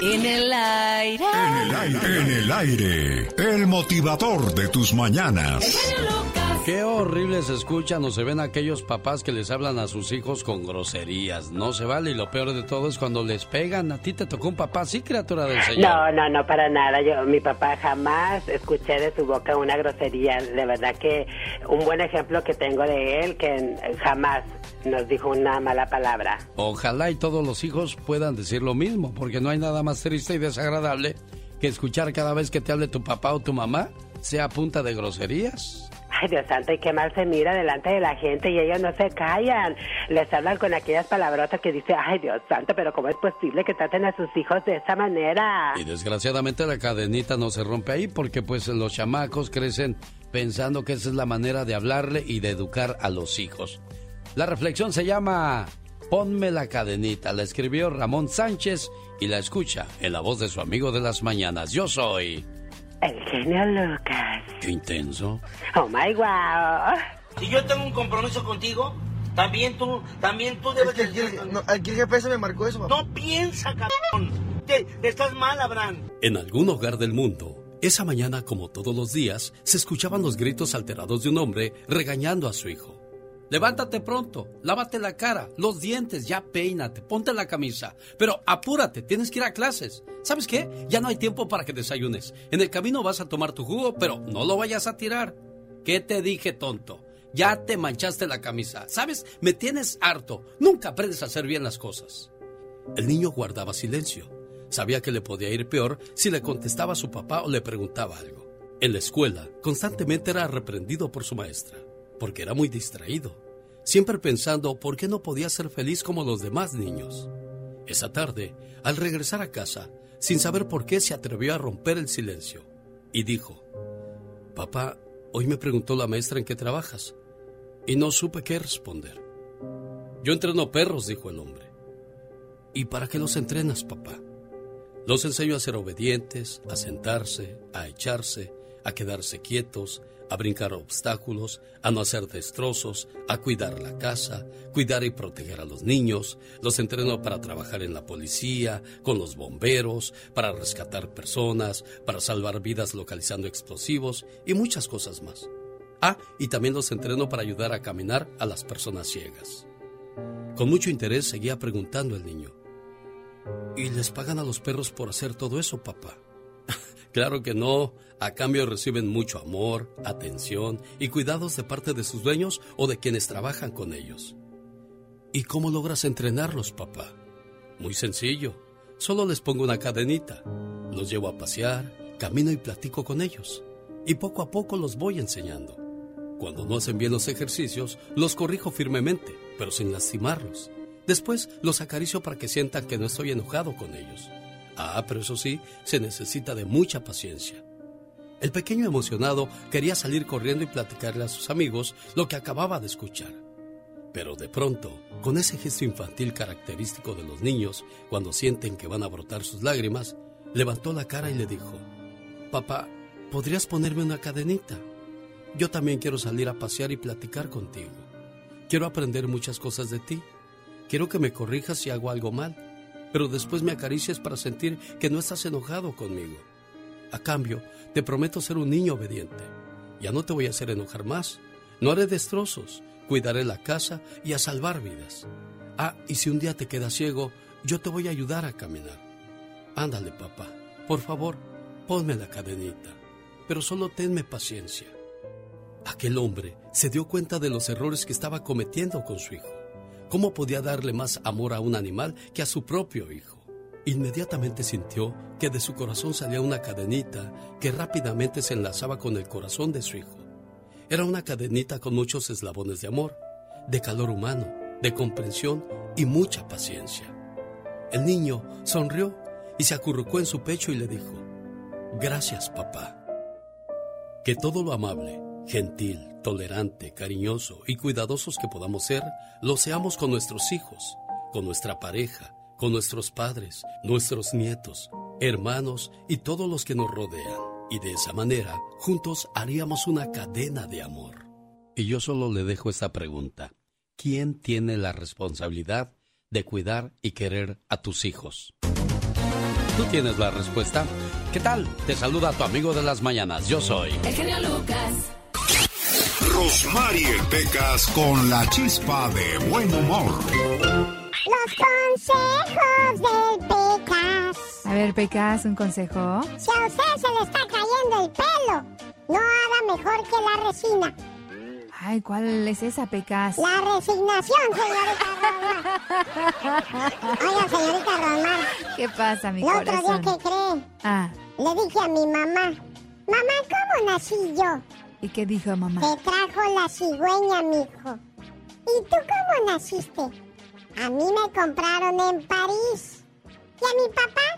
En el aire. En el aire. En el aire. El motivador de tus mañanas. Qué horrible se escuchan o se ven aquellos papás que les hablan a sus hijos con groserías. No se vale y lo peor de todo es cuando les pegan. ¿A ti te tocó un papá así, criatura del Señor? No, no, no, para nada. Yo, mi papá jamás escuché de su boca una grosería. De verdad que un buen ejemplo que tengo de él, que jamás nos dijo una mala palabra. Ojalá y todos los hijos puedan decir lo mismo, porque no hay nada más triste y desagradable que escuchar cada vez que te hable tu papá o tu mamá sea punta de groserías. Ay, Dios santo, y qué mal se mira delante de la gente y ellos no se callan. Les hablan con aquellas palabrotas que dice, ay, Dios santo, pero ¿cómo es posible que traten a sus hijos de esa manera? Y desgraciadamente la cadenita no se rompe ahí porque pues los chamacos crecen pensando que esa es la manera de hablarle y de educar a los hijos. La reflexión se llama Ponme la cadenita. La escribió Ramón Sánchez y la escucha en la voz de su amigo de las mañanas. Yo soy el genio Lucas. Qué intenso. Oh my wow. Si yo tengo un compromiso contigo, también tú, también tú debes es que el, GPS me marcó eso, papá. No piensa, cabrón. Te, estás mal, Abraham. En algún hogar del mundo, esa mañana, como todos los días, se escuchaban los gritos alterados de un hombre regañando a su hijo. Levántate pronto, lávate la cara, los dientes, ya peínate, ponte la camisa. Pero apúrate, tienes que ir a clases. ¿Sabes qué? Ya no hay tiempo para que desayunes. En el camino vas a tomar tu jugo, pero no lo vayas a tirar. ¿Qué te dije, tonto? Ya te manchaste la camisa. ¿Sabes? Me tienes harto. Nunca aprendes a hacer bien las cosas. El niño guardaba silencio. Sabía que le podía ir peor si le contestaba a su papá o le preguntaba algo. En la escuela, constantemente era reprendido por su maestra, porque era muy distraído siempre pensando por qué no podía ser feliz como los demás niños. Esa tarde, al regresar a casa, sin saber por qué se atrevió a romper el silencio, y dijo, Papá, hoy me preguntó la maestra en qué trabajas, y no supe qué responder. Yo entreno perros, dijo el hombre. ¿Y para qué los entrenas, papá? Los enseño a ser obedientes, a sentarse, a echarse, a quedarse quietos, a brincar obstáculos, a no hacer destrozos, a cuidar la casa, cuidar y proteger a los niños. Los entreno para trabajar en la policía, con los bomberos, para rescatar personas, para salvar vidas localizando explosivos y muchas cosas más. Ah, y también los entreno para ayudar a caminar a las personas ciegas. Con mucho interés seguía preguntando el niño. ¿Y les pagan a los perros por hacer todo eso, papá? claro que no, a cambio reciben mucho amor, atención y cuidados de parte de sus dueños o de quienes trabajan con ellos. ¿Y cómo logras entrenarlos, papá? Muy sencillo. Solo les pongo una cadenita. Los llevo a pasear, camino y platico con ellos. Y poco a poco los voy enseñando. Cuando no hacen bien los ejercicios, los corrijo firmemente, pero sin lastimarlos. Después los acaricio para que sientan que no estoy enojado con ellos. Ah, pero eso sí, se necesita de mucha paciencia. El pequeño emocionado quería salir corriendo y platicarle a sus amigos lo que acababa de escuchar. Pero de pronto, con ese gesto infantil característico de los niños cuando sienten que van a brotar sus lágrimas, levantó la cara y le dijo, Papá, ¿podrías ponerme una cadenita? Yo también quiero salir a pasear y platicar contigo. Quiero aprender muchas cosas de ti. Quiero que me corrijas si hago algo mal, pero después me acaricies para sentir que no estás enojado conmigo. A cambio, te prometo ser un niño obediente. Ya no te voy a hacer enojar más. No haré destrozos. Cuidaré la casa y a salvar vidas. Ah, y si un día te quedas ciego, yo te voy a ayudar a caminar. Ándale, papá. Por favor, ponme la cadenita. Pero solo tenme paciencia. Aquel hombre se dio cuenta de los errores que estaba cometiendo con su hijo. ¿Cómo podía darle más amor a un animal que a su propio hijo? Inmediatamente sintió que de su corazón salía una cadenita que rápidamente se enlazaba con el corazón de su hijo. Era una cadenita con muchos eslabones de amor, de calor humano, de comprensión y mucha paciencia. El niño sonrió y se acurrucó en su pecho y le dijo, Gracias, papá. Que todo lo amable, gentil, tolerante, cariñoso y cuidadosos que podamos ser, lo seamos con nuestros hijos, con nuestra pareja, con nuestros padres, nuestros nietos, hermanos y todos los que nos rodean. Y de esa manera, juntos haríamos una cadena de amor. Y yo solo le dejo esta pregunta. ¿Quién tiene la responsabilidad de cuidar y querer a tus hijos? Tú tienes la respuesta. ¿Qué tal? Te saluda tu amigo de las mañanas. Yo soy. El genio Lucas. Rosmarie Pecas con la chispa de buen humor. Los consejos del Pecas. A ver, Pecas, un consejo. Si a usted se le está cayendo el pelo, no haga mejor que la resina. Ay, ¿cuál es esa, Pecas? La resignación, señorita Rosmar. Oiga, señorita Rosmar. ¿Qué pasa, mi El otro día, corazón? ¿qué cree? Ah, Le dije a mi mamá, mamá, ¿cómo nací yo? ¿y qué dijo mamá? Te trajo la cigüeña, mijo. ¿Y tú cómo naciste? A mí me compraron en París. Y a mi papá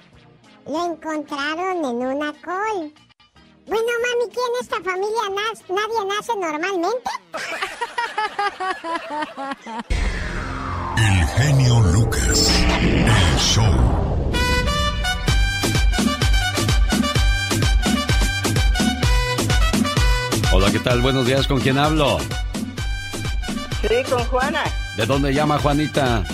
lo encontraron en una col. Bueno, mami, ¿quién en esta familia nace? nadie nace normalmente? El genio Lucas. El show. Hola, ¿qué tal? Buenos días, ¿con quién hablo? Sí, con Juana. ¿De dónde llama Juanita?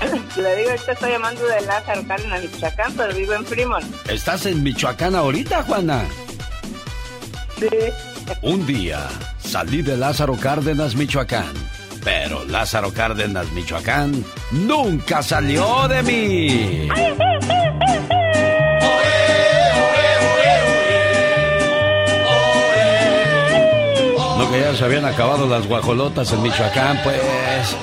Le digo, ahorita estoy llamando de Lázaro Cárdenas, Michoacán, pero vivo en Fremont. ¿Estás en Michoacán ahorita, Juana? Sí. Un día salí de Lázaro Cárdenas, Michoacán. Pero Lázaro Cárdenas, Michoacán, nunca salió de mí. No que ya se habían acabado las guajolotas en Michoacán, pues.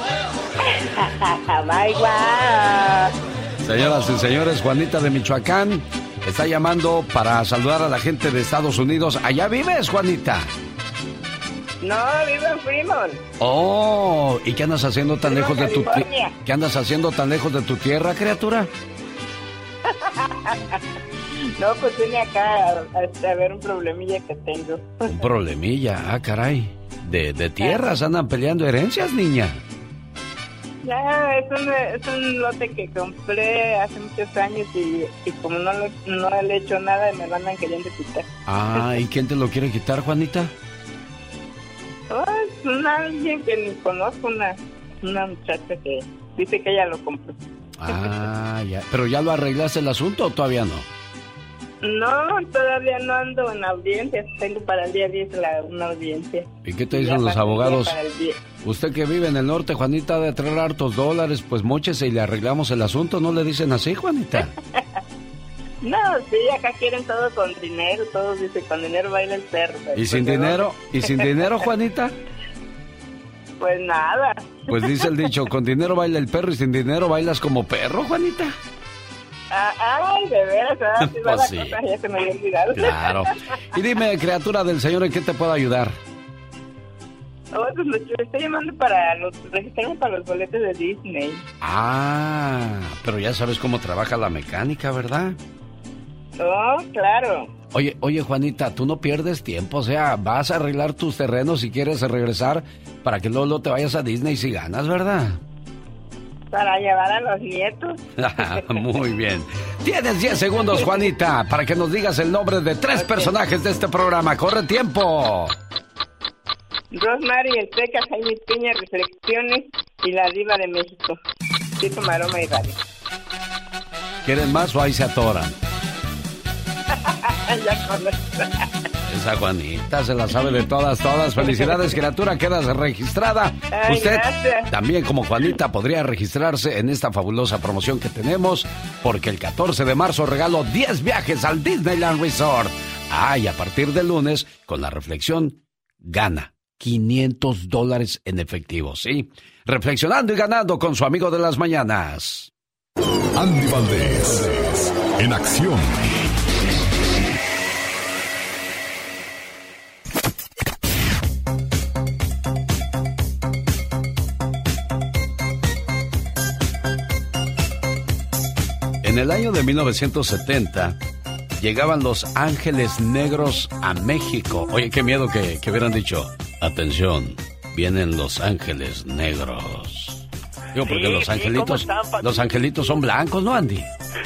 Señoras y señores, Juanita de Michoacán está llamando para saludar a la gente de Estados Unidos. ¿Allá vives, Juanita? No, vivo en Fremont. Oh, ¿y qué andas haciendo tan Vivo lejos de tu. ¿Qué andas haciendo tan lejos de tu tierra, criatura? No, pues vine acá a, a- a ver un problemilla que tengo. Un problemilla, ah, caray. De, de tierras andan peleando herencias, niña. Ya, es un, es un lote que compré hace muchos años y, y como no, lo- no le he hecho nada, me lo andan queriendo quitar. Ah, ¿y quién te lo quiere quitar, Juanita? Oh, es una, alguien que ni conozco, una, una muchacha que dice que ella lo compró. Ah, ya. ¿Pero ya lo arreglaste el asunto o todavía no? No, todavía no ando en audiencia. Tengo para el día 10 la, una audiencia. ¿Y qué te Ya dicen los abogados? ya para el 10. Usted que vive en el norte, Juanita, de traer hartos dólares, pues mochese y le arreglamos el asunto. ¿No le dicen así, Juanita? No, sí, acá quieren todo con dinero. Todos dicen, con dinero baila el perro. ¿Y sin Pues, dinero? ¿Y sin dinero, Juanita? Pues nada. Pues dice el dicho, con dinero baila el perro y sin dinero bailas como perro, Juanita. Ay, de veras, ah, Pues la sí. cosa, ya se me había olvidado. Claro. Y dime, criatura del Señor, ¿en qué te puedo ayudar? Oh, pues lo- yo estoy llamando para los, registrarme para los boletos de Disney. Ah, pero ya sabes cómo trabaja la mecánica, ¿verdad? Oh, claro. Oye, oye, Juanita, tú no pierdes tiempo, o sea, vas a arreglar tus terrenos si quieres regresar para que luego, luego te vayas a Disney si ganas, ¿verdad? Para llevar a los nietos. Muy bien. Tienes 10 segundos, Juanita, para que nos digas el nombre de tres personajes de este programa. ¡Corre tiempo! Rosemary, el Teca, Jaime Piña, Reflexiones y la Diva de México. Tito Maroma y Radio. ¿Quieren más o ahí se atoran? ya conozco. Esa Juanita se la sabe de todas, todas. Felicidades, criatura, quedas registrada. Ay, Usted gracias. también como Juanita podría registrarse en esta fabulosa promoción que tenemos porque el 14 de marzo regalo 10 viajes al Disneyland Resort. Ah, y a partir del lunes, con la reflexión, gana 500 dólares en efectivo, ¿sí? Reflexionando y ganando con su amigo de las mañanas. Andy Valdés. En acción. En el año de 1970 llegaban los ángeles negros a México. Oye, qué miedo que, que hubieran dicho, atención, vienen los ángeles negros. Digo, porque Sí, los angelitos, los angelitos son blancos, ¿no, Andy?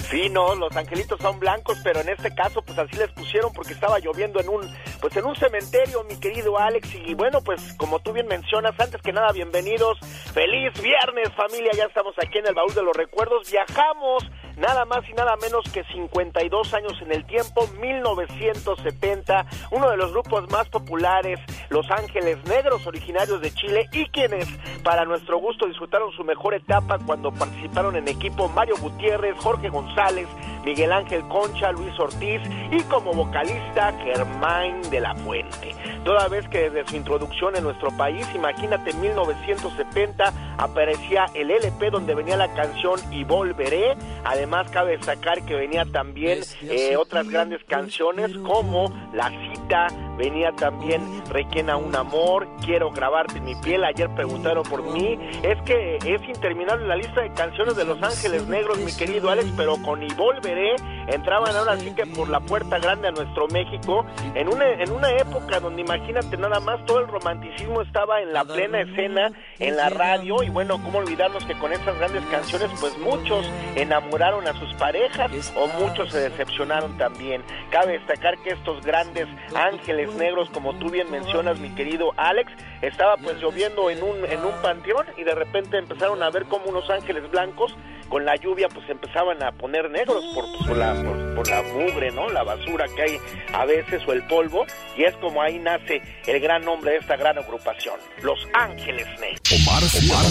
Sí, no, los angelitos son blancos, pero en este caso, pues así les pusieron porque estaba lloviendo en un pues en un cementerio, mi querido Alex. Y bueno, pues como tú bien mencionas, antes que nada, bienvenidos. Feliz viernes, familia. Ya estamos aquí en el baúl de los recuerdos. Viajamos nada más y nada menos que 52 años en el tiempo, 1970, uno de los grupos más populares, Los Ángeles Negros, originarios de Chile, y quienes, para nuestro gusto, disfrutaron su mejor etapa cuando participaron en equipo Mario Gutiérrez, Jorge González, Miguel Ángel Concha, Luis Ortiz y como vocalista Germán de la Fuente. Toda vez que desde su introducción en nuestro país, imagínate, en 1970 aparecía el LP donde venía la canción Y Volveré, además Además, cabe destacar que venía también eh, otras grandes canciones como La Cita, venía también Requena un Amor, Quiero grabarte mi piel, ayer preguntaron por mí. Es que es interminable la lista de canciones de Los Ángeles Negros, mi querido Alex, pero con Y Volveré entraban ahora sí que por la puerta grande a nuestro México, en una, en una época donde imagínate nada más todo el romanticismo estaba en la plena escena, en la radio, y bueno, cómo olvidarnos que con esas grandes canciones, pues muchos enamoraron a sus parejas o muchos se decepcionaron también. Cabe destacar que estos grandes ángeles negros, como tú bien mencionas, mi querido Alex, estaba pues lloviendo en un, en un panteón y de repente empezaron a ver como unos ángeles blancos con la lluvia pues empezaban a poner negros por, pues, la, por, la mugre, ¿no? La basura que hay a veces o el polvo y es como ahí nace el gran nombre de esta gran agrupación, Los Ángeles Negros. Omar, Omar.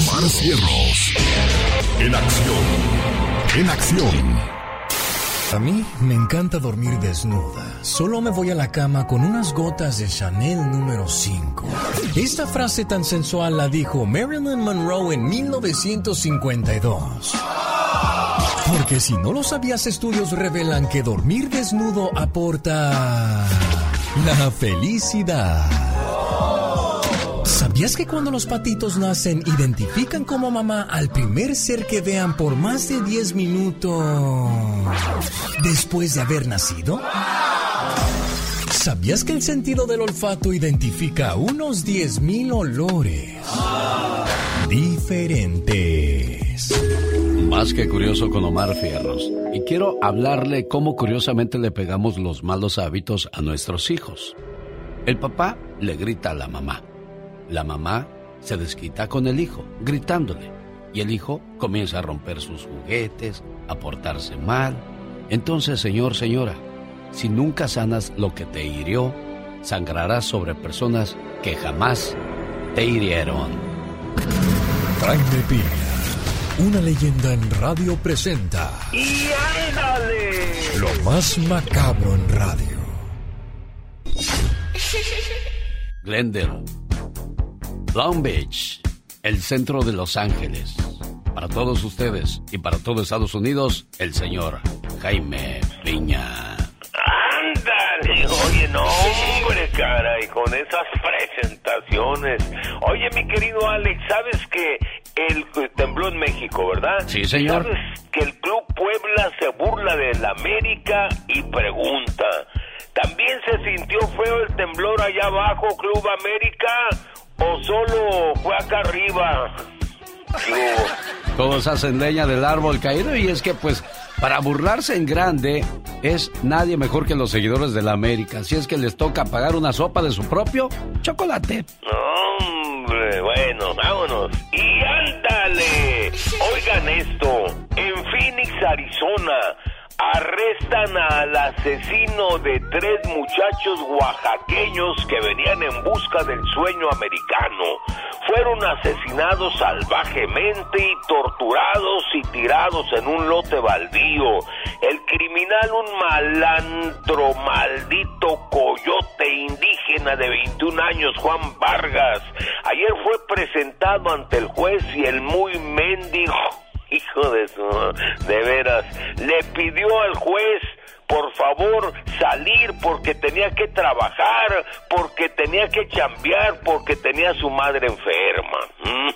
En acción. En acción. A mí me encanta dormir desnuda. Solo me voy a la cama con unas gotas de Chanel número 5. Esta frase tan sensual la dijo Marilyn Monroe en 1952. Porque si no lo sabías, estudios revelan que dormir desnudo aporta la felicidad. ¿Sabías que cuando los patitos nacen identifican como mamá al primer ser que vean por más de 10 minutos después de haber nacido? ¿Sabías que el sentido del olfato identifica unos 10.000 olores diferentes? Más que curioso con Omar Fierros. Y quiero hablarle cómo curiosamente le pegamos los malos hábitos a nuestros hijos. El papá le grita a la mamá la mamá se desquita con el hijo, gritándole, y el hijo comienza a romper sus juguetes, a portarse mal. Entonces, señor, señora, si nunca sanas lo que te hirió, sangrarás sobre personas que jamás te hirieron. Jaime Piña, una leyenda en radio presenta. ¡Y ándale! Lo más macabro en radio. Glendale Long Beach, el centro de Los Ángeles. Para todos ustedes y para todo Estados Unidos, el señor Jaime Piña. Ándale, oye, no, hombre, caray, con esas presentaciones. Oye, mi querido Alex, ¿sabes que el tembló en México, verdad? Sí, señor. ¿Sabes que el Club Puebla se burla del América y pregunta? ¿También se sintió feo el temblor allá abajo, Club América? ¿O solo fue acá arriba? Todos hacen leña del árbol caído y es que pues para burlarse en grande es nadie mejor que los seguidores de la América. Si es que les toca pagar una sopa de su propio chocolate. Hombre, bueno, vámonos. Y ándale. Oigan esto. En Phoenix, Arizona Arrestan al asesino de tres muchachos oaxaqueños que venían en busca del sueño americano. Fueron asesinados salvajemente y torturados y tirados en un lote baldío. El criminal, un malandro, maldito coyote indígena de 21 años, Juan Vargas, ayer fue presentado ante el juez y el muy mendigo hijo de su... de veras, le pidió al juez por favor salir porque tenía que trabajar, porque tenía que chambear, porque tenía a su madre enferma.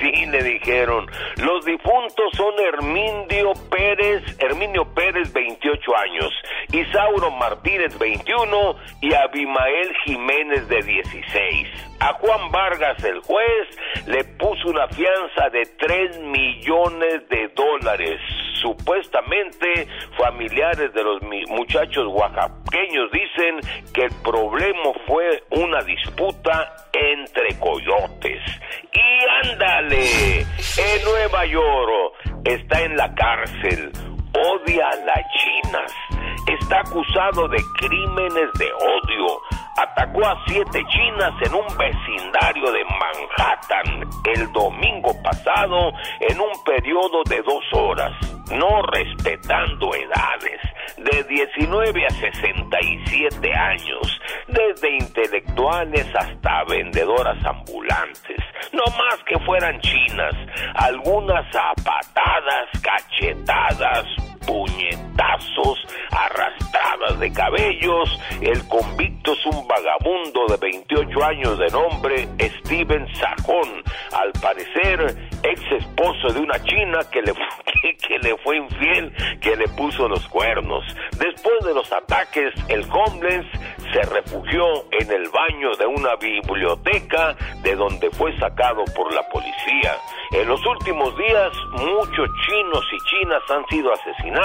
Sí, le dijeron. Los difuntos son Herminio Pérez, Herminio Pérez, 28 años, Isauro Martínez, 21 y Abimael Jiménez, de 16. A Juan Vargas, el juez, le puso una fianza de 3 millones de dólares. Supuestamente, familiares de los muchachos oaxaqueños dicen que el problema fue una disputa entre coyotes. Y ándale, en Nueva York está en la cárcel, odia a las chinas, está acusado de crímenes de odio, atacó a siete chinas en un vecindario de Manhattan el domingo pasado en un periodo de dos horas, no respetando edades, de 19 a 67 años, desde intelectuales hasta vendedoras ambulantes, no más que fueran chinas, algunas a patadas, cachetadas, puñetazos, arrastradas de cabellos. El convicto es un vagabundo de 28 años de nombre Steven Sajón, al parecer ex esposo de una china que le, que, le fue infiel, que le puso los cuernos. Después de los ataques, el homeless se refugió en el baño de una biblioteca de donde fue sacado por la policía. En los últimos días, muchos chinos y chinas han sido asesinados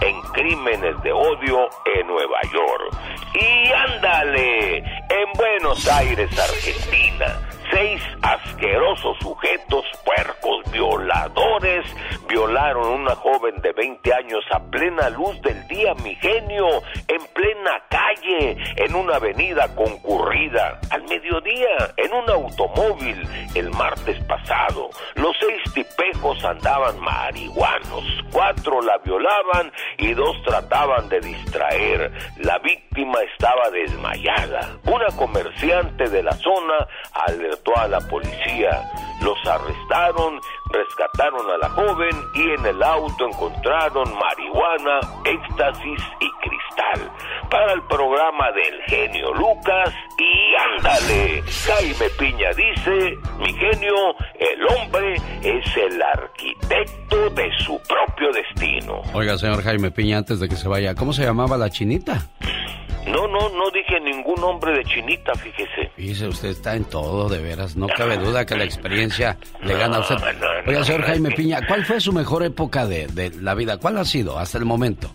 en crímenes de odio en Nueva York. Y ándale, en Buenos Aires, Argentina, seis asquerosos sujetos puercos violadores violaron a una joven de 20 años a plena luz del día, mi genio, en plena calle, en una avenida concurrida, al mediodía, en un automóvil, el martes pasado. Los seis tipejos andaban marihuanos, cuatro la violaban y dos trataban de distraer. La víctima estaba desmayada. Una comerciante de la zona alertó a la policía. Los arrestaron, rescataron a la joven y en el auto encontraron marihuana, éxtasis y cristal. Para el programa del genio Lucas y ándale, Jaime Piña dice, mi genio, el hombre es el arquitecto de su propio destino. Oiga, señor Jaime Piña, antes de que se vaya, ¿cómo se llamaba la chinita? No, no, no dije ningún nombre de chinita, fíjese. Fíjese, usted está en todo, de veras. No cabe duda que la experiencia le gana a usted. No, Oiga, señor Jaime. Piña, ¿cuál fue su mejor época de, de la vida? ¿Cuál ha sido hasta el momento?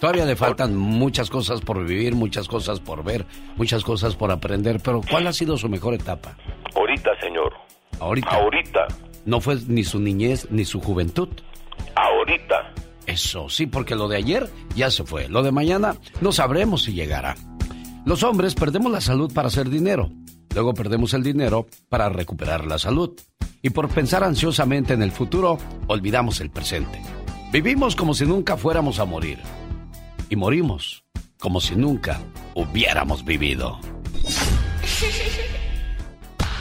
Todavía le faltan muchas cosas por vivir, muchas cosas por ver, muchas cosas por aprender, pero ¿cuál ha sido su mejor etapa? Ahorita, señor. Ahorita. Ahorita. No fue ni su niñez ni su juventud. Ahorita. Eso, sí, porque lo de ayer ya se fue. Lo de mañana no sabremos si llegará. Los hombres perdemos la salud para hacer dinero. Luego perdemos el dinero para recuperar la salud. Y por pensar ansiosamente en el futuro, olvidamos el presente. Vivimos como si nunca fuéramos a morir. Y morimos como si nunca hubiéramos vivido.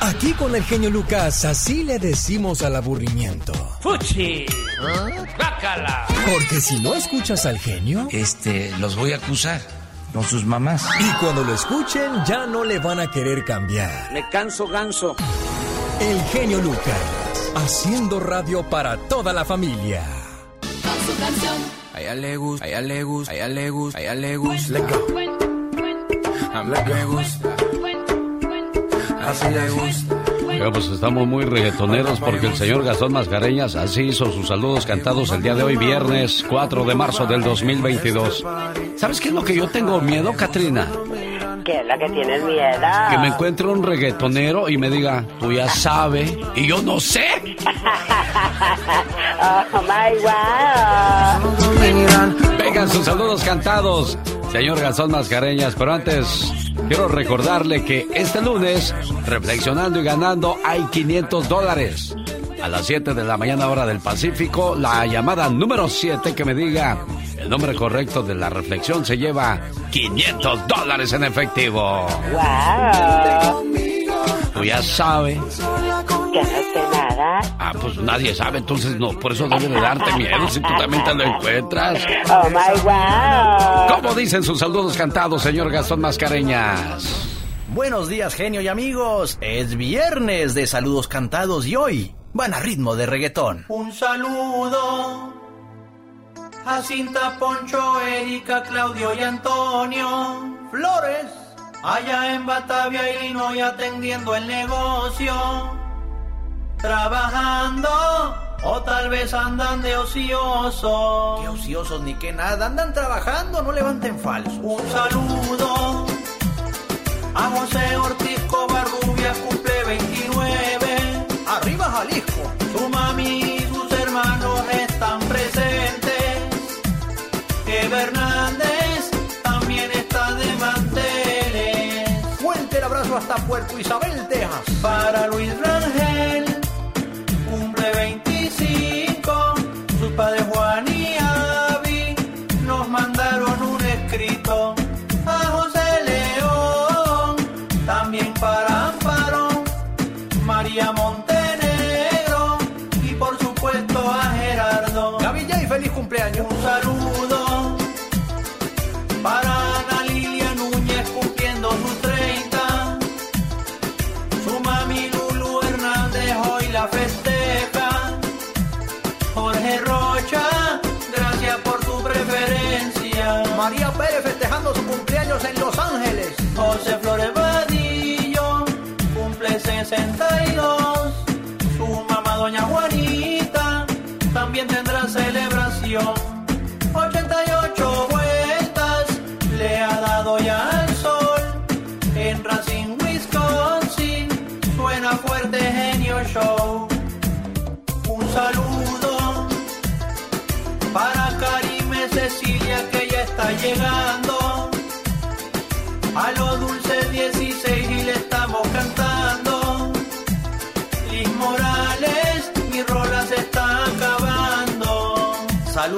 Aquí con el genio Lucas, así le decimos al aburrimiento. ¡Fuchi! ¡Bácala! Porque si no escuchas al genio, Este, los voy a acusar con sus mamás. y cuando lo escuchen ya no le van a querer cambiar. Me canso ganso. El genio Lucas, haciendo radio para toda la familia. A ella le gusta, a ella le gusta, a ella le gusta, a ella le gusta. A gusta. Así le gusta. Pues estamos muy reggaetoneros porque el señor Gastón Mascareñas así hizo sus saludos cantados el día de hoy, viernes 4 de marzo del 2022. ¿Sabes qué es lo que yo tengo miedo, Katrina? ¿Qué es lo que tienes miedo? Que me encuentre un reggaetonero y me diga, tú ya sabes, y yo no sé. oh my wow. Vengan sus saludos cantados, señor Gastón Mascareñas, pero antes quiero recordarle que este lunes, reflexionando y ganando, hay 500 dólares. A las 7 de la mañana hora del Pacífico, la llamada número 7 que me diga el nombre correcto de la reflexión se lleva 500 dólares en efectivo. Tú ya sabes. Que no sé nada. Ah, pues nadie sabe, entonces no, por eso debe de darte miedo si tú también te lo encuentras. Oh my wow. ¿Cómo dicen sus saludos cantados, señor Gastón Mascareñas? Buenos días, genio y amigos. Es viernes de saludos cantados y hoy van a ritmo de reggaetón. Un saludo a Cinta, Poncho, Erika, Claudio y Antonio Flores, allá en Batavia, Illinois, atendiendo el negocio, trabajando O tal vez andan de ociosos. Que ociosos ni que nada, andan trabajando, no levanten falso. Un saludo a José Ortiz Covarrubias, cumple 29. Arriba Jalisco. Su mami Hasta Puerto Isabel, Texas. Para Luis Rangel, cumple 25. Sus padres en Los Ángeles. José Flores Vadillo cumple 62. Su mamá Doña Juanita también tendrá celebración. 88 vueltas le ha dado ya el sol. En Racine, Wisconsin, suena fuerte genio show. Un saludo para Karime Cecilia que ya está llegando. A lo dulce 16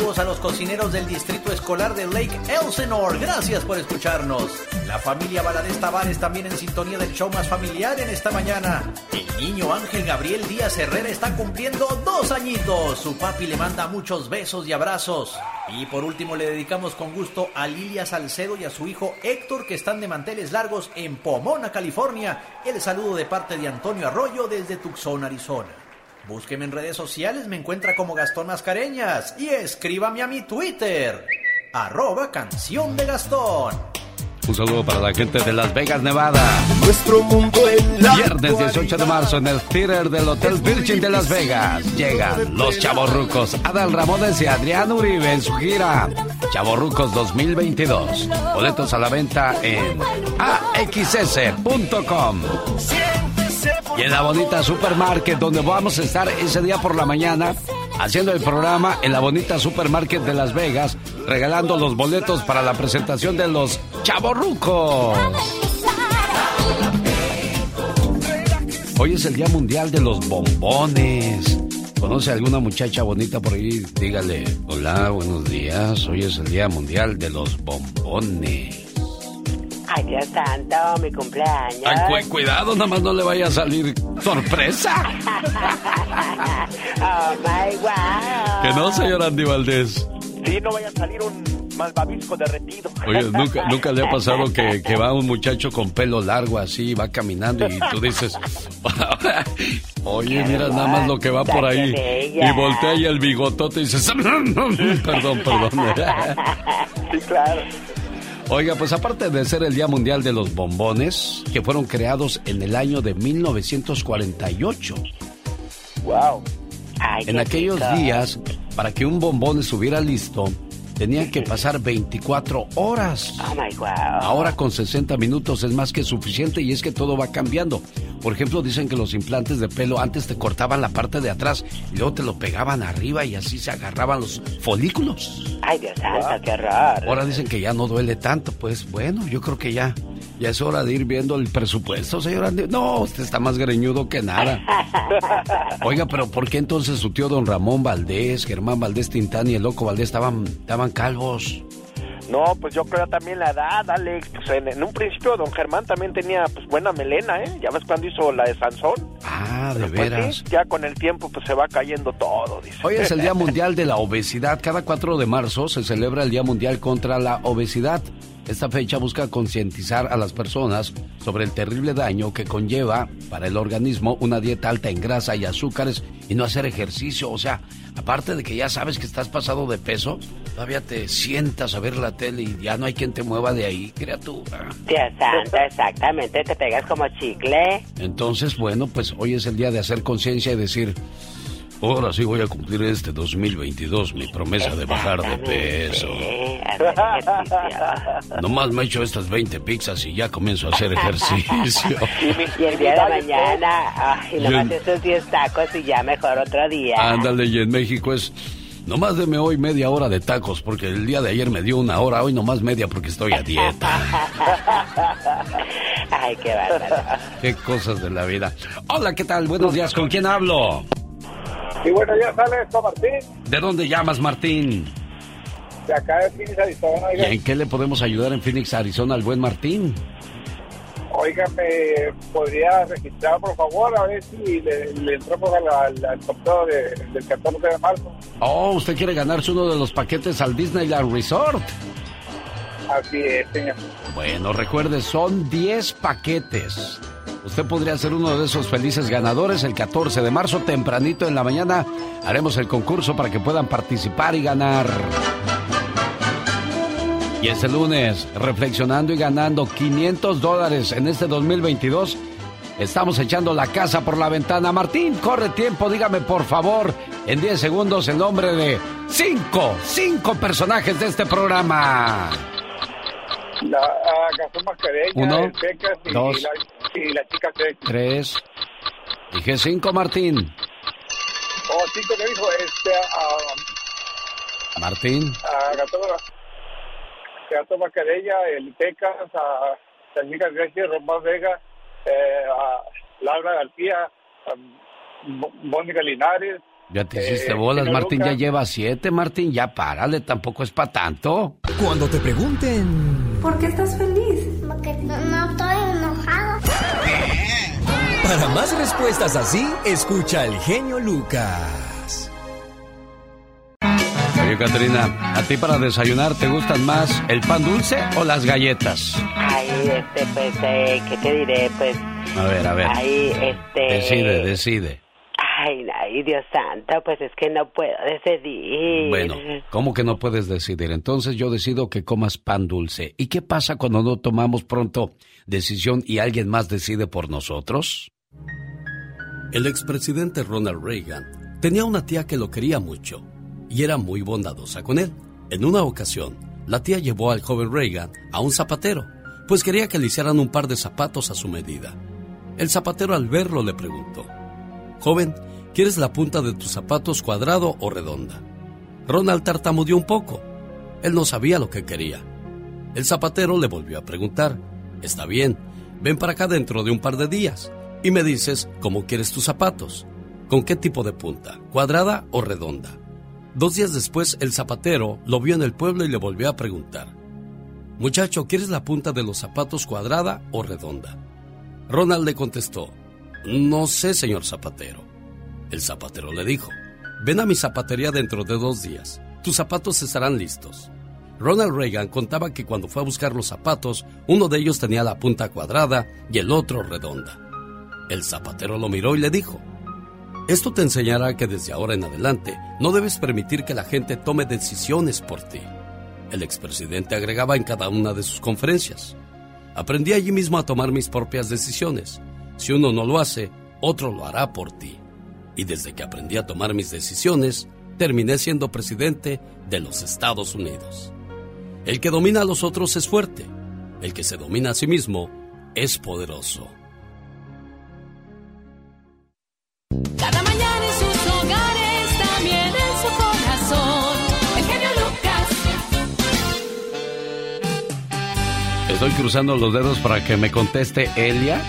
A los cocineros del distrito escolar de Lake Elsinore. Gracias por escucharnos. La familia Valadez Tavares también en sintonía del show más familiar en esta mañana. El niño Ángel Gabriel Díaz Herrera está cumpliendo dos añitos. Su papi le manda muchos besos y abrazos. Y por último le dedicamos con gusto a Lilia Salcedo y a su hijo Héctor que están de manteles largos en Pomona, California. El saludo de parte de Antonio Arroyo desde Tucson, Arizona. Búsqueme en redes sociales, me encuentra como Gastón Mascareñas y escríbame a mi Twitter, arroba canción de Gastón. Un saludo para la gente de Las Vegas, Nevada. Nuestro mundo en la Viernes 18 de marzo en el theater del Hotel Virgin de Las Vegas. Llegan los chavorrucos Adal Ramones y Adrián Uribe en su gira Chavorrucos 2022. Boletos a la venta en axs.com. Y en la bonita supermarket donde vamos a estar ese día por la mañana haciendo el programa en la bonita supermarket de Las Vegas, regalando los boletos para la presentación de los chavorrucos. Hoy es el Día Mundial de los Bombones. ¿Conoce alguna muchacha bonita por ahí? Dígale, hola, buenos días. Hoy es el Día Mundial de los Bombones. Ay, Dios santo, mi cumpleaños. Ay, cu- cuidado, nada más no le vaya a salir sorpresa. oh, my wow. Que no, señor Andy Valdés. Sí, no vaya a salir un malvavisco derretido. Oye, nunca, nunca le ha pasado que, que va un muchacho con pelo largo así, va caminando y tú dices, oye, mira nada más lo que va por ahí. Y voltea y el bigotote y dices, perdón, perdón. Sí, claro. Oiga, pues aparte de ser el Día Mundial de los Bombones, que fueron creados en el año de 1948. Wow. En aquellos días, para que un bombón estuviera listo, tenían que pasar 24 horas. Oh, my wow. Ahora con 60 minutos es más que suficiente y es que todo va cambiando. Por ejemplo, dicen que los implantes de pelo antes te cortaban la parte de atrás y luego te lo pegaban arriba y así se agarraban los folículos. Ay, Dios santo, qué horror. Ahora dicen que ya no duele tanto. Pues bueno, yo creo que ya. Ya es hora de ir viendo el presupuesto, señor Andy. No, usted está más greñudo que nada. Oiga, pero ¿por qué entonces su tío don Ramón Valdés, Germán Valdés Tintán y el loco Valdés estaban, estaban calvos? No, pues yo creo también la edad, Alex. Pues en, en un principio don Germán también tenía pues buena melena, ¿eh? Ya ves cuando hizo la de Sansón. Ah, de Pues veras. sí, ya con el tiempo pues se va cayendo todo, dice. Hoy es el Día Mundial de la Obesidad. Cada 4 de marzo se celebra el Día Mundial contra la Obesidad. Esta fecha busca concientizar a las personas sobre el terrible daño que conlleva para el organismo una dieta alta en grasa y azúcares y no hacer ejercicio. O sea, aparte de que ya sabes que estás pasado de peso, todavía te sientas a ver la tele y ya no hay quien te mueva de ahí, criatura. Dios santo, exactamente, te pegas como chicle. Entonces, bueno, pues hoy es el día de hacer conciencia y decir, Ahora sí voy a cumplir este 2022 mi promesa de bajar de peso. Nomás me echo estas 20 pizzas y ya comienzo a hacer ejercicio. Y el día de mañana, ay, nomás esos 10 tacos y ya mejor otro día. Ándale, y en México es... Nomás deme hoy media hora de tacos, porque el día de ayer me dio una hora, hoy nomás media porque estoy a dieta. Ay, qué bárbaro. Qué cosas de la vida. Hola, ¿qué tal? Buenos días, ¿con quién hablo? Sí, bueno, ya sale esto, Martín. ¿De dónde llamas, Martín? De acá de Phoenix, Arizona. ¿Y en qué le podemos ayudar en Phoenix, Arizona al buen Martín? Oiga, ¿me podría registrar, por favor? A ver si le, le entramos al, al, al sorteo de, del 14 de marzo. Oh, ¿usted quiere ganarse uno de los paquetes al Disneyland Resort? Así es, señor. Bueno, recuerde, son 10 paquetes. Usted podría ser uno de esos felices ganadores el 14 de marzo, tempranito en la mañana. Haremos el concurso para que puedan participar y ganar. Y este lunes, reflexionando y ganando 500 dólares en este 2022, estamos echando la casa por la ventana. Martín, corre tiempo, dígame por favor, en 10 segundos el nombre de 5, 5 personajes de este programa. La Gastón Mascareña, Uno, el Pecas y, dos. la, y la chica. Tres. Dije 5, Martín. Oh, cinco que dijo, este, a Martín. a Gastón, Gastón Mascareña, el Pecas, a chica Sex, Román Vega, eh, a Laura García, Mónica Linares, Ya te hiciste Eh, bolas, Martín. Ya lleva siete, Martín. Ya párale, tampoco es para tanto. Cuando te pregunten ¿Por qué estás feliz? Porque no, no estoy enojado. para más respuestas así, escucha al genio Lucas. Oye, Caterina, ¿a ti para desayunar te gustan más el pan dulce o las galletas? Ay, este, pues, eh, ¿qué te diré? Pues, A ver, a ver. ay, este... Decide, decide. Ay, ay, Dios santo, pues es que no puedo decidir. Bueno, ¿cómo que no puedes decidir? Entonces yo decido que comas pan dulce. ¿Y qué pasa cuando no tomamos pronto decisión y alguien más decide por nosotros? El expresidente Ronald Reagan tenía una tía que lo quería mucho y era muy bondadosa con él. En una ocasión, la tía llevó al joven Reagan a un zapatero, pues quería que le hicieran un par de zapatos a su medida. El zapatero al verlo le preguntó, Joven, ¿quieres la punta de tus zapatos cuadrado o redonda? Ronald tartamudeó un poco. Él no sabía lo que quería. El zapatero le volvió a preguntar, Está bien, ven para acá dentro de un par de días y me dices cómo quieres tus zapatos. ¿Con qué tipo de punta? ¿Cuadrada o redonda? Dos días después, el zapatero lo vio en el pueblo y le volvió a preguntar. Muchacho, ¿quieres la punta de los zapatos cuadrada o redonda? Ronald le contestó, No sé, señor zapatero. El zapatero le dijo, Ven a mi zapatería dentro de dos días. Tus zapatos estarán listos. Ronald Reagan contaba que cuando fue a buscar los zapatos, uno de ellos tenía la punta cuadrada y el otro redonda. El zapatero lo miró y le dijo, Esto te enseñará que desde ahora en adelante no debes permitir que la gente tome decisiones por ti. El expresidente agregaba en cada una de sus conferencias, Aprendí allí mismo a tomar mis propias decisiones. Si uno no lo hace, otro lo hará por ti. Y desde que aprendí a tomar mis decisiones, terminé siendo presidente de los Estados Unidos. El que domina a los otros es fuerte. El que se domina a sí mismo es poderoso. Estoy cruzando los dedos para que me conteste Elia,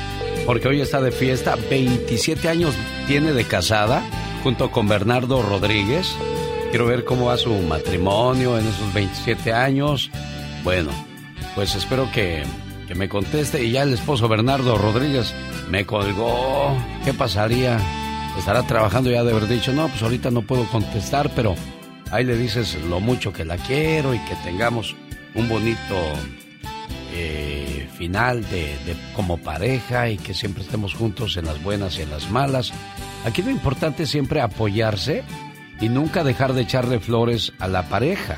porque hoy está de fiesta. 27 años tiene de casada, junto con Bernardo Rodríguez. Quiero ver cómo va su matrimonio en esos 27 años. Bueno, pues espero que, que me conteste. Y ya el esposo Bernardo Rodríguez me colgó. ¿Qué pasaría? Estará trabajando ya de haber dicho, no, pues ahorita no puedo contestar, pero ahí le dices lo mucho que la quiero y que tengamos un bonito eh, final de, como pareja y que siempre estemos juntos en las buenas y en las malas. Aquí lo importante es siempre apoyarse y nunca dejar de echarle flores a la pareja,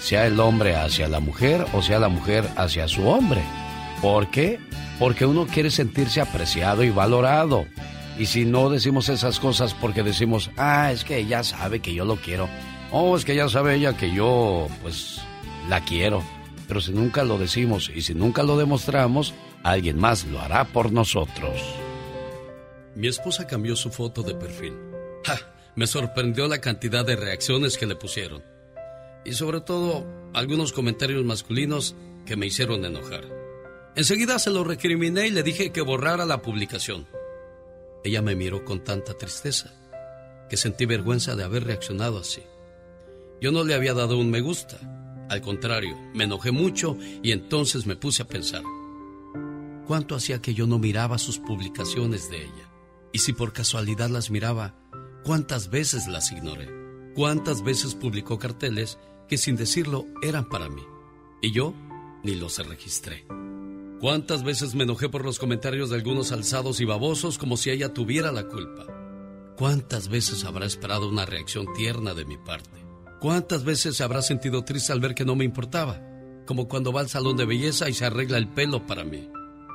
sea el hombre hacia la mujer o sea la mujer hacia su hombre. ¿Por qué? Porque uno quiere sentirse apreciado y valorado. Y si no decimos esas cosas porque decimos, ah, es que ella sabe que yo lo quiero. Oh, es que ella sabe ella que yo, pues, la quiero. Pero si nunca lo decimos y si nunca lo demostramos, alguien más lo hará por nosotros. Mi esposa cambió su foto de perfil. ¡Ja! Me sorprendió la cantidad de reacciones que le pusieron. Y sobre todo, algunos comentarios masculinos que me hicieron enojar. Enseguida se lo recriminé y le dije que borrara la publicación. Ella me miró con tanta tristeza que sentí vergüenza de haber reaccionado así. Yo no le había dado un me gusta. Al contrario, me enojé mucho y entonces me puse a pensar. ¿Cuánto hacía que yo no miraba sus publicaciones de ella? Y si por casualidad las miraba, ¿cuántas veces las ignoré? ¿Cuántas veces publicó carteles que sin decirlo eran para mí? Y yo ni los registré. ¿Cuántas veces me enojé por los comentarios de algunos alzados y babosos como si ella tuviera la culpa? ¿Cuántas veces habrá esperado una reacción tierna de mi parte? ¿Cuántas veces se habrá sentido triste al ver que no me importaba? Como cuando va al salón de belleza y se arregla el pelo para mí.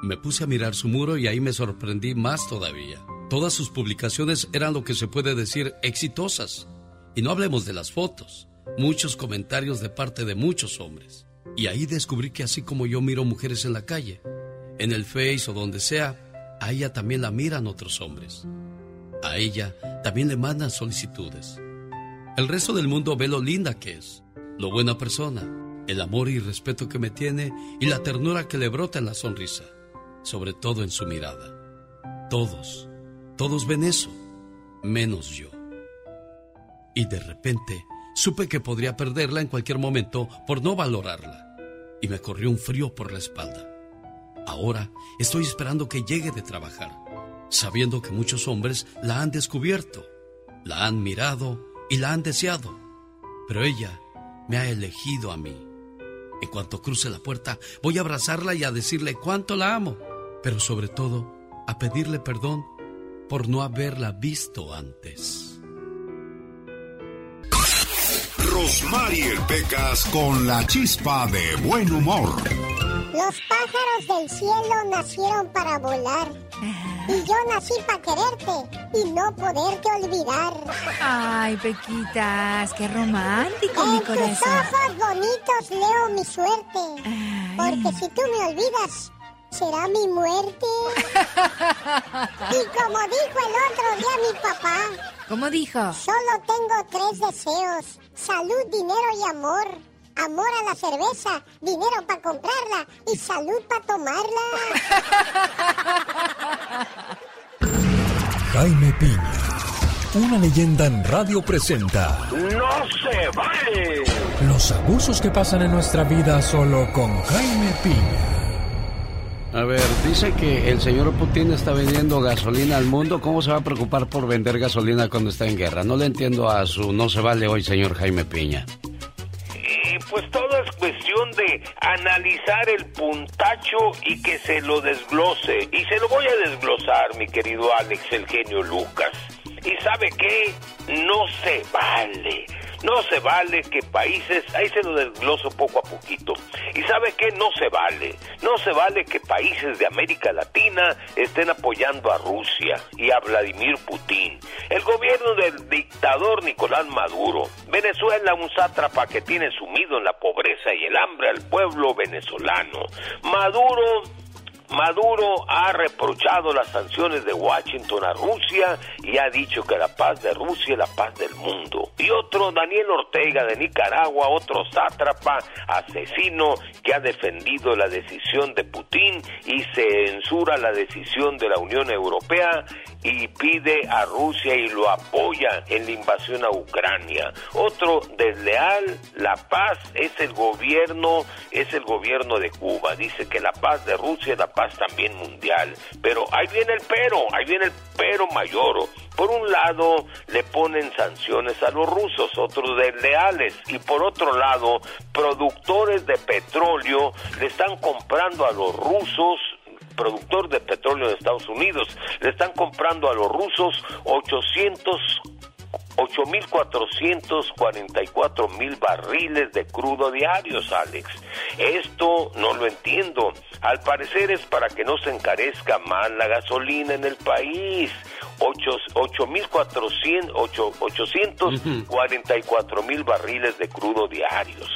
Me puse a mirar su muro y ahí me sorprendí más todavía. Todas sus publicaciones eran lo que se puede decir exitosas. Y no hablemos de las fotos, muchos comentarios de parte de muchos hombres. Y ahí descubrí que así como yo miro mujeres en la calle, en el Face o donde sea, a ella también la miran otros hombres. A ella también le mandan solicitudes. El resto del mundo ve lo linda que es, lo buena persona, el amor y respeto que me tiene y la ternura que le brota en la sonrisa, sobre todo en su mirada. Todos, todos ven eso, menos yo. Y de repente supe que podría perderla en cualquier momento por no valorarla. Y me corrió un frío por la espalda. Ahora estoy esperando que llegue de trabajar, sabiendo que muchos hombres la han descubierto, la han mirado y la han deseado. Pero ella me ha elegido a mí. En cuanto cruce la puerta, voy a abrazarla y a decirle cuánto la amo, pero sobre todo a pedirle perdón por no haberla visto antes. Rosmarie Pecas con la chispa de buen humor. Los pájaros del cielo nacieron para volar. Y yo nací para quererte y no poderte olvidar. Ay, Pequitas, qué romántico, mi En tus corazón. ojos bonitos leo mi suerte. Porque si tú me olvidas, será mi muerte. y como dijo el otro día mi papá, ¿Cómo dijo? solo tengo tres deseos: salud, dinero y amor. Amor a la cerveza, dinero para comprarla y salud para tomarla. Jaime Piña, una leyenda en radio presenta ¡No se vale! los abusos que pasan en nuestra vida solo con Jaime Piña. A ver, dice que el señor Putin está vendiendo gasolina al mundo. ¿Cómo se va a preocupar por vender gasolina cuando está en guerra? No le entiendo a su no se vale hoy, señor Jaime Piña. Eh, pues todo es cuestión de analizar el puntacho y que se lo desglose. Y se lo voy a desglosar, mi querido Alex, el genio Lucas. ¿Y sabe qué? No se vale. No se vale que países, ahí se lo desgloso poco a poquito. ¿Y sabe qué? No se vale. No se vale que países de América Latina estén apoyando a Rusia y a Vladimir Putin. El gobierno del dictador Nicolás Maduro. Venezuela, un sátrapa que tiene sumido en la pobreza y el hambre al pueblo venezolano. Maduro Maduro ha reprochado las sanciones de Washington a Rusia y ha dicho que la paz de Rusia es la paz del mundo. Y otro, Daniel Ortega de Nicaragua, otro sátrapa, asesino, que ha defendido la decisión de Putin y censura la decisión de la Unión Europea y pide a Rusia y lo apoya en la invasión a Ucrania. Otro desleal, la paz es el gobierno, es el gobierno de Cuba. Dice que la paz de Rusia es la paz también mundial. Pero ahí viene el pero, ahí viene el pero mayor. Por un lado le ponen sanciones a los rusos, otros desleales, y por otro lado productores de petróleo le están comprando a los rusos productor de petróleo de Estados Unidos. Le están comprando a los rusos 800 8.444 mil barriles de crudo diarios, Alex. Esto no lo entiendo. Al parecer es para que no se encarezca más la gasolina en el país. 844 mil barriles de crudo diarios.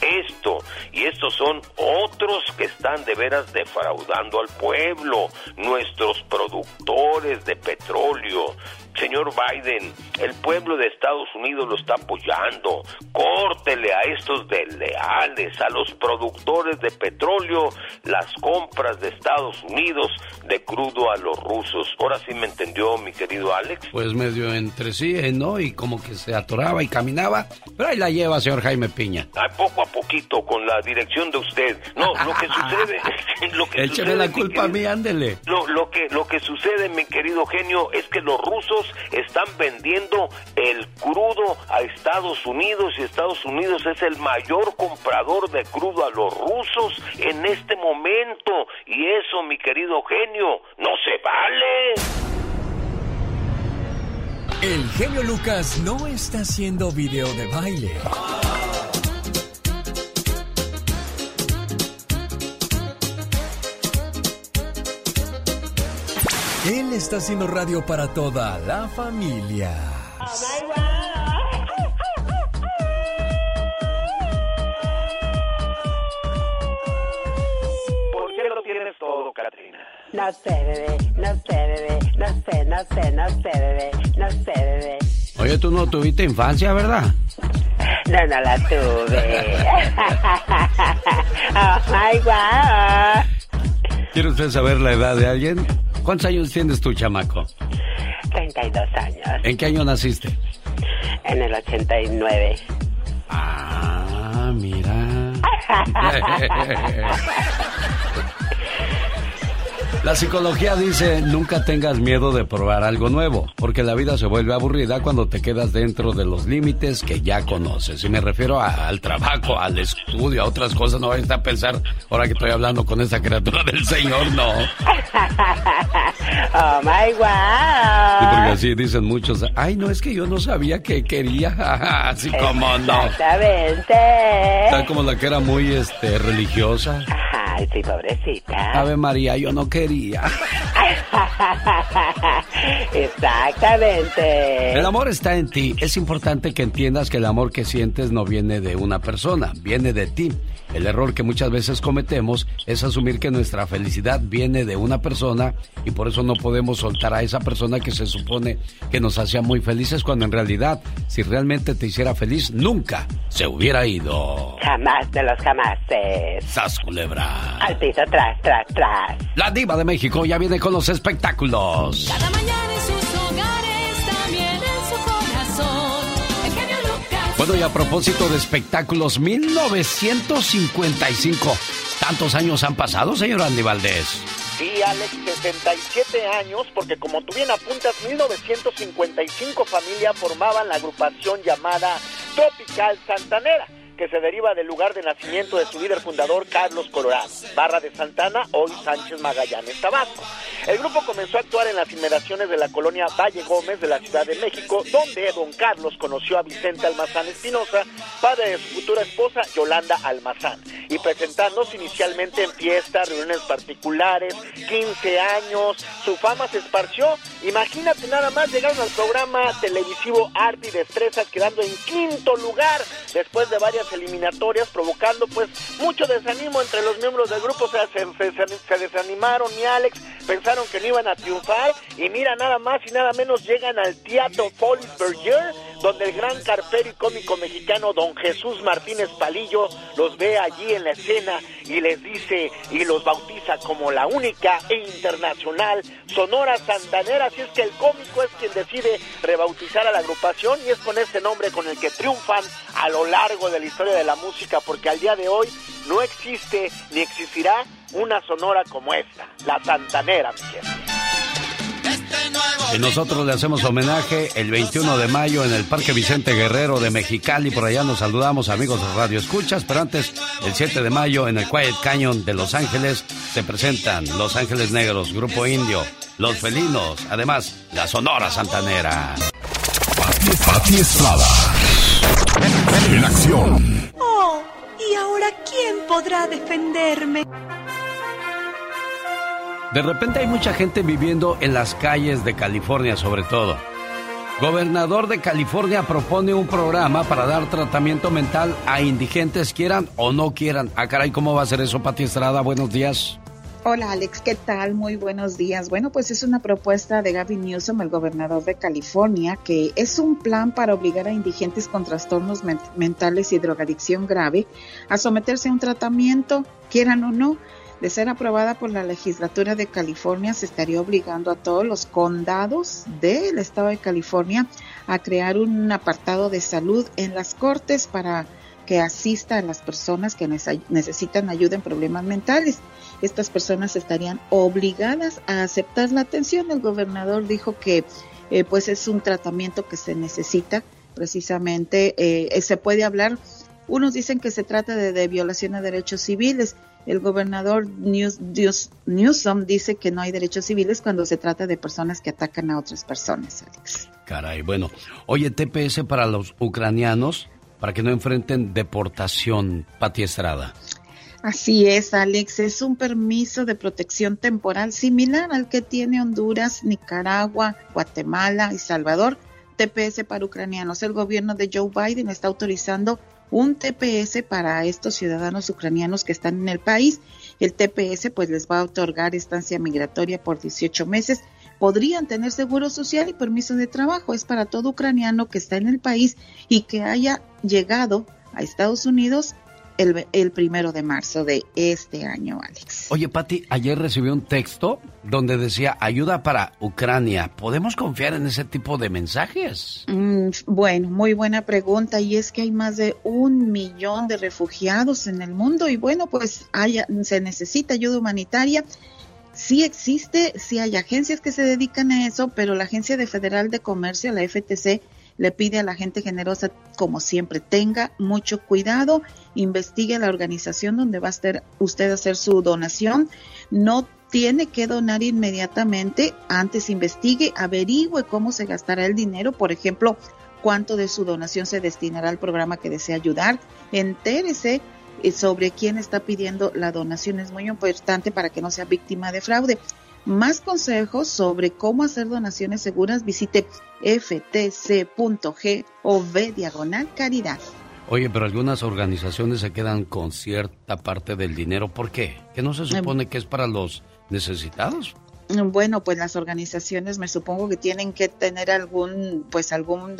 Esto y estos son otros que están de veras defraudando al pueblo, nuestros productores de petróleo, Señor Biden, el pueblo de Estados Unidos lo está apoyando. Córtele a estos desleales, a los productores de petróleo, las compras de Estados Unidos de crudo a los rusos. Ahora sí me entendió, mi querido Alex. Pues medio entre sí, ¿eh? ¿no? Y como que se atoraba y caminaba. Pero ahí la lleva, señor Jaime Piña. Ay, poco a poquito, con la dirección de usted. No, lo que sucede... lo que Écheme la culpa a mí, ándele. Lo, lo, que, lo que sucede, mi querido genio, es que los rusos están vendiendo el crudo a Estados Unidos y Estados Unidos es el mayor comprador de crudo a los rusos en este momento. Y eso, mi querido genio, no se vale. El genio Lucas no está haciendo video de baile. Él está haciendo radio para toda la familia. ¿Por qué lo tienes todo, Katrina? No sé, bebé, no sé, bebé, no sé, no sé, no sé, bebé, no sé, bebé. Oye, tú no tuviste infancia, ¿verdad? No, no la tuve. oh my God. ¿Quiere usted saber la edad de alguien? ¿Cuántos años tienes tú, chamaco? 32 años. ¿En qué año naciste? En el 89. Ah, mira. La psicología dice, nunca tengas miedo de probar algo nuevo, porque la vida se vuelve aburrida cuando te quedas dentro de los límites que ya conoces. Y me refiero a- al trabajo, al estudio, a otras cosas. No vayas a pensar, ahora que estoy hablando con esa criatura del Señor, no. oh my Sí, porque God. así dicen muchos, ay, no, es que yo no sabía que quería. Así como no. Exactamente. Tal como la que era muy este, religiosa. Ay, sí, pobrecita. Ave María, yo no quería. Exactamente. El amor está en ti. Es importante que entiendas que el amor que sientes no viene de una persona, viene de ti. El error que muchas veces cometemos es asumir que nuestra felicidad viene de una persona y por eso no podemos soltar a esa persona que se supone que nos hacía muy felices cuando en realidad, si realmente te hiciera feliz, nunca se hubiera ido. Jamás de los jamases. ¡Sas, culebra! Al piso, tras, tras, tras. La diva de México ya viene con los espectáculos. Cada mañana sus Y a propósito de espectáculos, 1955. ¿Tantos años han pasado, señor Andy Valdés? Sí, Alex, 67 años, porque como tú bien apuntas, 1955 familias formaban la agrupación llamada Tropical Santanera, que se deriva del lugar de nacimiento de su líder fundador, Carlos Colorado, Barra de Santana, hoy Sánchez Magallanes, Tabasco. El grupo comenzó a actuar en las inmediaciones de la colonia Valle Gómez de la Ciudad de México, donde don Carlos conoció a Vicente Almazán Espinosa, padre de su futura esposa, Yolanda Almazán, y presentándose inicialmente en fiestas, reuniones particulares, 15 años, su fama se esparció. Imagínate nada más, llegaron al programa televisivo Arte y Destrezas, quedando en quinto lugar después de varias eliminatorias, provocando pues mucho desánimo entre los miembros del grupo. O sea, se, desanimaron, mi Alex, pensaron que no iban a triunfar. Y mira, nada más y nada menos llegan al Teatro Folies Berger, donde el gran carpero y cómico mexicano don Jesús Martínez Palillo los ve allí en la escena y les dice y los bautiza como la única e internacional Sonora Santanera. Así es que el cómico es quien decide rebautizar a la agrupación y es con este nombre con el que triunfan a lo largo de la historia de la música, porque al día de hoy no existe ni existirá una sonora como esta, la Santanera, mi gente. Y nosotros le hacemos homenaje el 21 de mayo en el Parque Vicente Guerrero de Mexicali. Por allá nos saludamos amigos de Radio Escuchas. Pero antes, el 7 de mayo en el Quiet Canyon de Los Ángeles se presentan Los Ángeles Negros, Grupo Indio, Los Felinos, además la Sonora Santanera. Pati Pati Estrada. En acción. Oh, ¿y ahora quién podrá defenderme? De repente hay mucha gente viviendo en las calles de California sobre todo. Gobernador de California propone un programa para dar tratamiento mental a indigentes quieran o no quieran. Ah, caray, ¿cómo va a ser eso, Pati Estrada? Buenos días. Hola Alex, ¿qué tal? Muy buenos días. Bueno, pues es una propuesta de Gavin Newsom, el gobernador de California, que es un plan para obligar a indigentes con trastornos mentales y drogadicción grave a someterse a un tratamiento, quieran o no. De ser aprobada por la legislatura de California, se estaría obligando a todos los condados del estado de California a crear un apartado de salud en las cortes para que asista a las personas que necesitan ayuda en problemas mentales. Estas personas estarían obligadas a aceptar la atención. El gobernador dijo que eh, pues es un tratamiento que se necesita precisamente. Eh, se puede hablar, unos dicen que se trata de, violación a derechos civiles. El gobernador Newsom dice que no hay derechos civiles cuando se trata de personas que atacan a otras personas, Alex. Caray, bueno. Oye, TPS para los ucranianos para que no enfrenten deportación, Pati Estrada. Así es, Alex, es un permiso de protección temporal similar al que tiene Honduras, Nicaragua, Guatemala y Salvador. TPS para ucranianos. El gobierno de Joe Biden está autorizando un TPS para estos ciudadanos ucranianos que están en el país. El TPS pues les va a otorgar estancia migratoria por 18 meses podrían tener seguro social y permiso de trabajo. Es para todo ucraniano que está en el país y que haya llegado a Estados Unidos el, primero de marzo de este año, Alex. Oye, Patti, ayer recibí un texto donde decía ayuda para Ucrania. ¿Podemos confiar en ese tipo de mensajes? Mm, bueno, muy buena pregunta. Y es que hay más de un millón de refugiados en el mundo y bueno, pues se necesita ayuda humanitaria sí existe, sí hay agencias que se dedican a eso, pero la Agencia de Federal de Comercio, la FTC, le pide a la gente generosa, como siempre, tenga mucho cuidado, investigue la organización donde va a estar usted a hacer su donación, no tiene que donar inmediatamente, antes investigue, averigüe cómo se gastará el dinero, por ejemplo, cuánto de su donación se destinará al programa que desea ayudar, entérese sobre quién está pidiendo la donación. Es muy importante para que no sea víctima de fraude. Más consejos sobre cómo hacer donaciones seguras, visite ftc.gov diagonal caridad. Oye, pero algunas organizaciones se quedan con cierta parte del dinero. ¿Por qué? ¿Que no se em. supone que es para los necesitados? Bueno, pues las organizaciones me supongo que tienen que tener algún, pues algún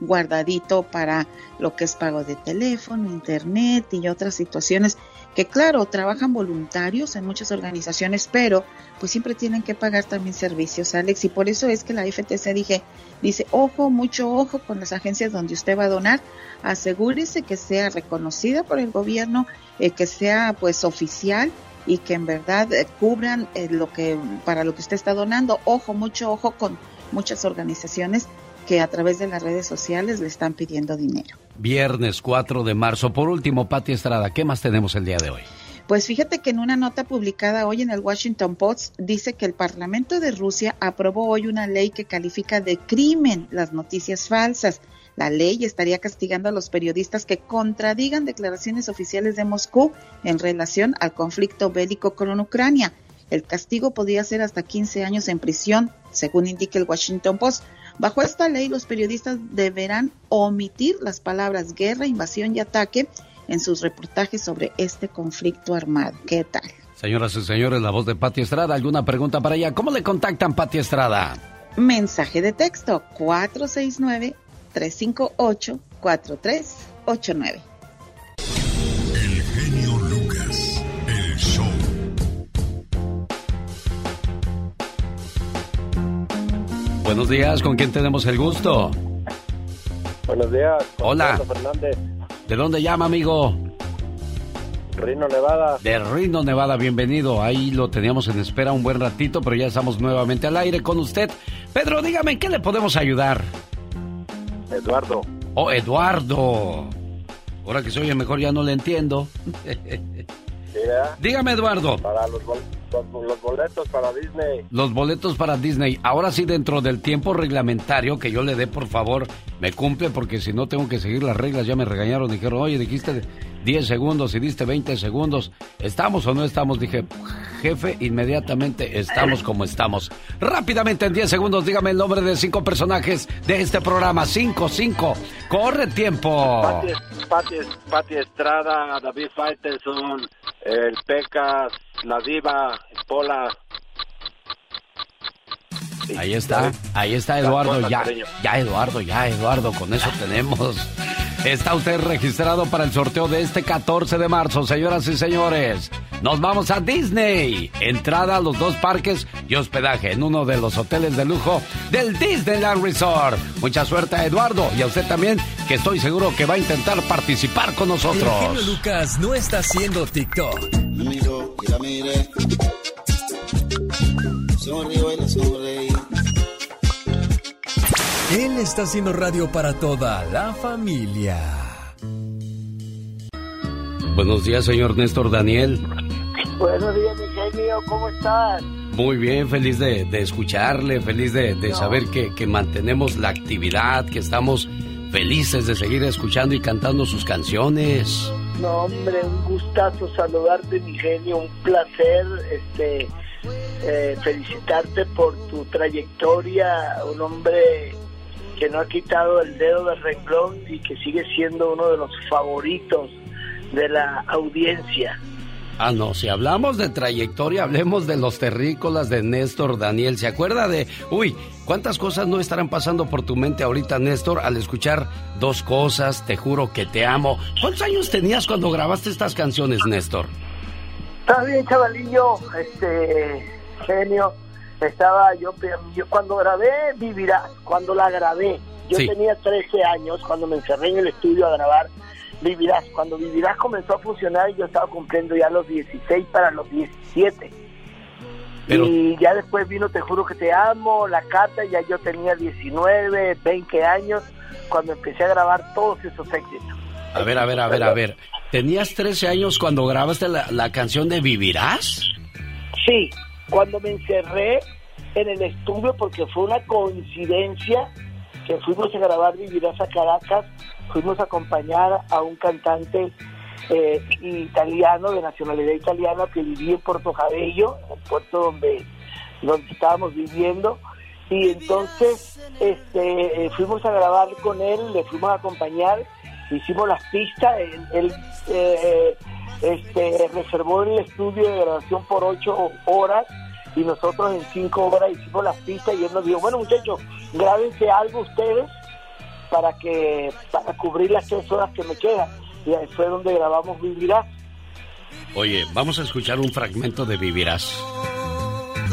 guardadito para lo que es pago de teléfono, internet y otras situaciones que claro, trabajan voluntarios en muchas organizaciones, pero pues siempre tienen que pagar también servicios, Alex, y por eso es que la FTC dije, dice, ojo, mucho ojo con las agencias donde usted va a donar, asegúrese que sea reconocida por el gobierno, eh, que sea pues oficial y que en verdad eh, cubran eh, lo que para lo que usted está donando. Ojo, mucho ojo con muchas organizaciones que a través de las redes sociales le están pidiendo dinero. Viernes 4 de marzo. Por último, Pati Estrada, ¿qué más tenemos el día de hoy? Pues fíjate que en una nota publicada hoy en el Washington Post dice que el Parlamento de Rusia aprobó hoy una ley que califica de crimen las noticias falsas. La ley estaría castigando a los periodistas que contradigan declaraciones oficiales de Moscú en relación al conflicto bélico con Ucrania. El castigo podría ser hasta 15 años en prisión, según indica el Washington Post. Bajo esta ley, los periodistas deberán omitir las palabras guerra, invasión y ataque en sus reportajes sobre este conflicto armado. ¿Qué tal? Señoras y señores, la voz de Pati Estrada. ¿Alguna pregunta para ella? ¿Cómo le contactan, Pati Estrada? Mensaje de texto 469 358-4389. El genio Lucas, el show. Buenos días, ¿con quién tenemos el gusto? Buenos días. Hola. Fernández. ¿De dónde llama, amigo? Rino, Nevada. De Rino, Nevada, bienvenido. Ahí lo teníamos en espera un buen ratito, pero ya estamos nuevamente al aire con usted. Pedro, dígame, ¿en qué le podemos ayudar? Eduardo. Oh, Eduardo. Ahora que se oye mejor ya no le entiendo. Dígame, Eduardo. Para los, los- los boletos para Disney. Los boletos para Disney. Ahora sí, dentro del tiempo reglamentario que yo le dé, por favor, me cumple, porque si no tengo que seguir las reglas. Ya me regañaron. Dijeron, oye, dijiste 10 segundos y diste 20 segundos. ¿Estamos o no estamos? Dije, jefe, inmediatamente estamos como estamos. Rápidamente, en 10 segundos, dígame el nombre de cinco personajes de este programa. 5, 5. Corre tiempo. Pati, Pati, Pati Estrada, David Faitelson, el Pecas, la Diva, Pola. Ahí está, ahí está Eduardo, ya, ya Eduardo, ya Eduardo, con eso tenemos. Está usted registrado para el sorteo de este 14 de marzo, señoras y señores. Nos vamos a Disney. Entrada a los dos parques y hospedaje en uno de los hoteles de lujo del Disneyland Resort. Mucha suerte a Eduardo y a usted también, que estoy seguro que va a intentar participar con El genio nosotros. Lucas no está haciendo TikTok. Miro y Él está haciendo radio para toda la familia. Buenos días, señor Néstor Daniel. Buenos días, mi genio, ¿cómo estás? Muy bien, feliz de, de escucharle, feliz de, de saber que, que mantenemos la actividad, que estamos felices de seguir escuchando y cantando sus canciones. No, hombre, un gustazo saludarte, mi genio, un placer, este, eh, felicitarte por tu trayectoria, un hombre que no ha quitado el dedo del renglón y que sigue siendo uno de los favoritos de la audiencia. Ah, no, si hablamos de trayectoria, hablemos de los terrícolas de Néstor Daniel. ¿Se acuerda de, uy, cuántas cosas no estarán pasando por tu mente ahorita, Néstor, al escuchar dos cosas, te juro que te amo? ¿Cuántos años tenías cuando grabaste estas canciones, Néstor? Está bien, chavalillo, este, genio. Estaba yo, yo cuando grabé Vivirás, cuando la grabé, yo Sí. tenía 13 años cuando me encerré en el estudio a grabar Vivirás. Cuando Vivirás comenzó a funcionar, yo estaba cumpliendo ya los 16 para los 17. Pero- Y ya después vino Te juro que te amo, La Cata, ya yo tenía 19, 20 años cuando empecé a grabar todos esos éxitos. A ver, a ver, a ver, a ver. ¿Tenías 13 años cuando grabaste la, la canción de Vivirás? Sí, cuando me encerré en el estudio porque fue una coincidencia que fuimos a grabar Vivirás a Caracas, fuimos a acompañar a un cantante eh, italiano, de nacionalidad italiana, que vivía en Puerto Cabello, el puerto donde, donde estábamos viviendo, y entonces este, eh, fuimos a grabar con él, le fuimos a acompañar, hicimos las pistas, él, él, eh, este, reservó el estudio de grabación por ocho horas y nosotros en cinco horas hicimos las pistas y él nos dijo, bueno muchachos, grábense algo ustedes para que para cubrir las tres horas que me quedan. Y ahí fue donde grabamos Vivirás. Oye, vamos a escuchar un fragmento de Vivirás.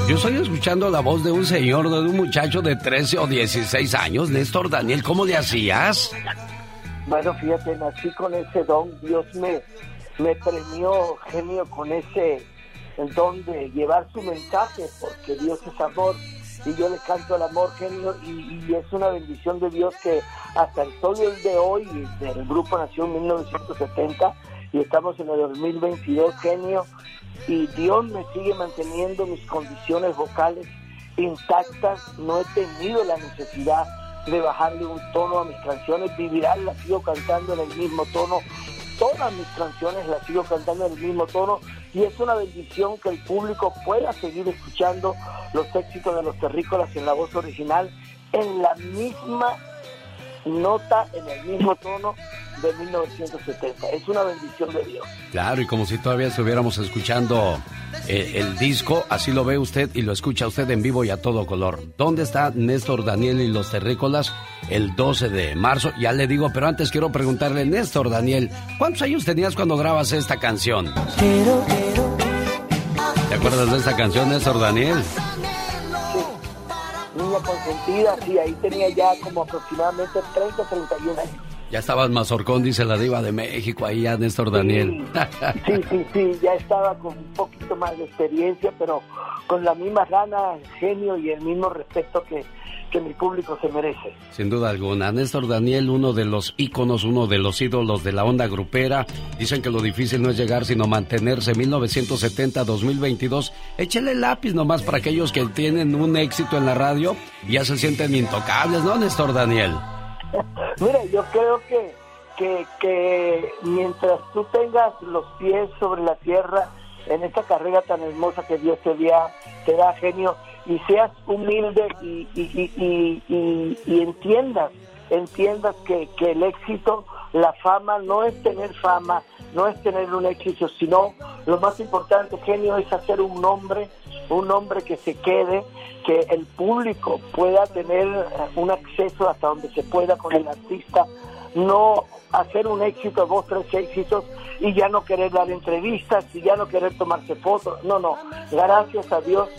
Yo estoy escuchando la voz de un señor, de un muchacho de 13 o 16 años. Néstor Daniel, ¿cómo le hacías? Bueno, fíjate, nací con ese don, Dios me, me premió, genio, con ese don de llevar su mensaje, porque Dios es amor, y yo le canto el amor, genio, y, y es una bendición de Dios que hasta el sol de hoy, el grupo nació en 1970, y estamos en el 2022, genio, y Dios me sigue manteniendo mis condiciones vocales intactas, no he tenido la necesidad de bajarle un tono a mis canciones, Vivirás las sigo cantando en el mismo tono, todas mis canciones las sigo cantando en el mismo tono y es una bendición que el público pueda seguir escuchando los éxitos de los terrícolas en la voz original en la misma nota, en el mismo tono de 1970. Es una bendición de Dios. Claro, y como si todavía estuviéramos escuchando eh, el disco, así lo ve usted y lo escucha usted en vivo y a todo color. ¿Dónde está Néstor Daniel y los terrícolas? El 12 de marzo, ya le digo, pero antes quiero preguntarle, Néstor Daniel, ¿cuántos años tenías cuando grabas esta canción? ¿Te acuerdas de esta canción, Néstor Daniel? Niña consentida, sí, ahí tenía ya como aproximadamente 30, 31 años. Ya estabas mazorcón, dice la diva de México, ahí ya Néstor Daniel. Sí, sí, sí, ya estaba con un poquito más de experiencia, pero con la misma gana, genio y el mismo respeto que, que mi público se merece. Sin duda alguna. Néstor Daniel, uno de los íconos, uno de los ídolos de la onda grupera. Dicen que lo difícil no es llegar, sino mantenerse. 1970-2022. Échele lápiz nomás para aquellos que tienen un éxito en la radio y ya se sienten intocables, ¿no, Néstor Daniel? Mira, yo creo que, que, que mientras tú tengas los pies sobre la tierra en esta carrera tan hermosa que Dios te, da, te da genio y seas humilde y, y, y, entiendas, entiendas que, que el éxito, la fama no es tener fama, no es tener un éxito, sino lo más importante, genio, es hacer un nombre, un nombre que se quede, que el público pueda tener eh, un acceso hasta donde se pueda con el artista, no hacer un éxito, dos, tres éxitos y ya no querer dar entrevistas y ya no querer tomarse fotos. No, no, gracias a Dios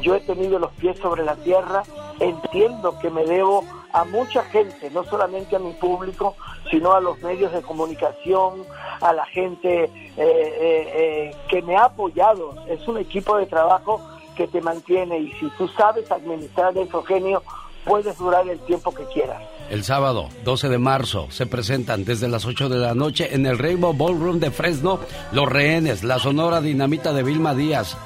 yo he tenido los pies sobre la tierra, entiendo que me debo a mucha gente, no solamente a mi público, sino a los medios de comunicación, a la gente eh, eh, que me ha apoyado. Es un equipo de trabajo que te mantiene y si tú sabes administrar eso, genio, puedes durar el tiempo que quieras. El sábado 12 de marzo se presentan desde las 8 de la noche en el Rainbow Ballroom de Fresno Los Rehenes, la Sonora Dinamita de Vilma Díaz,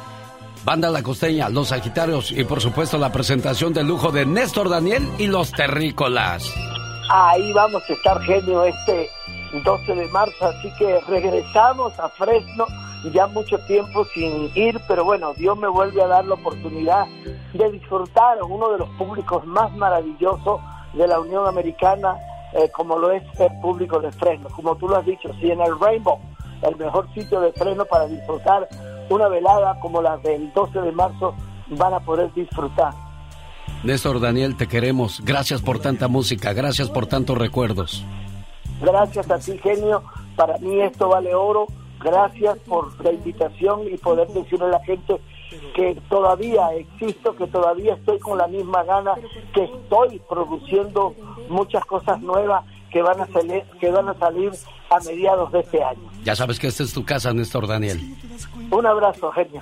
Banda La Costeña, Los Sagitarios y por supuesto la presentación de lujo de Néstor Daniel y Los Terrícolas. Ahí vamos a estar genio este 12 de marzo, así que regresamos a Fresno, ya mucho tiempo sin ir, pero bueno, Dios me vuelve a dar la oportunidad de disfrutar uno de los públicos más maravillosos de la Unión Americana, eh, como lo es el público de Fresno, como tú lo has dicho, sí, en el Rainbow, el mejor sitio de Fresno para disfrutar una velada como la del 12 de marzo van a poder disfrutar. Néstor Daniel, te queremos. Gracias por tanta música, gracias por tantos recuerdos. Gracias a ti, genio. Para mí esto vale oro. Gracias por la invitación y poder decirle a la gente que todavía existo, que todavía estoy con la misma gana, que estoy produciendo muchas cosas nuevas que van a salir, que van a salir a mediados de este año. Ya sabes que esta es tu casa, Néstor Daniel. Un abrazo, genio.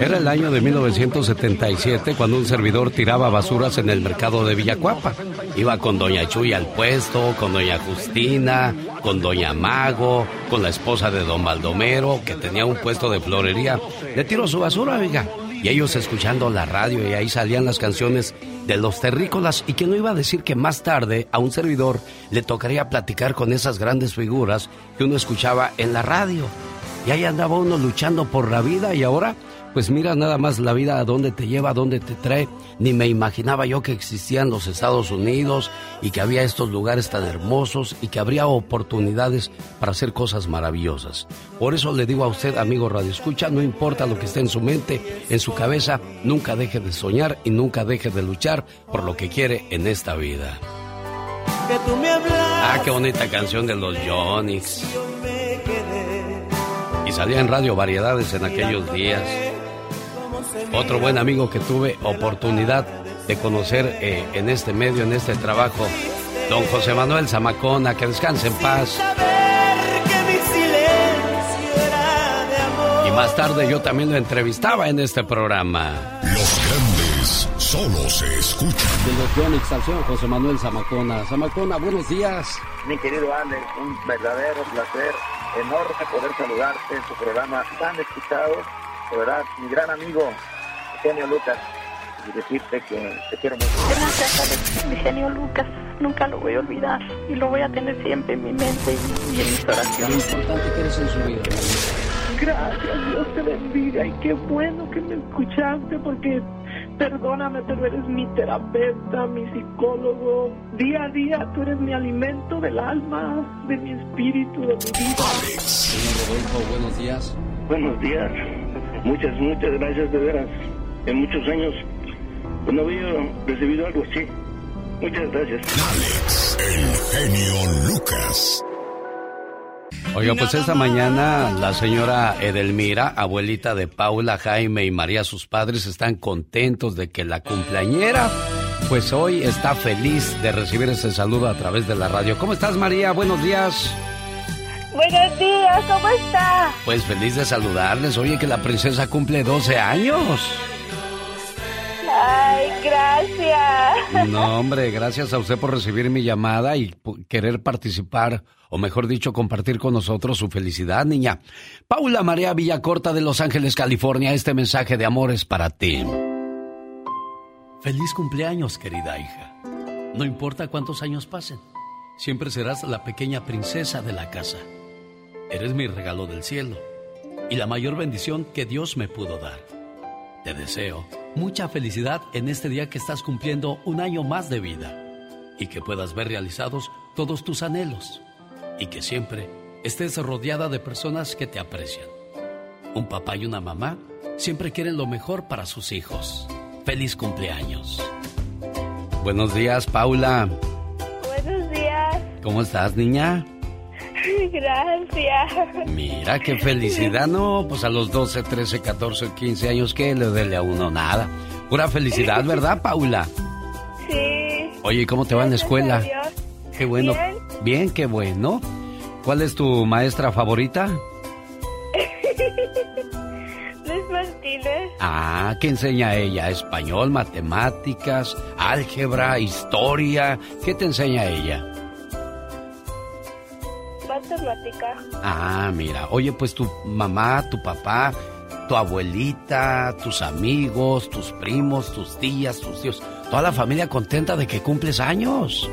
Era el año de 1977 cuando un servidor tiraba basuras en el mercado de Villacuapa. Iba con Doña Chuy al puesto, con Doña Justina, con Doña Mago, con la esposa de Don Baldomero, que tenía un puesto de florería. Le tiró su basura, oiga. Y ellos escuchando la radio y ahí salían las canciones de los terrícolas y que no iba a decir que más tarde a un servidor le tocaría platicar con esas grandes figuras que uno escuchaba en la radio. Y ahí andaba uno luchando por la vida y ahora pues mira nada más la vida a dónde te lleva, a dónde te trae. Ni me imaginaba yo que existían los Estados Unidos y que había estos lugares tan hermosos y que habría oportunidades para hacer cosas maravillosas. Por eso le digo a usted, amigo Radio Escucha, no importa lo que esté en su mente, en su cabeza, nunca deje de soñar y nunca deje de luchar por lo que quiere en esta vida. Ah, qué bonita canción de los Johnnys. Y salía en Radio Variedades en aquellos días. Otro buen amigo que tuve oportunidad de conocer eh, en este medio, en este trabajo, don José Manuel Zamacona, que descanse en paz. Y más tarde yo también lo entrevistaba en este programa. Los grandes solo se escuchan. De los al señor José Manuel Zamacona. Zamacona, buenos días. Mi querido Alex, un verdadero placer, enorme poder saludarte en tu programa tan escuchado de verdad, mi gran amigo, genio Lucas, y decirte que te quiero mucho. Gracias, mi genio Lucas. Nunca lo voy a olvidar y lo voy a tener siempre en mi mente y, en mis oraciones. Lo importante que eres en su vida. Gracias, Dios te bendiga y qué bueno que me escuchaste porque perdóname, pero eres mi terapeuta, mi psicólogo. Día a día tú eres mi alimento del alma, de mi espíritu, de mi vida. Señor Rodolfo, buenos días. Buenos días. Muchas, muchas gracias de veras. En muchos años pues, no había recibido algo así. Muchas gracias. Alex, el genio Lucas. Oiga, pues esta mañana la señora Edelmira, abuelita de Paula, Jaime y María, sus padres, están contentos de que la cumpleañera, pues hoy está feliz de recibir ese saludo a través de la radio. ¿Cómo estás, María? Buenos días. Buenos días, ¿cómo está? Pues feliz de saludarles. Oye, que la princesa cumple 12 años. Ay, gracias. No, hombre, gracias a usted por recibir mi llamada y querer participar, o mejor dicho, compartir con nosotros su felicidad, niña. Paula María Villacorta de Los Ángeles, California, este mensaje de amor es para ti. Feliz cumpleaños, querida hija. No importa cuántos años pasen, siempre serás la pequeña princesa de la casa. Eres mi regalo del cielo y la mayor bendición que Dios me pudo dar. Te deseo mucha felicidad en este día que estás cumpliendo un año más de vida y que puedas ver realizados todos tus anhelos y que siempre estés rodeada de personas que te aprecian. Un papá y una mamá siempre quieren lo mejor para sus hijos. Feliz cumpleaños. Buenos días, Paula. Buenos días. ¿Cómo estás, niña? Gracias. Mira qué felicidad, ¿no? Pues a los 12, 13, 14, 15 años, ¿qué le duele a uno? Nada. Pura felicidad, ¿verdad, Paula? Sí. Oye, ¿cómo te va en la escuela? Qué bueno. Bien. Bien, qué bueno. ¿Cuál es tu maestra favorita? Luis Martínez. Ah, ¿qué enseña ella? ¿Español, matemáticas, álgebra, historia? ¿Qué te enseña ella? Ah, mira. Oye, pues tu mamá, tu papá, tu abuelita, tus amigos, tus primos, tus tías, tus tíos, toda la familia contenta de que cumples años.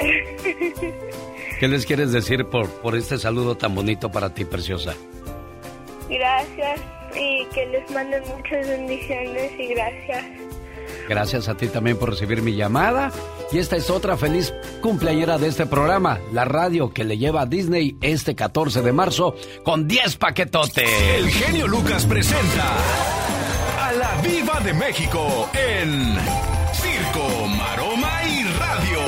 ¿Qué les quieres decir por, por este saludo tan bonito para ti, preciosa? Gracias y que les manden muchas bendiciones y gracias. Gracias a ti también por recibir mi llamada. Y esta es otra feliz cumpleañera de este programa, la radio que le lleva a Disney este 14 de marzo con 10 paquetotes. El genio Lucas presenta a la Viva de México en Circo, Maroma y Radio.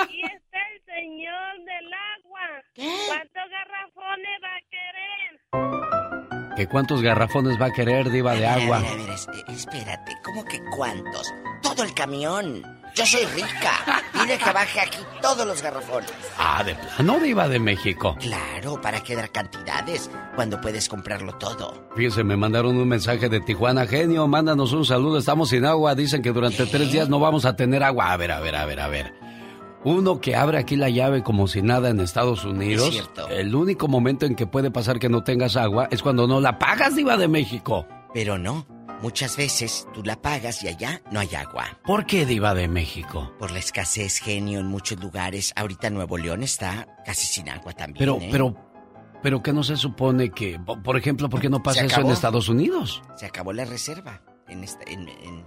Aquí está el señor del agua. ¿Cuántos garrafones va a? ¿Que cuántos garrafones va a querer, diva de agua? A ver, a ver, es- eh, espérate, ¿cómo que cuántos? Todo el camión. Yo soy rica. Dile que baje aquí todos los garrafones. Ah, de plano, diva de México. Claro, para que dar cantidades cuando puedes comprarlo todo. Fíjense, me mandaron un mensaje de Tijuana. Genio, mándanos un saludo. Estamos sin agua. Dicen que durante tres días no vamos a tener agua. A ver, a ver, a ver, a ver. Uno que abre aquí la llave como si nada en Estados Unidos. Es cierto. El único momento en que puede pasar que no tengas agua es cuando no la pagas, diva de México. Pero no, muchas veces tú la pagas y allá no hay agua. ¿Por qué, diva de México? Por la escasez, genio, en muchos lugares. Ahorita Nuevo León está casi sin agua también. Pero, ¿eh? pero, pero que no se supone que, po- por ejemplo, ¿por qué no pasa eso en. Estados Unidos? Se acabó la reserva. En esta- en- en-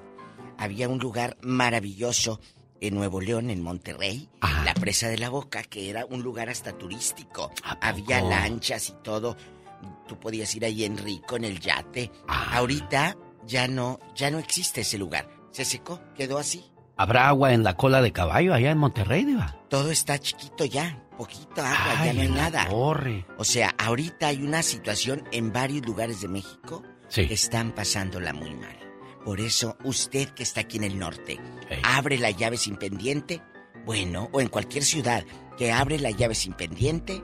había un lugar maravilloso en Nuevo León, en Monterrey, la presa de la Boca, que era un lugar hasta turístico. Había lanchas y todo. Tú podías ir ahí en rico, en el yate. Ah. Ahorita ya no, ya no existe ese lugar. Se secó, quedó así. ¿Habrá agua en la cola de caballo allá en Monterrey, diva? Todo está chiquito ya, poquito agua, ya no hay nada. torre. O sea, ahorita hay una situación en varios lugares de México Sí. que están pasándola muy mal. Por eso, usted que está aquí en el norte, abre la llave sin pendiente, bueno, o en cualquier ciudad que abre la llave sin pendiente,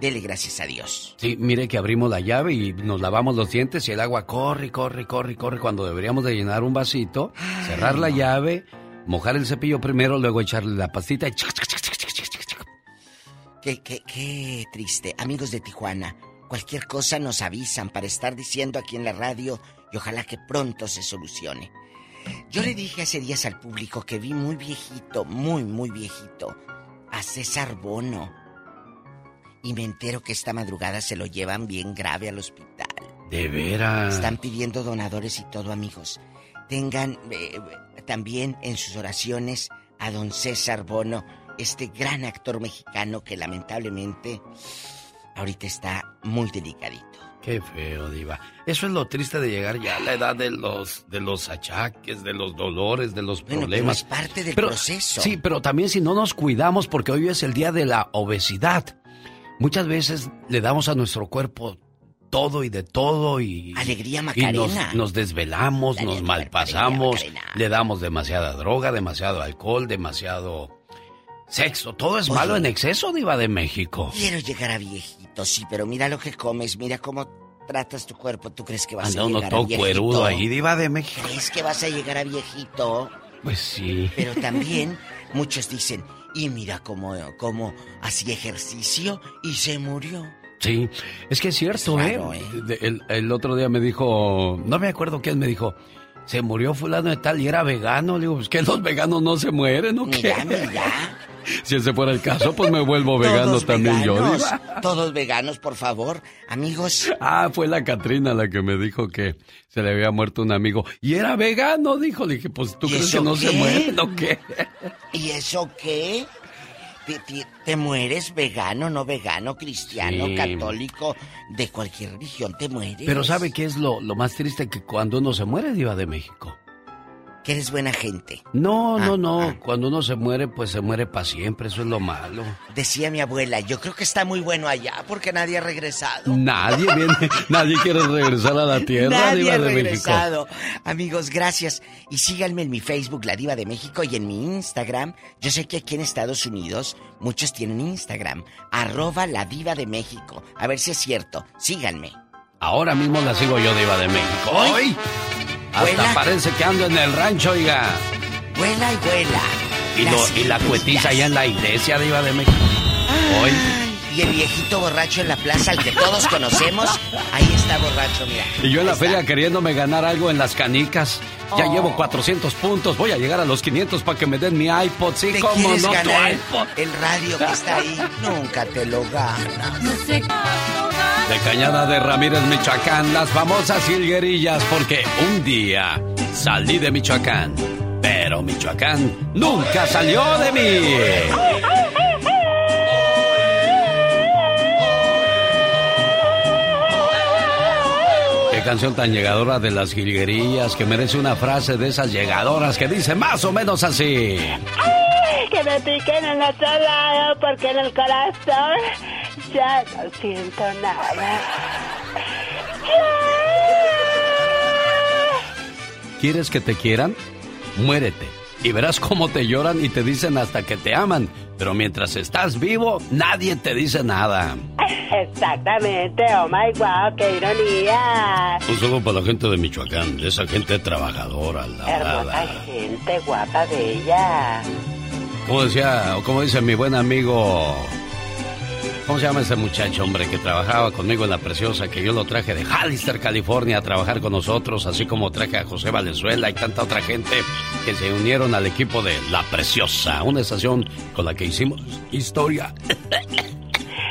dele gracias a Dios. Sí, mire que abrimos la llave y nos lavamos los dientes y el agua corre, corre, corre, corre. Cuando deberíamos de llenar un vasito, cerrar la llave, mojar el cepillo primero, luego echarle la pastita y... Qué, qué, qué triste. Amigos de Tijuana, cualquier cosa nos avisan para estar diciendo aquí en la radio y ojalá que pronto se solucione. Yo le dije hace días al público que vi muy viejito, muy, muy viejito, a César Bono. Y me entero que esta madrugada se lo llevan bien grave al hospital. De veras. Están pidiendo donadores y todo, amigos. Tengan eh, también en sus oraciones a don César Bono, este gran actor mexicano que lamentablemente ahorita está muy delicadito. Qué feo, diva. Eso es lo triste de llegar ya a la edad de los de los achaques, de los dolores, de los problemas. es parte del Pero- proceso. Sí, pero también si no nos cuidamos, porque hoy es el día de la obesidad. Muchas veces le damos a nuestro cuerpo todo y de todo y Alegría y Macarena. nos, nos desvelamos, nos malpasamos, le damos demasiada droga, demasiado alcohol, demasiado sexo. Todo es Oye. malo en exceso, diva de México. Quiero llegar a viejito, sí, pero mira lo que comes, mira cómo tratas tu cuerpo. ¿Tú crees que vas Anda a uno llegar a todo viejito? cuerudo ahí, diva de México. ¿Crees que vas a llegar a viejito? Pues sí. Pero también muchos dicen, y mira cómo, cómo hacía ejercicio y se murió. Sí, es que es cierto, Es raro, ¿eh? De- El, el otro día me dijo, no me acuerdo quién me dijo, se murió fulano de tal y era vegano. Le digo, pues que los veganos no se mueren, ¿o qué? Mira, mira. Si ese fuera el caso, pues me vuelvo vegano Todos también yo. veganos, diva. Todos veganos, por favor. Amigos, Ah, fue la Catrina la que me dijo que se le había muerto un amigo. Y era vegano, dijo. Le dije, pues tú ¿Y crees que no se mueren o qué. ¿y eso qué? ¿Te, te- te mueres vegano, no vegano, cristiano, Sí. católico, de cualquier religión te mueres? Pero ¿sabe qué es lo, lo más triste? Que cuando uno se muere, Diva de México. Que eres buena gente. No, Ah, no, no. Cuando uno se muere, pues se muere para siempre. Eso es lo malo. Decía mi abuela, yo creo que está muy bueno allá porque nadie ha regresado. Nadie viene, nadie quiere regresar a la tierra, Nadie Diva ha de México. regresado. Amigos, gracias. Y síganme en mi Facebook, La Diva de México, y en mi Instagram. Yo sé que aquí en Estados Unidos muchos tienen Instagram. Arroba La Diva de México. A ver si es cierto. Síganme. Ahora mismo la sigo yo, Diva de México. ¡Hoy! Hasta Vuela. parece que ando en el rancho, oiga. Vuela y vuela. Y, lo- y la cuetiza allá en la iglesia, Diva de México. Hoy. Y el viejito borracho en la plaza, al que todos conocemos, ahí está borracho, mira. Y yo en la feria queriéndome ganar algo en las canicas. Ya Oh. llevo 400 puntos. Voy a llegar a los 500 para que me den mi iPod. Sí, ¿Te cómo no, tu ganar el, iPod. el radio que está ahí? Nunca te lo ganas. De Cañada de Ramírez, Michoacán, las famosas jilguerillas, porque un día salí de Michoacán, pero Michoacán nunca salió de mí. Qué canción tan llegadora de las jilguerillas que merece una frase de esas llegadoras que dice más o menos así. Ay, que me piquen en otro lado porque en el corazón ya no siento nada. ¿Quieres que te quieran? Muérete. Y verás cómo te lloran y te dicen hasta que te aman. Pero mientras estás vivo, nadie te dice nada. Exactamente, oh my wow, qué ironía. Un saludo para la gente de Michoacán, de esa gente trabajadora, Hermosa labrada. gente, guapa, bella. Como decía, o como dice mi buen amigo. ¿Cómo se llama ese muchacho, hombre, que trabajaba conmigo en La Preciosa, que yo lo traje de Hallister, California, a trabajar con nosotros, así como traje a José Valenzuela y tanta otra gente que se unieron al equipo de La Preciosa, una estación con la que hicimos historia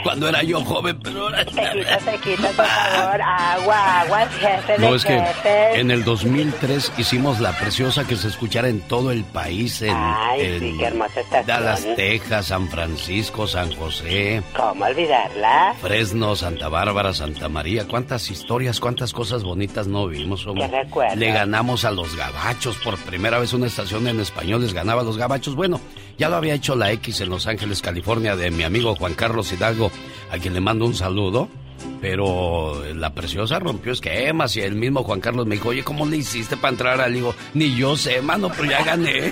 cuando era yo joven, pero ahora... Tequita, tequita, por favor, agua, agua, jefe de No, es que jefes. en el 2003 hicimos La Preciosa que se escuchara en todo el país, en, Ay, en sí, qué hermosa estación. Dallas, Texas, San Francisco, San José, ¿Cómo olvidarla? Fresno, Santa Bárbara, Santa María. ¿Cuántas historias, cuántas cosas bonitas no vimos? hombre? ¿Qué recuerdas? Le ganamos a los gabachos. Por primera vez una estación en español les ganaba a los gabachos. Bueno, ya lo había hecho la X en Los Ángeles, California, de mi amigo Juan Carlos Hidalgo, a quien le mando un saludo. Pero la preciosa rompió esquemas y el mismo Juan Carlos me dijo, oye, ¿cómo le hiciste para entrar al digo? Ni yo sé, mano, pero ya gané.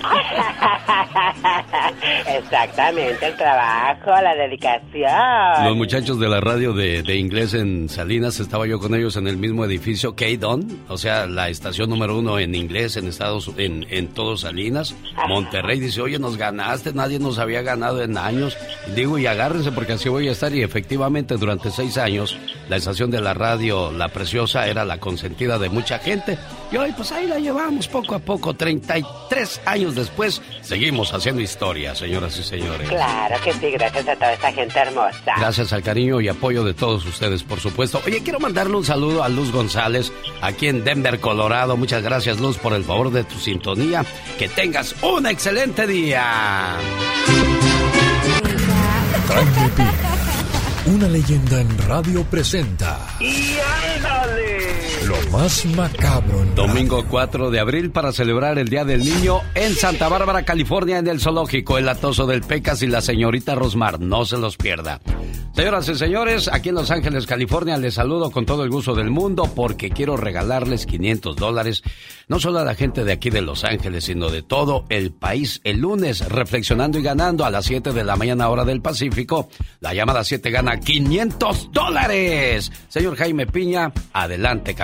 Exactamente, el trabajo, la dedicación. Los muchachos de la radio de, de inglés en Salinas, estaba yo con ellos en el mismo edificio, K-Don, o sea, la estación número uno en inglés en Estados en, en todo Salinas. Monterrey dice, oye, nos ganaste, nadie nos había ganado en años. Digo, y agárrense porque así voy a estar. Y efectivamente, durante seis años, la estación de la radio, La Preciosa, era la consentida de mucha gente. Y hoy, pues ahí la llevamos poco a poco, 33 años después, seguimos haciendo historia, señoras y señores. Claro que sí, gracias a toda esa gente hermosa. Gracias al cariño y apoyo de todos ustedes, por supuesto. Oye, quiero mandarle un saludo a Luz González, aquí en Denver, Colorado. Muchas gracias, Luz, por el favor de tu sintonía. Que tengas un excelente día. Una leyenda en radio presenta. ¡Y! Más macabro. Domingo 4 de abril para celebrar el Día del Niño en Santa Bárbara, California, en el zoológico El Atoso del Pecas y la señorita Rosmar. No se los pierda. Señoras y señores, aquí en Los Ángeles, California, les saludo con todo el gusto del mundo porque quiero regalarles 500 dólares, no solo a la gente de aquí de Los Ángeles, sino de todo el país. El lunes, reflexionando y ganando a las 7 de la mañana hora del Pacífico, la llamada 7 gana 500 dólares. Señor Jaime Piña, adelante,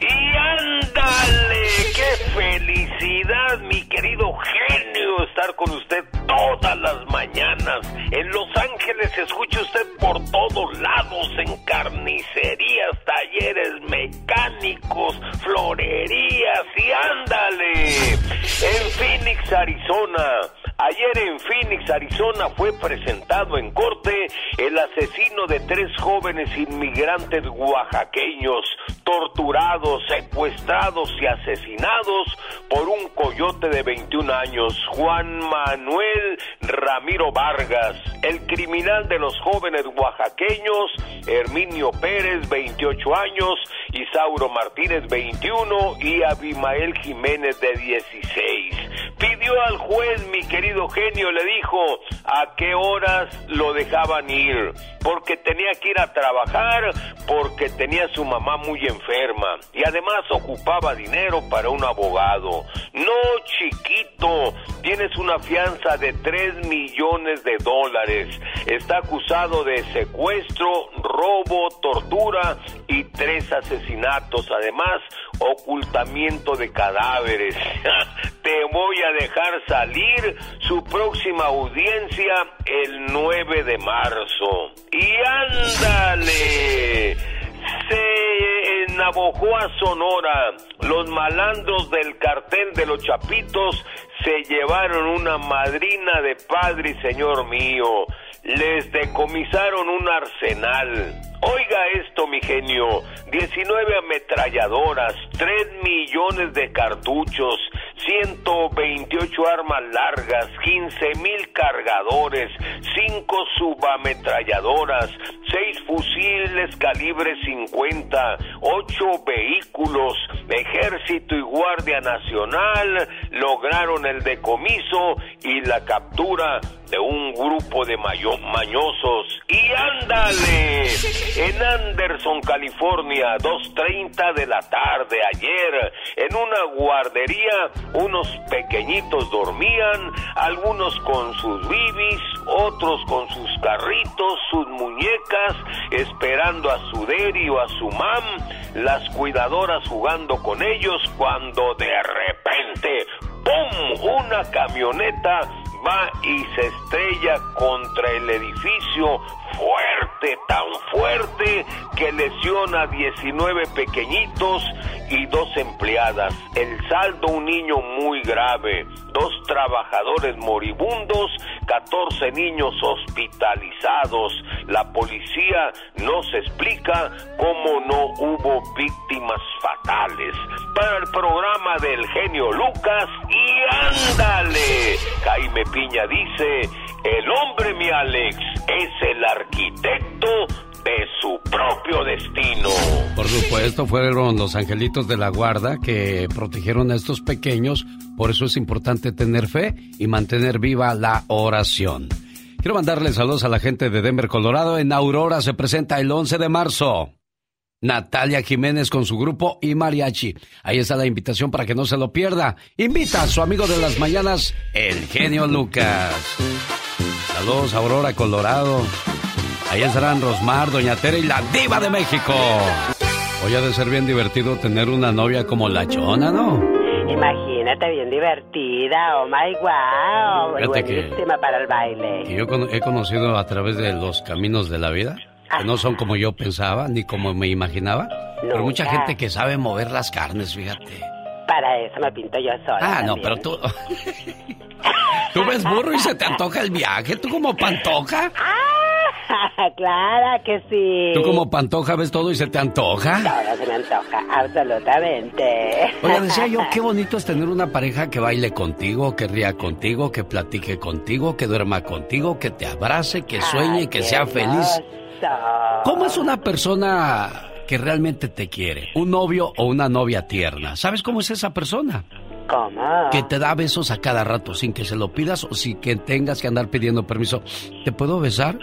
Y ándale, qué felicidad, mi querido genio, estar con usted todas las mañanas. En Los Ángeles se usted por todos lados, en carnicerías, talleres mecánicos, florerías y ándale. En Phoenix, Arizona. Ayer en Phoenix, Arizona, fue presentado en corte el asesino de tres jóvenes inmigrantes oaxaqueños, torturados, secuestrados y asesinados por un coyote de 21 años, Juan Manuel Ramiro Vargas. El criminal de los jóvenes oaxaqueños, Herminio Pérez, 28 años, Isauro Martínez, 21 y Abimael Jiménez, de 16. Pidió al juez, mi querido genio, le dijo a qué horas lo dejaban ir, porque tenía que ir a trabajar, porque tenía su mamá muy enferma y además ocupaba dinero para un abogado. No, chiquito, tienes una fianza de 3 millones de dólares. Está acusado de secuestro, robo, tortura y tres asesinatos. Además, ocultamiento de cadáveres. Te voy a dejar salir su próxima audiencia el 9 de marzo. Y ándale. Se en Navojoa, Sonora, los malandros del cartel de los Chapitos se llevaron una madrina de padre señor mío. Les decomisaron un arsenal. Oiga esto, mi genio. 19 ametralladoras, 3 millones de cartuchos, 128 armas largas, 15 mil cargadores, 5 subametralladoras, 6 fusiles calibre 50, 8 vehículos, ejército y guardia nacional lograron el decomiso y la captura de un grupo de mañosos. Y ándale, en Anderson, California, 2.30 de la tarde ayer, en una guardería, unos pequeñitos dormían, algunos con sus bibis, otros con sus carritos, sus muñecas, esperando a su daddy o a su mam, las cuidadoras jugando con ellos, cuando de repente, ¡pum!, una camioneta va y se estrella contra el edificio fuerte, tan fuerte que lesiona a 19 pequeñitos y dos empleadas. El saldo un niño muy grave, dos trabajadores moribundos, 14 niños hospitalizados. La policía nos explica cómo no hubo víctimas fatales. Para el programa del genio Lucas y ándale. Jaime Piña dice, el hombre mi Alex es el arquitecto de su propio destino. Por supuesto, fueron los angelitos de la guarda que protegieron a estos pequeños, por eso es importante tener fe y mantener viva la oración. Quiero mandarle saludos a la gente de Denver, Colorado. En Aurora se presenta el 11 de marzo. Natalia Jiménez con su grupo y mariachi. Ahí está la invitación para que no se lo pierda. Invita a su amigo de las mañanas, el genio Lucas. Saludos, Aurora, Colorado. Ahí estarán Rosmar, Doña Tere y la Diva de México. Hoy ha de ser bien divertido tener una novia como la Chona, ¿no? Imagínate, bien divertida. Oh my wow. Fíjate que- Buenísima para el baile. Que yo he conocido a través de los caminos de la vida, que no son como yo pensaba ni como me imaginaba, pero mucha Nunca. gente que sabe mover las carnes, fíjate. Para eso me pinto yo sola. Ah, no, también. pero tú. Tú ves burro y se te antoja el viaje. Tú como pantoja. claro que sí. Tú como pantoja ves todo y se te antoja. Todo se me antoja, absolutamente. Oiga, decía yo, qué bonito es tener una pareja que baile contigo, que ría contigo, que platique contigo, que duerma contigo, que te abrace, que sueñe, que sea feliz. ¿Cómo es una persona que realmente te quiere, un novio o una novia tierna. ¿Sabes cómo es esa persona? ¿Cómo? Que te da besos a cada rato sin que se lo pidas o sin que tengas que andar pidiendo permiso. ¿Te puedo besar?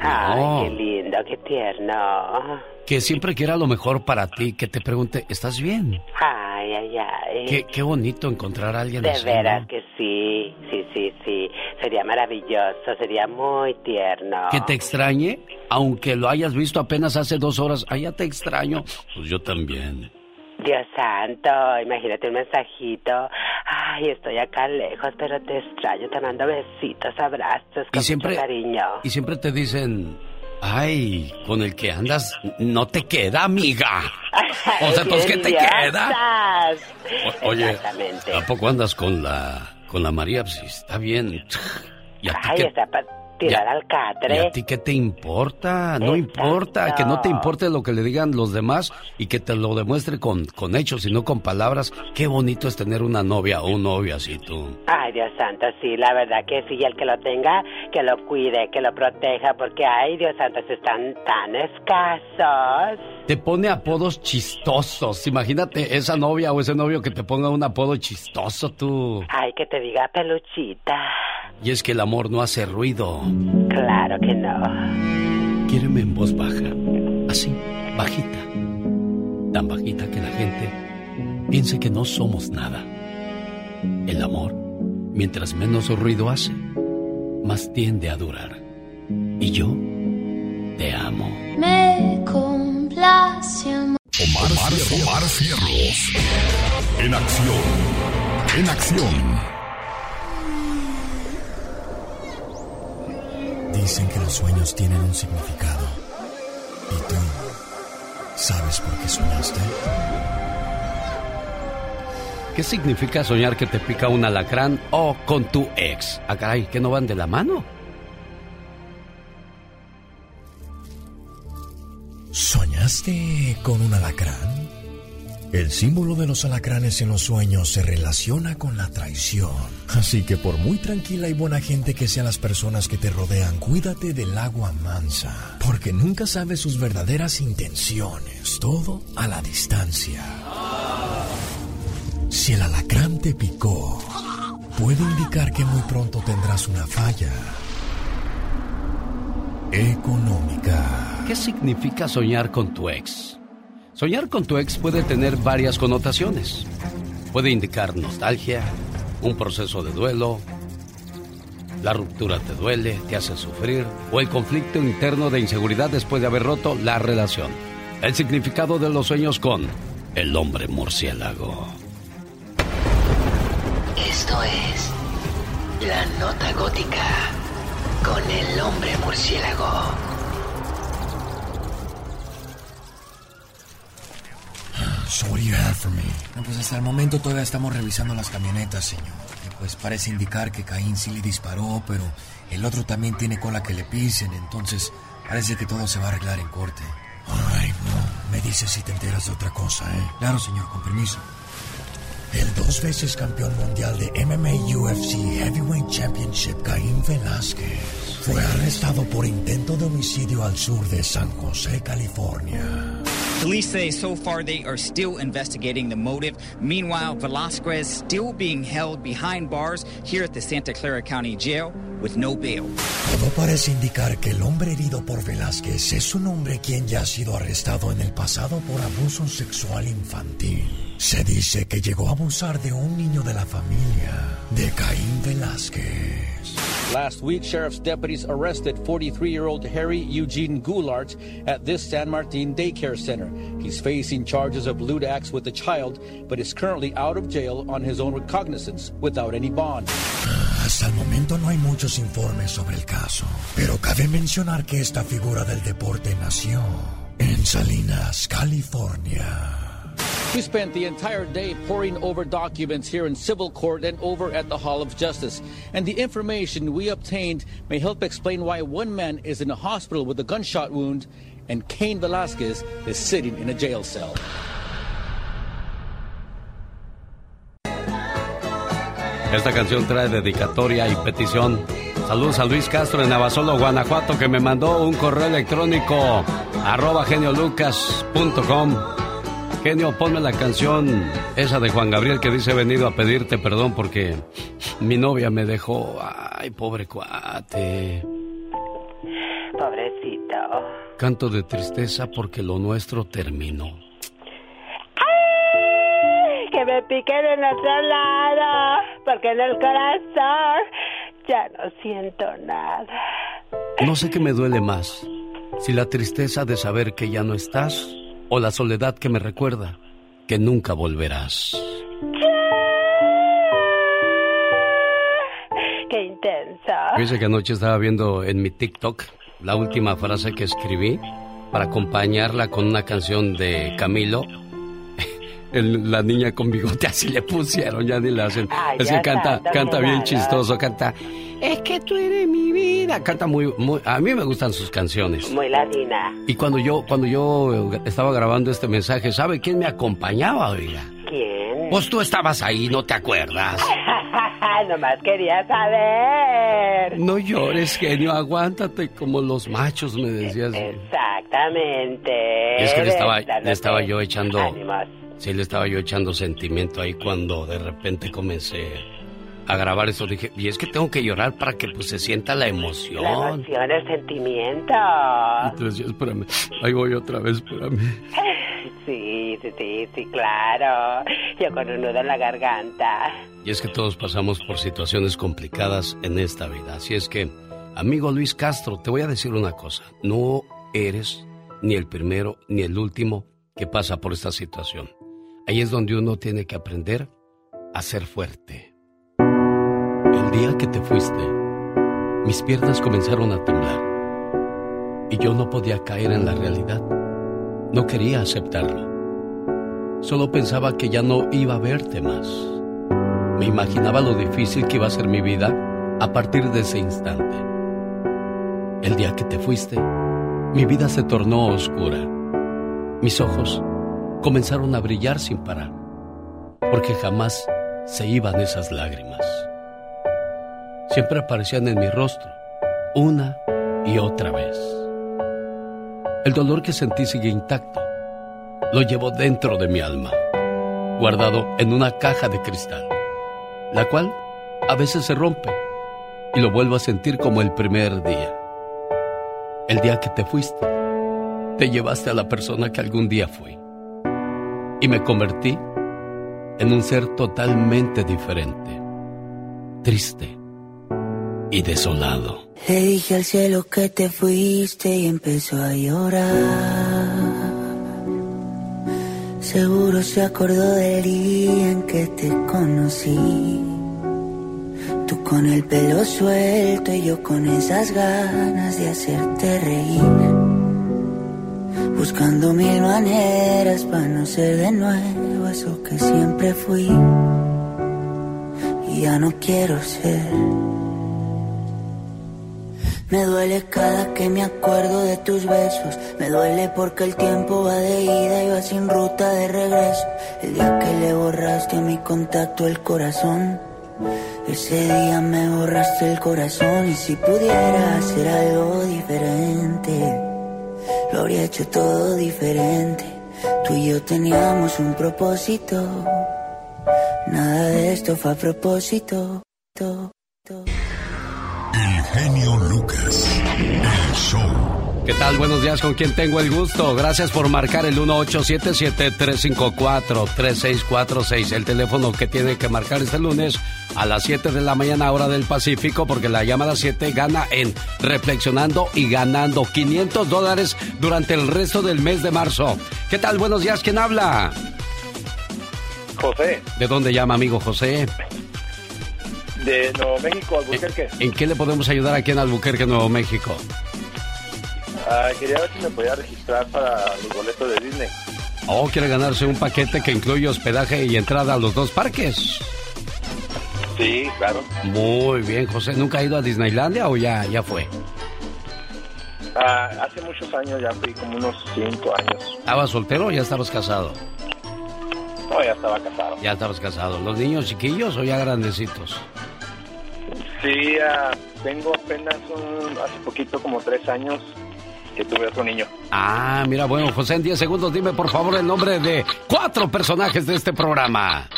Ay, No. qué lindo, qué tierno. Que siempre quiera lo mejor para ti, que te pregunte, ¿estás bien? Ay, ay, ay. Qué, qué bonito encontrar a alguien De así. veras ¿no? que sí, sí, sí, sí. Sería maravilloso, sería muy tierno. Que te extrañe, aunque lo hayas visto apenas hace dos horas. Ah, ya te extraño. Pues yo también. Dios santo, imagínate un mensajito. Ay, estoy acá lejos, pero te extraño. Te mando besitos, abrazos, con Y siempre, mucho cariño. y siempre te dicen, ay, con el que andas no te queda, amiga. O sea, pues, ¿qué te queda? O- oye. ¿a poco andas con la, con la María? Pues está bien. ¿Y a ti Ay, qué, está tirar al y catre. a ti qué te importa? No importa, que no te importe lo que le digan los demás y que te lo demuestre con, con hechos y no con palabras. Qué bonito es tener una novia o un novio así tú. Ay, Dios santo, sí, la verdad que sí, y el que lo tenga, que lo cuide, que lo proteja, porque, ay, Dios santo, se están tan escasos. Te pone apodos chistosos. Imagínate esa novia o ese novio que te ponga un apodo chistoso tú. Ay, que te diga peluchita. Y es que el amor no hace ruido. Claro que no. Quiéreme en voz baja. Así, bajita. Tan bajita que la gente piense que no somos nada. El amor, mientras menos ruido hace, más tiende a durar. Y yo te amo. Me complace amor. Omar, Omar Cierros. En acción. En acción. Dicen que los sueños tienen un significado. ¿Y tú sabes por qué soñaste? ¿Qué significa soñar que te pica un alacrán o con tu ex? Ah, caray, que no van de la mano. ¿Soñaste con un alacrán? El símbolo de los alacranes en los sueños se relaciona con la traición. Así que por muy tranquila y buena gente que sean las personas que te rodean, cuídate del agua mansa, porque nunca sabes sus verdaderas intenciones. Todo a la distancia. Si el alacrán te picó, puede indicar que muy pronto tendrás una falla económica. ¿Qué significa soñar con tu ex? Soñar con tu ex puede tener varias connotaciones. Puede indicar nostalgia, un proceso de duelo, la ruptura te duele, te hace sufrir, o el conflicto interno de inseguridad después de haber roto la relación. El significado de los sueños con el hombre murciélago. Esto es La Nota Gótica con el hombre murciélago. So what do you have for me? No, pues hasta el momento todavía estamos revisando las camionetas, señor. Que pues parece indicar que Caín sí le disparó, pero el otro también tiene cola que le pisen, entonces parece que todo se va a arreglar en corte. Ay, no. Me dices si te enteras de otra cosa, ¿eh? Claro, señor, con permiso. El dos veces campeón mundial de MMA UFC Heavyweight Championship, Caín Velázquez, fue arrestado por intento de homicidio al sur de San José, California. Police say so far they are still investigating the motive. Meanwhile, Velasquez still being held behind bars here at the Santa Clara County Jail with no bail. Todo parece indicar que el hombre herido por Velázquez es un hombre quien ya ha sido arrestado en el pasado por abuso sexual infantil. Se dice que llegó a abusar de un niño de la familia, de Caín Velázquez. Last week, sheriff's deputies arrested 43 year old Harry Eugene Goulart at this San Martin daycare center. He's facing charges of lewd acts with a child, but is currently out of jail on his own recognizance without any bond. Hasta el momento no hay muchos informes sobre el caso, pero cabe mencionar que esta figura del deporte nació en Salinas, California. We spent the entire day poring over documents here in civil court and over at the Hall of Justice. And the information we obtained may help explain why one man is in a hospital with a gunshot wound and Cain Velasquez is sitting in a jail cell. Esta canción trae dedicatoria y petición. Saludos a Luis Castro en Navasolo, Guanajuato, que me mandó un correo electrónico Arroba geniolucas.com. Genio, ponme la canción esa de Juan Gabriel que dice venido a pedirte perdón porque mi novia me dejó. Ay, pobre cuate. Pobrecito. Canto de tristeza porque lo nuestro terminó. ¡Ay! Que me piquen en otro lado, porque en el corazón ya no siento nada. No sé qué me duele más, si la tristeza de saber que ya no estás o la soledad que me recuerda que nunca volverás. ¡Qué intensa! Fíjese que anoche estaba viendo en mi TikTok la última frase que escribí para acompañarla con una canción de Camilo. El- la niña con bigote así le pusieron, ya ni le hacen. Ay, es que canta, está, canta bien chistoso, canta. Es que tú eres mi vida. Canta muy, muy. A mí me gustan sus canciones. Muy latina. Y cuando yo, cuando yo estaba grabando este mensaje, ¿sabe quién me acompañaba, oiga? ¿Quién? Pues tú estabas ahí, ¿no te acuerdas? Nomás quería saber. No llores, genio, aguántate como los machos, me decías. Exactamente. Y es que le estaba, le estaba yo echando. ánimos. Sí, le estaba yo echando sentimiento ahí cuando de repente comencé a grabar eso. Dije, y es que tengo que llorar para que pues se sienta la emoción. La emoción, el sentimiento. Entonces, espérame, ahí voy otra vez, espérame. Sí, sí, sí, sí, claro. Yo con un nudo en la garganta. Y es que todos pasamos por situaciones complicadas en esta vida. Así es que, amigo Luis Castro, te voy a decir una cosa. No eres ni el primero ni el último que pasa por esta situación. Ahí es donde uno tiene que aprender a ser fuerte. El día que te fuiste, mis piernas comenzaron a temblar. Y yo no podía caer en la realidad. No quería aceptarlo. Solo pensaba que ya no iba a verte más. Me imaginaba lo difícil que iba a ser mi vida a partir de ese instante. El día que te fuiste, mi vida se tornó oscura. Mis ojos comenzaron a brillar sin parar, porque jamás se iban esas lágrimas. Siempre aparecían en mi rostro, una y otra vez. El dolor que sentí sigue intacto. Lo llevo dentro de mi alma, guardado en una caja de cristal, la cual a veces se rompe y lo vuelvo a sentir como el primer día. El día que te fuiste, te llevaste a la persona que algún día fui y me convertí en un ser totalmente diferente, triste y desolado. Le dije al cielo que te fuiste y empezó a llorar. Seguro se acordó del día en que te conocí. Tú con el pelo suelto y yo con esas ganas de hacerte reír. Buscando mil maneras para no ser de nuevo eso que siempre fui. Y ya no quiero ser. Me duele cada que me acuerdo de tus besos. Me duele porque el tiempo va de ida y va sin ruta de regreso. El día que le borraste a mi contacto el corazón. Ese día me borraste el corazón y si pudiera hacer algo diferente, lo habría hecho todo diferente. Tú y yo teníamos un propósito. Nada de esto fue a propósito. To- to- El genio Lucas. El show. ¿Qué tal? Buenos días, ¿con quién tengo el gusto? Gracias por marcar el 1877-354-3646, el teléfono que tiene que marcar este lunes a las 7 de la mañana hora del Pacífico, porque la llamada 7 gana en Reflexionando y ganando 500 dólares durante el resto del mes de marzo. ¿Qué tal? Buenos días, ¿quién habla? José, ¿De dónde llama, amigo José? de Nuevo México, Albuquerque. ¿En qué le podemos ayudar aquí en Albuquerque, Nuevo México? Ah, quería ver si me podía registrar para los boletos de Disney. ¿O quiere ganarse un paquete que incluye hospedaje y entrada a los dos parques? Sí, claro. Muy bien, José. ¿Nunca ha ido a Disneylandia o ya, ya fue? Ah, hace muchos años, ya fui como unos cinco años. ¿Estabas soltero o ya estabas casado? No, ya estaba casado. Ya estabas casado. ¿Los niños chiquillos o ya grandecitos? Sí, ah, tengo apenas un, hace poquito como tres años que tuve otro niño. Ah, mira, bueno, José, en 10 segundos dime por favor el nombre de cuatro personajes de este programa.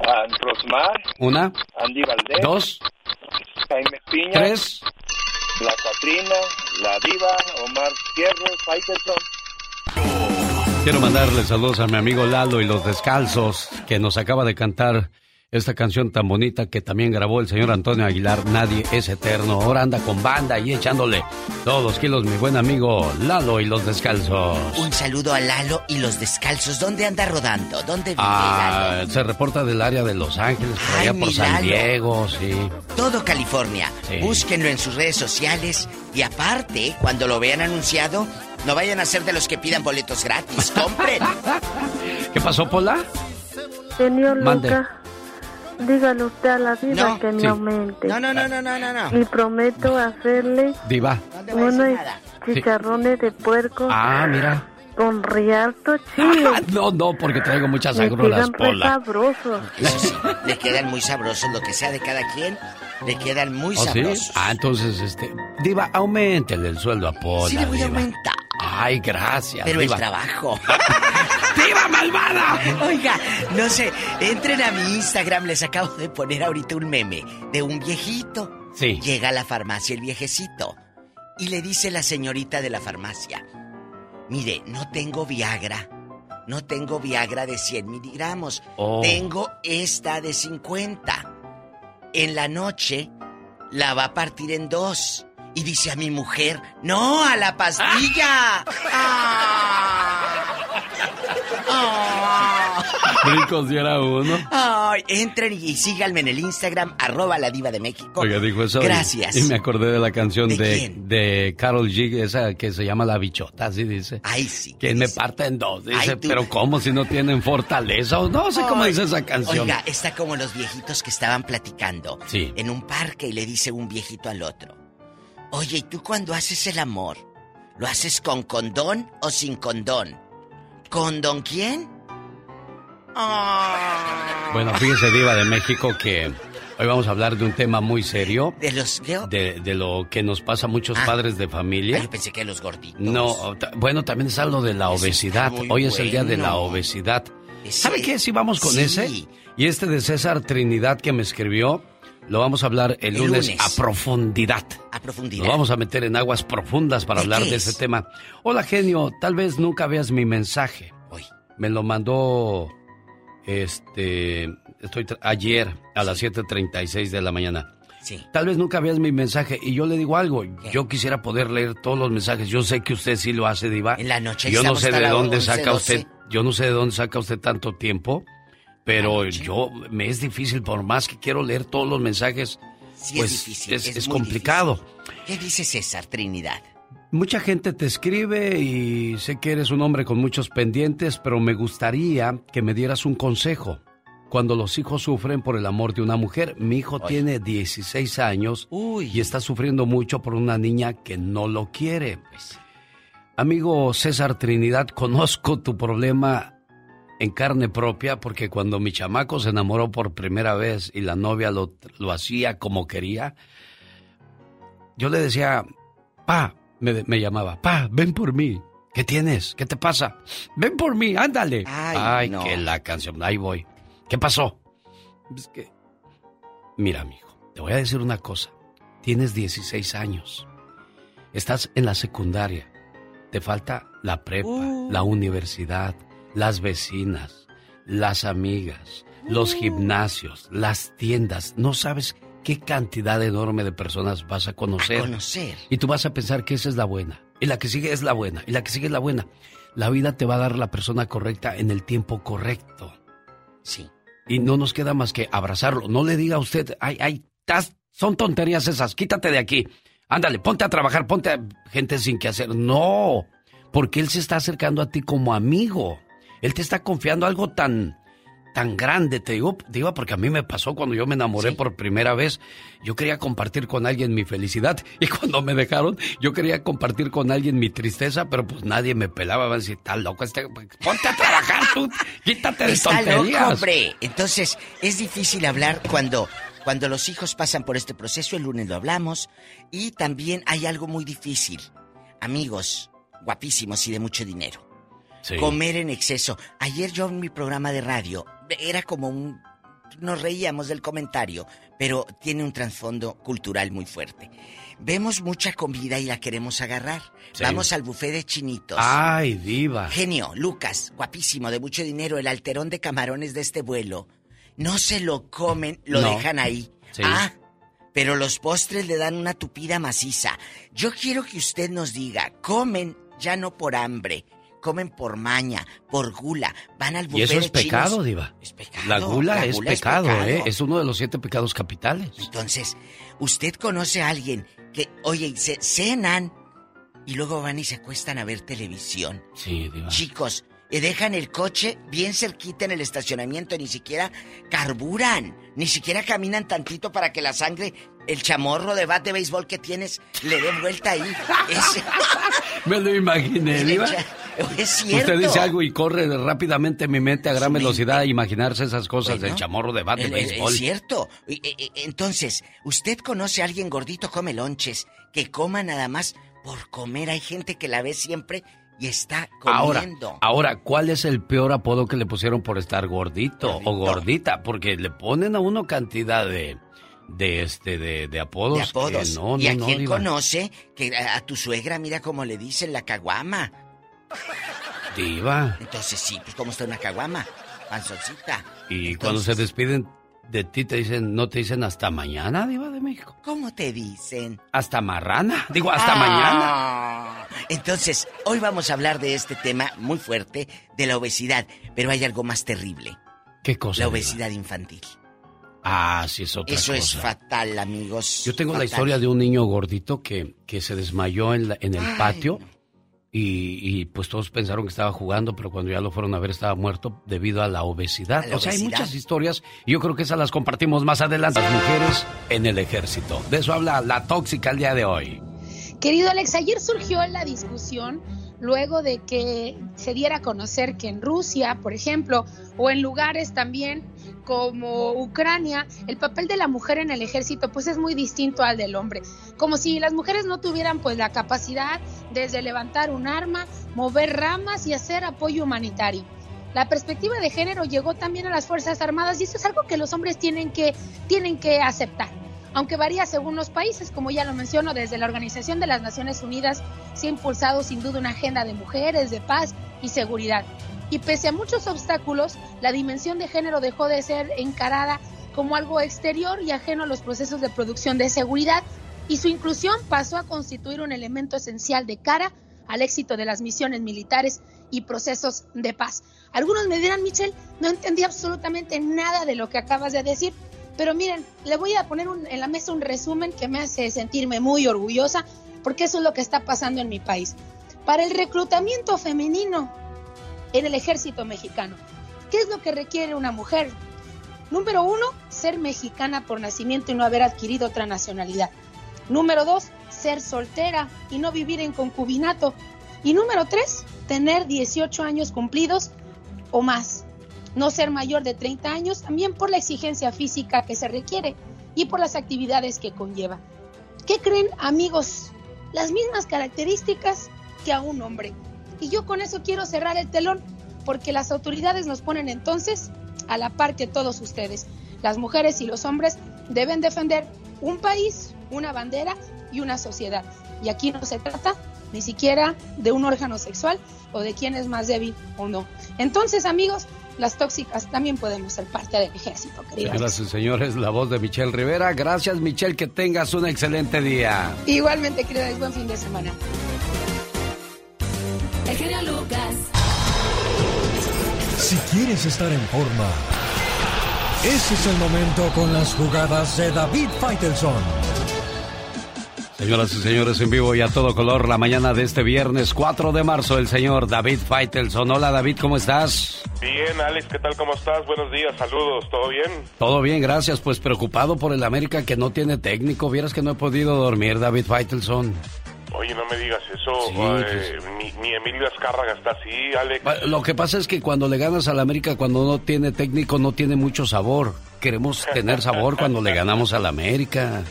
Ah, Rosmar, Una, Andy Valdés, dos, Jaime Piña, tres. La Catrina, La Diva, Omar Fierro, Faitelson. Quiero mandarle saludos a mi amigo Lalo y los Descalzos, que nos acaba de cantar esta canción tan bonita que también grabó el señor Antonio Aguilar, Nadie es Eterno. Ahora anda con banda y echándole todos los kilos mi buen amigo Lalo y los Descalzos. Un saludo a Lalo y los descalzos. ¿Dónde anda rodando? ¿Dónde vive Ah, Lalo? se reporta del área de Los Ángeles, por Ay, allá por San Lalo. Diego, sí. Todo California. Sí. Búsquenlo en sus redes sociales. Y aparte, cuando lo vean anunciado, no vayan a ser de los que pidan boletos gratis. Compren. ¿Qué pasó, Pola? Señor Mande. Luca, dígale usted a la No, que me sí. aumente. No, no, no, no, no, no, no. Y prometo hacerle Diva. unos chicharrones de puerco Ah, mira. con rialto chile. No, no, porque traigo muchas agruras, Pola. sabrosos. Eso sí, le quedan muy sabrosos. Lo que sea de cada quien, le quedan muy ¿Oh, sí? sabrosos. Ah, entonces, este... Diva, aumentele el sueldo a Pola, Sí, le voy a Diva. aumentar. Ay, gracias, Pero Diva. el trabajo. ¡Diva malvada! Oiga, no sé, entren a mi Instagram, les acabo de poner ahorita un meme de un viejito. Sí. Llega a la farmacia el viejecito y le dice la señorita de la farmacia, mire, no tengo Viagra, no tengo Viagra de 100 miligramos, Oh. tengo esta de 50. En la noche la va a partir en dos. Y dice a mi mujer, no, a la pastilla. Ah. Brincos diera uno. Ay, entren y síganme en el Instagram, arroba la diva de México. Oiga, dijo eso. Gracias. Y, me acordé de la canción ¿De de, quién? de Carol G, esa que se llama La Bichota, así dice. Ay, sí. Quien me parte en dos. Dice, Ay, pero ¿cómo si no tienen fortaleza? O no sé cómo Ay, dice esa canción. Oiga, está como los viejitos que estaban platicando Sí. en un parque y le dice un viejito al otro. Oye, ¿y tú cuando haces el amor? ¿Lo haces con condón o sin condón? ¿Condón quién? Ah. Bueno, fíjese, Diva de México, que hoy vamos a hablar de un tema muy serio. ¿De los? De, de lo que nos pasa a muchos Ah. padres de familia. Ay, yo pensé que los gorditos. No, bueno, también es algo de la Eso obesidad. Hoy es el día de la obesidad. Ese- ¿Sabe qué? Si vamos con Sí. ese. Y este de César Trinidad que me escribió, lo vamos a hablar el, El lunes, lunes. a profundidad. A profundidad. Nos vamos a meter en aguas profundas para ¿De hablar de es? ese tema. Hola, genio. Tal vez nunca veas mi mensaje. Hoy. Me lo mandó este estoy ayer a las 7:36 de la mañana. Sí. Tal vez nunca veas mi mensaje y yo le digo algo, yo quisiera poder leer todos los mensajes. Yo sé que usted sí lo hace, diva. En la noche Yo no sé de dónde 11, saca 12. usted, yo no sé de dónde saca usted tanto tiempo, pero yo me es difícil por más que quiero leer todos los mensajes. Sí, pues es difícil. es, es muy complicado. difícil. ¿Qué dice César Trinidad? Mucha gente te escribe y sé que eres un hombre con muchos pendientes, pero me gustaría que me dieras un consejo. Cuando los hijos sufren por el amor de una mujer, mi hijo tiene 16 años y está sufriendo mucho por una niña que no lo quiere. Amigo César Trinidad, conozco tu problema en carne propia porque cuando mi chamaco se enamoró por primera vez y la novia lo, lo hacía como quería, yo le decía, pa, me, me llamaba, pa, ven por mí. ¿Qué tienes? ¿Qué te pasa? Ven por mí, ándale. Ay, no. que la canción, ahí voy. ¿Qué pasó? Es que, mira, amigo, te voy a decir una cosa. Tienes 16 años. Estás en la secundaria. Te falta la prepa, Uh. la universidad, las vecinas, las amigas, los Uh. gimnasios, las tiendas. No sabes qué cantidad enorme de personas vas a conocer. Conocer. Y tú vas a pensar que esa es la buena. Y la que sigue es la buena. Y la que sigue es la buena. La vida te va a dar la persona correcta en el tiempo correcto. Sí. Y no nos queda más que abrazarlo. No le diga a usted, ay, ay, tas- son tonterías esas, quítate de aquí. Ándale, ponte a trabajar, ponte a gente sin que hacer. No, porque él se está acercando a ti como amigo. Él te está confiando algo tan, tan grande. Te digo, te digo porque a mí me pasó cuando yo me enamoré por primera vez. Yo quería compartir con alguien mi felicidad y cuando me dejaron, yo quería compartir con alguien mi tristeza, pero pues nadie me pelaba. Van a decir, está loco este, ponte a trabajar tú, quítate de Está tonterías. loco, hombre. Entonces, es difícil hablar cuando, cuando los hijos pasan por este proceso. El lunes lo hablamos. Y también hay algo muy difícil. amigos guapísimos y de mucho dinero. Sí. Comer en exceso. Ayer yo en mi programa de radio era como un... Nos reíamos del comentario, pero tiene un trasfondo cultural muy fuerte. Vemos mucha comida y la queremos agarrar. Sí. Vamos al buffet de chinitos. Ay, diva. Genio, Lucas, guapísimo, de mucho dinero, el alterón de camarones de este vuelo. No se lo comen, lo No. dejan ahí. Sí. Ah, pero los postres le dan una tupida maciza. Yo quiero que usted nos diga, comen ya no por hambre, comen por maña, por gula, van al Y buffet eso es de chinos. pecado, diva. La gula, la es, gula es pecado, pecado. ¿eh? Es uno de los siete pecados capitales. Entonces, usted conoce a alguien que, oye, y se cenan y luego van y se acuestan a ver televisión. Sí, diva. Chicos, y dejan el coche bien cerquita en el estacionamiento, ni siquiera carburan, ni siquiera caminan tantito para que la sangre, el chamorro de bat de béisbol que tienes, le dé vuelta ahí. Es, Me lo imaginé, diva. es cierto. Usted dice algo y corre rápidamente mi mente a gran Su velocidad a imaginarse esas cosas Bueno, del chamorro de bate de El- béisbol. Es cierto. Y- y- Entonces, ¿usted conoce a alguien gordito come lonches que coma nada más por comer? Hay gente que la ve siempre y está comiendo. ahora, ¿cuál es el peor apodo que le pusieron por estar gordito, o gordita? Porque le ponen a uno cantidad de, de este, de, de apodos. de apodos. no, ¿Y no, a no, quién diva. conoce que a, a tu suegra, mira cómo le dicen la caguama? Diva. Entonces sí, pues cómo está una caguama, panzoncita. Y cuando se despiden de ti te dicen, no te dicen hasta mañana, Diva de México. ¿Cómo te dicen? Hasta marrana. Digo, hasta Ah. mañana. Entonces, hoy vamos a hablar de este tema muy fuerte, de la obesidad, pero hay algo más terrible, ¿Qué cosa? la Diva? obesidad infantil. Ah, sí, es otra Eso es fatal, amigos. Yo tengo la historia de un niño gordito que, que se desmayó en, la- en el Ay, patio y, y, pues todos pensaron que estaba jugando, pero cuando ya lo fueron a ver estaba muerto debido a la obesidad. A la o sea, hay muchas historias y yo creo que esas las compartimos más adelante. Las mujeres en el ejército. De eso habla la tóxica el día de hoy. Querido Alex, ayer surgió la discusión luego de que se diera a conocer que en Rusia, por ejemplo, o en lugares también como Ucrania, el papel de la mujer en el ejército pues es muy distinto al del hombre. Como si las mujeres no tuvieran pues la capacidad desde levantar un arma, mover ramas y hacer apoyo humanitario. La perspectiva de género llegó también a las Fuerzas Armadas y eso es algo que los hombres tienen que, tienen que aceptar aunque varía según los países, como ya lo menciono, desde la Organización de las Naciones Unidas se ha impulsado sin duda una agenda de mujeres, de paz y seguridad. Y pese a muchos obstáculos, la dimensión de género dejó de ser encarada como algo exterior y ajeno a los procesos de producción de seguridad y su inclusión pasó a constituir un elemento esencial de cara al éxito de las misiones militares y procesos de paz. Algunos me dirán, Michelle, no entendí absolutamente nada de lo que acabas de decir, pero miren, le voy a poner en la mesa un resumen que me hace sentirme muy orgullosa porque eso es lo que está pasando en mi país. Para el reclutamiento femenino en el ejército mexicano, ¿qué es lo que requiere una mujer? Número uno, ser mexicana por nacimiento y no haber adquirido otra nacionalidad. Número dos, ser soltera y no vivir en concubinato. Y número tres, tener 18 años cumplidos o más. No ser mayor de 30 años también por la exigencia física que se requiere y por las actividades que conlleva. ¿Qué creen amigos? Las mismas características que a un hombre. Y yo con eso quiero cerrar el telón porque las autoridades nos ponen entonces a la par que todos ustedes. Las mujeres y los hombres deben defender un país, una bandera y una sociedad. Y aquí no se trata ni siquiera de un órgano sexual o de quién es más débil o no. Entonces, amigos, las tóxicas también podemos ser parte del ejército, queridos. Señoras y señores, la voz de Michelle Rivera. Gracias, Michelle, que tengas un excelente día. Igualmente, queridos, buen fin de semana. El genio Lucas. Si quieres estar en forma, ese es el momento con las jugadas de David Faitelson. Señoras y señores, en vivo y a todo color, la mañana de este viernes 4 de marzo, el señor David Faitelson. Hola, David, ¿cómo estás? Bien, Alex, ¿qué tal? ¿Cómo estás? Buenos días, saludos, ¿todo bien? Todo bien, gracias. Pues preocupado por el América que no tiene técnico. Vieras que no he podido dormir, David Faitelson. Oye, no me digas eso. Sí, eh, mi, mi Emilio Azcárraga está así, Alex. Pa- Lo que pasa es que cuando le ganas al América, cuando no tiene técnico, no tiene mucho sabor. Queremos tener sabor cuando le ganamos al América.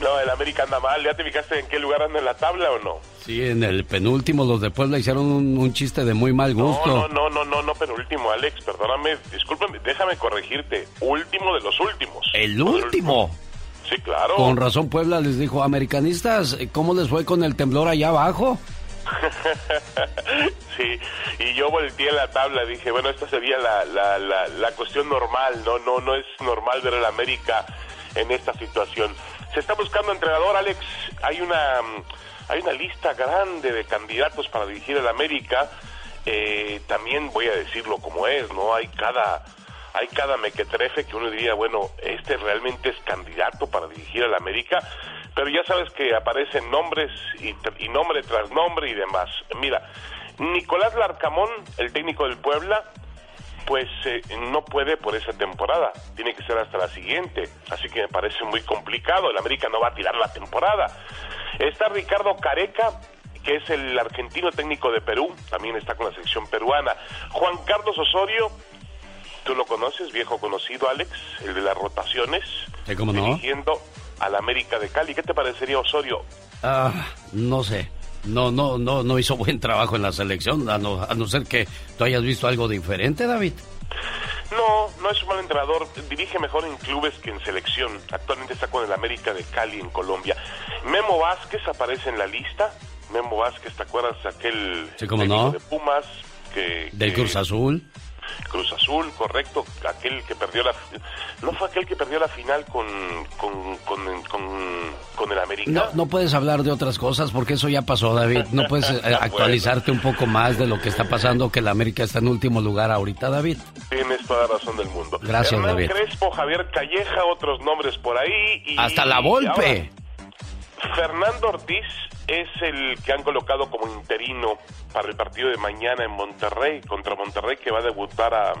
No, el América anda mal. ¿Ya te fijaste en qué lugar anda en la tabla o no? Sí, en el penúltimo los de Puebla hicieron un, un chiste de muy mal gusto. No, no, no, no, no, no, penúltimo, Alex, perdóname, discúlpame, déjame corregirte. Último de los últimos. ¿El último? Sí, claro. Con razón Puebla les dijo, americanistas, ¿cómo les fue con el temblor allá abajo? sí, y yo volteé la tabla, dije, bueno, esta sería la, la, la, la cuestión normal, no, no, no es normal ver al América en esta situación. Se está buscando entrenador, Alex, hay una, hay una lista grande de candidatos para dirigir al América, eh, también voy a decirlo como es, ¿no? Hay cada, hay cada mequetrefe que uno diría, bueno, este realmente es candidato para dirigir al América, pero ya sabes que aparecen nombres y, y nombre tras nombre y demás. Mira, Nicolás Larcamón, el técnico del Puebla, pues eh, no puede por esa temporada, tiene que ser hasta la siguiente, así que me parece muy complicado, el América no va a tirar la temporada. Está Ricardo Careca, que es el argentino técnico de Perú, también está con la selección peruana. Juan Carlos Osorio, tú lo conoces, viejo conocido, Alex, el de las rotaciones, ¿Sí, cómo no? dirigiendo al América de Cali. ¿Qué te parecería Osorio? Ah, no sé. No, no, no, no hizo buen trabajo en la selección, a no, a no ser que tú hayas visto algo diferente, David. No, no es un mal entrenador. Dirige mejor en clubes que en selección. Actualmente está con el América de Cali en Colombia. Memo Vázquez aparece en la lista. Memo Vázquez, ¿te acuerdas aquel Sí, cómo técnico no. de Pumas? Que, Del que- Cruz Azul. Cruz Azul, correcto. Aquel que perdió la... ¿No fue aquel que perdió la final con, con, con, con- con el América? No, no puedes hablar de otras cosas porque eso ya pasó, David. No puedes eh, actualizarte un poco más de lo que está pasando, que la América está en último lugar ahorita, David. Tienes toda la razón del mundo. Gracias, Hernán David. Crespo, Javier Calleja, otros nombres por ahí. Y Hasta la Volpe. ahora, Fernando Ortiz es el que han colocado como interino para el partido de mañana en Monterrey, contra Monterrey, que va a debutar a,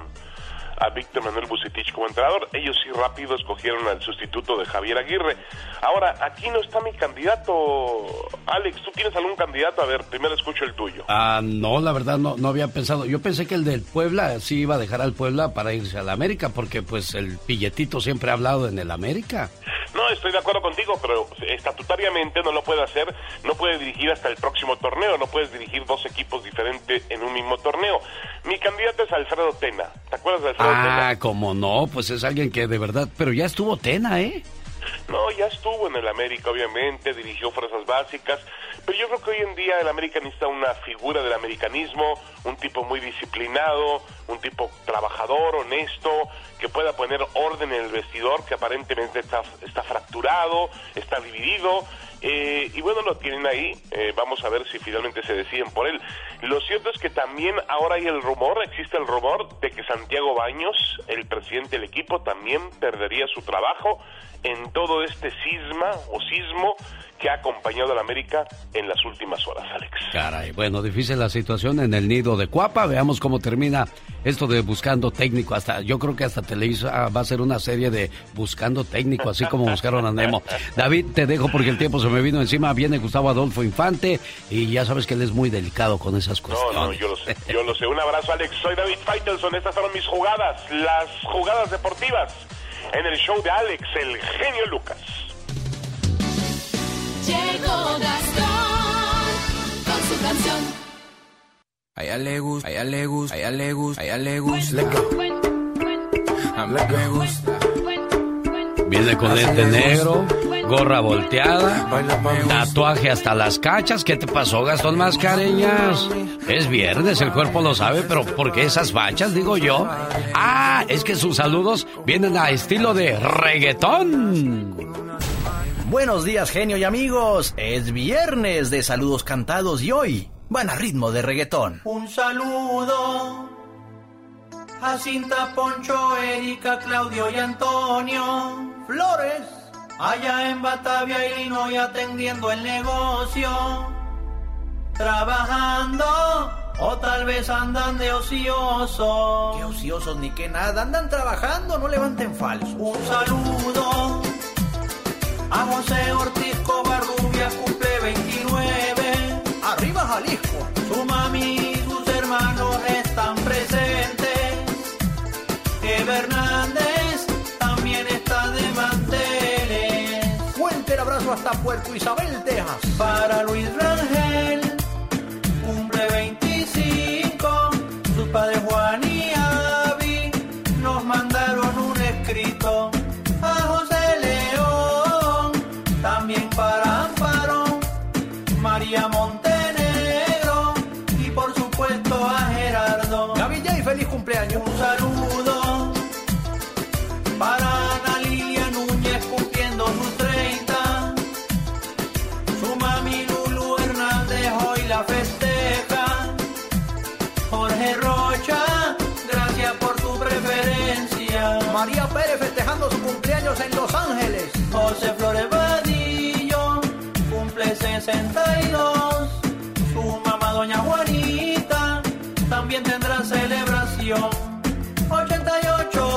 a Víctor Manuel Bucetich como entrenador. Ellos sí rápido escogieron al sustituto de Javier Aguirre. Ahora, aquí no está mi candidato. Alex, ¿tú tienes algún candidato? A ver, primero escucho el tuyo. Ah, no, la verdad no, no había pensado. Yo pensé que el del Puebla sí iba a dejar al Puebla para irse a la América, porque pues el pilletito siempre ha hablado en el América. No, estoy de acuerdo contigo, pero estatutariamente no lo puede hacer, no puede dirigir hasta el próximo torneo, no puedes dirigir dos equipos diferentes en un mismo torneo. Mi candidato es Alfredo Tena. ¿Te acuerdas de Alfredo Tena? Ah, como no, pues es alguien que de verdad, pero ya estuvo Tena, ¿eh? No, ya estuvo en el América, obviamente, dirigió fuerzas básicas, pero yo creo que hoy en día el América necesita una figura del americanismo, un tipo muy disciplinado, un tipo trabajador, honesto, que pueda poner orden en el vestidor, que aparentemente está, está fracturado, está dividido, eh, y bueno, lo tienen ahí, eh, vamos a ver si finalmente se deciden por él. Lo cierto es que también ahora hay el rumor, existe el rumor de que Santiago Baños, el presidente del equipo, también perdería su trabajo en todo este cisma o sismo que ha acompañado a la América en las últimas horas, Alex. Caray, bueno, difícil la situación en el nido de Cuapa. Veamos cómo termina esto de buscando técnico. Hasta yo creo que hasta Televisa va a ser una serie de buscando técnico, así como buscaron a Nemo. David, te dejo porque el tiempo se me vino encima. Viene Gustavo Adolfo Infante y ya sabes que él es muy delicado con esas No, cuestiones. no, yo lo sé, yo lo sé. Un abrazo, Alex. Soy David Faitelson. Estas fueron mis jugadas, las jugadas deportivas en el show de Alex, el genio Lucas. Llegó Gastón con su canción. A ella le gusta, a ella le gusta, a ella le gusta, a ella le gusta. A mí me gusta. Viene con lente negro, gorra volteada, tatuaje hasta las cachas. ¿Qué te pasó, Gastón Mascareñas? Es viernes, el cuerpo lo sabe, pero ¿por qué esas fachas, digo yo? Ah, es que sus saludos vienen a estilo de reggaetón. Buenos días, genio y amigos. Es viernes de saludos cantados y hoy van a ritmo de reggaetón. Un saludo a Cinta, Poncho, Erika, Claudio y Antonio Flores, allá en Batavia, Illinois, atendiendo el negocio, trabajando o tal vez andan de ociosos. Que ociosos ni que nada, andan trabajando, no levanten falsos. Un saludo a José Ortiz Covarrubia, cumple 29. Arriba Jalisco. Su mami hasta Puerto Isabel, Texas. Para Luis Rangel, la festeja. Jorge Rocha, gracias por tu preferencia. María Pérez festejando su cumpleaños en Los Ángeles. José Flores Vadillo cumple 62. Su mamá Doña Juanita también tendrá celebración. 88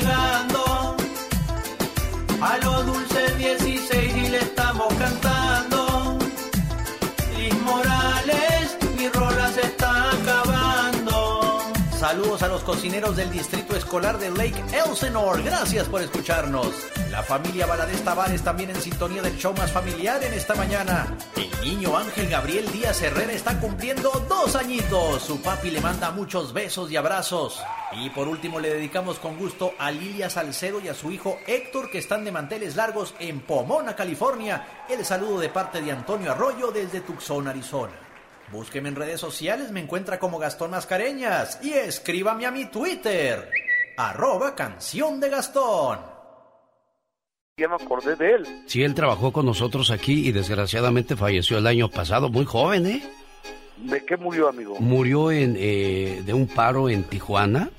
llegando. A lo dulce A los cocineros del distrito escolar de Lake Elsinore. Gracias por escucharnos. La familia Valadez Tavares también en sintonía del show más familiar en esta mañana. El niño Ángel Gabriel Díaz Herrera está cumpliendo dos añitos. Su papi le manda muchos besos y abrazos. Y por último le dedicamos con gusto a Lilia Salcedo y a su hijo Héctor que están de manteles largos en Pomona, California. El saludo de parte de Antonio Arroyo desde Tucson, Arizona. Búsqueme en redes sociales, me encuentra como Gastón Mascareñas y escríbame a mi Twitter, arroba canción de Gastón. Ya me acordé de él. Sí, él trabajó con nosotros aquí y desgraciadamente falleció el año pasado, muy joven, ¿eh? ¿De qué murió, amigo? Murió en, eh, de un paro en Tijuana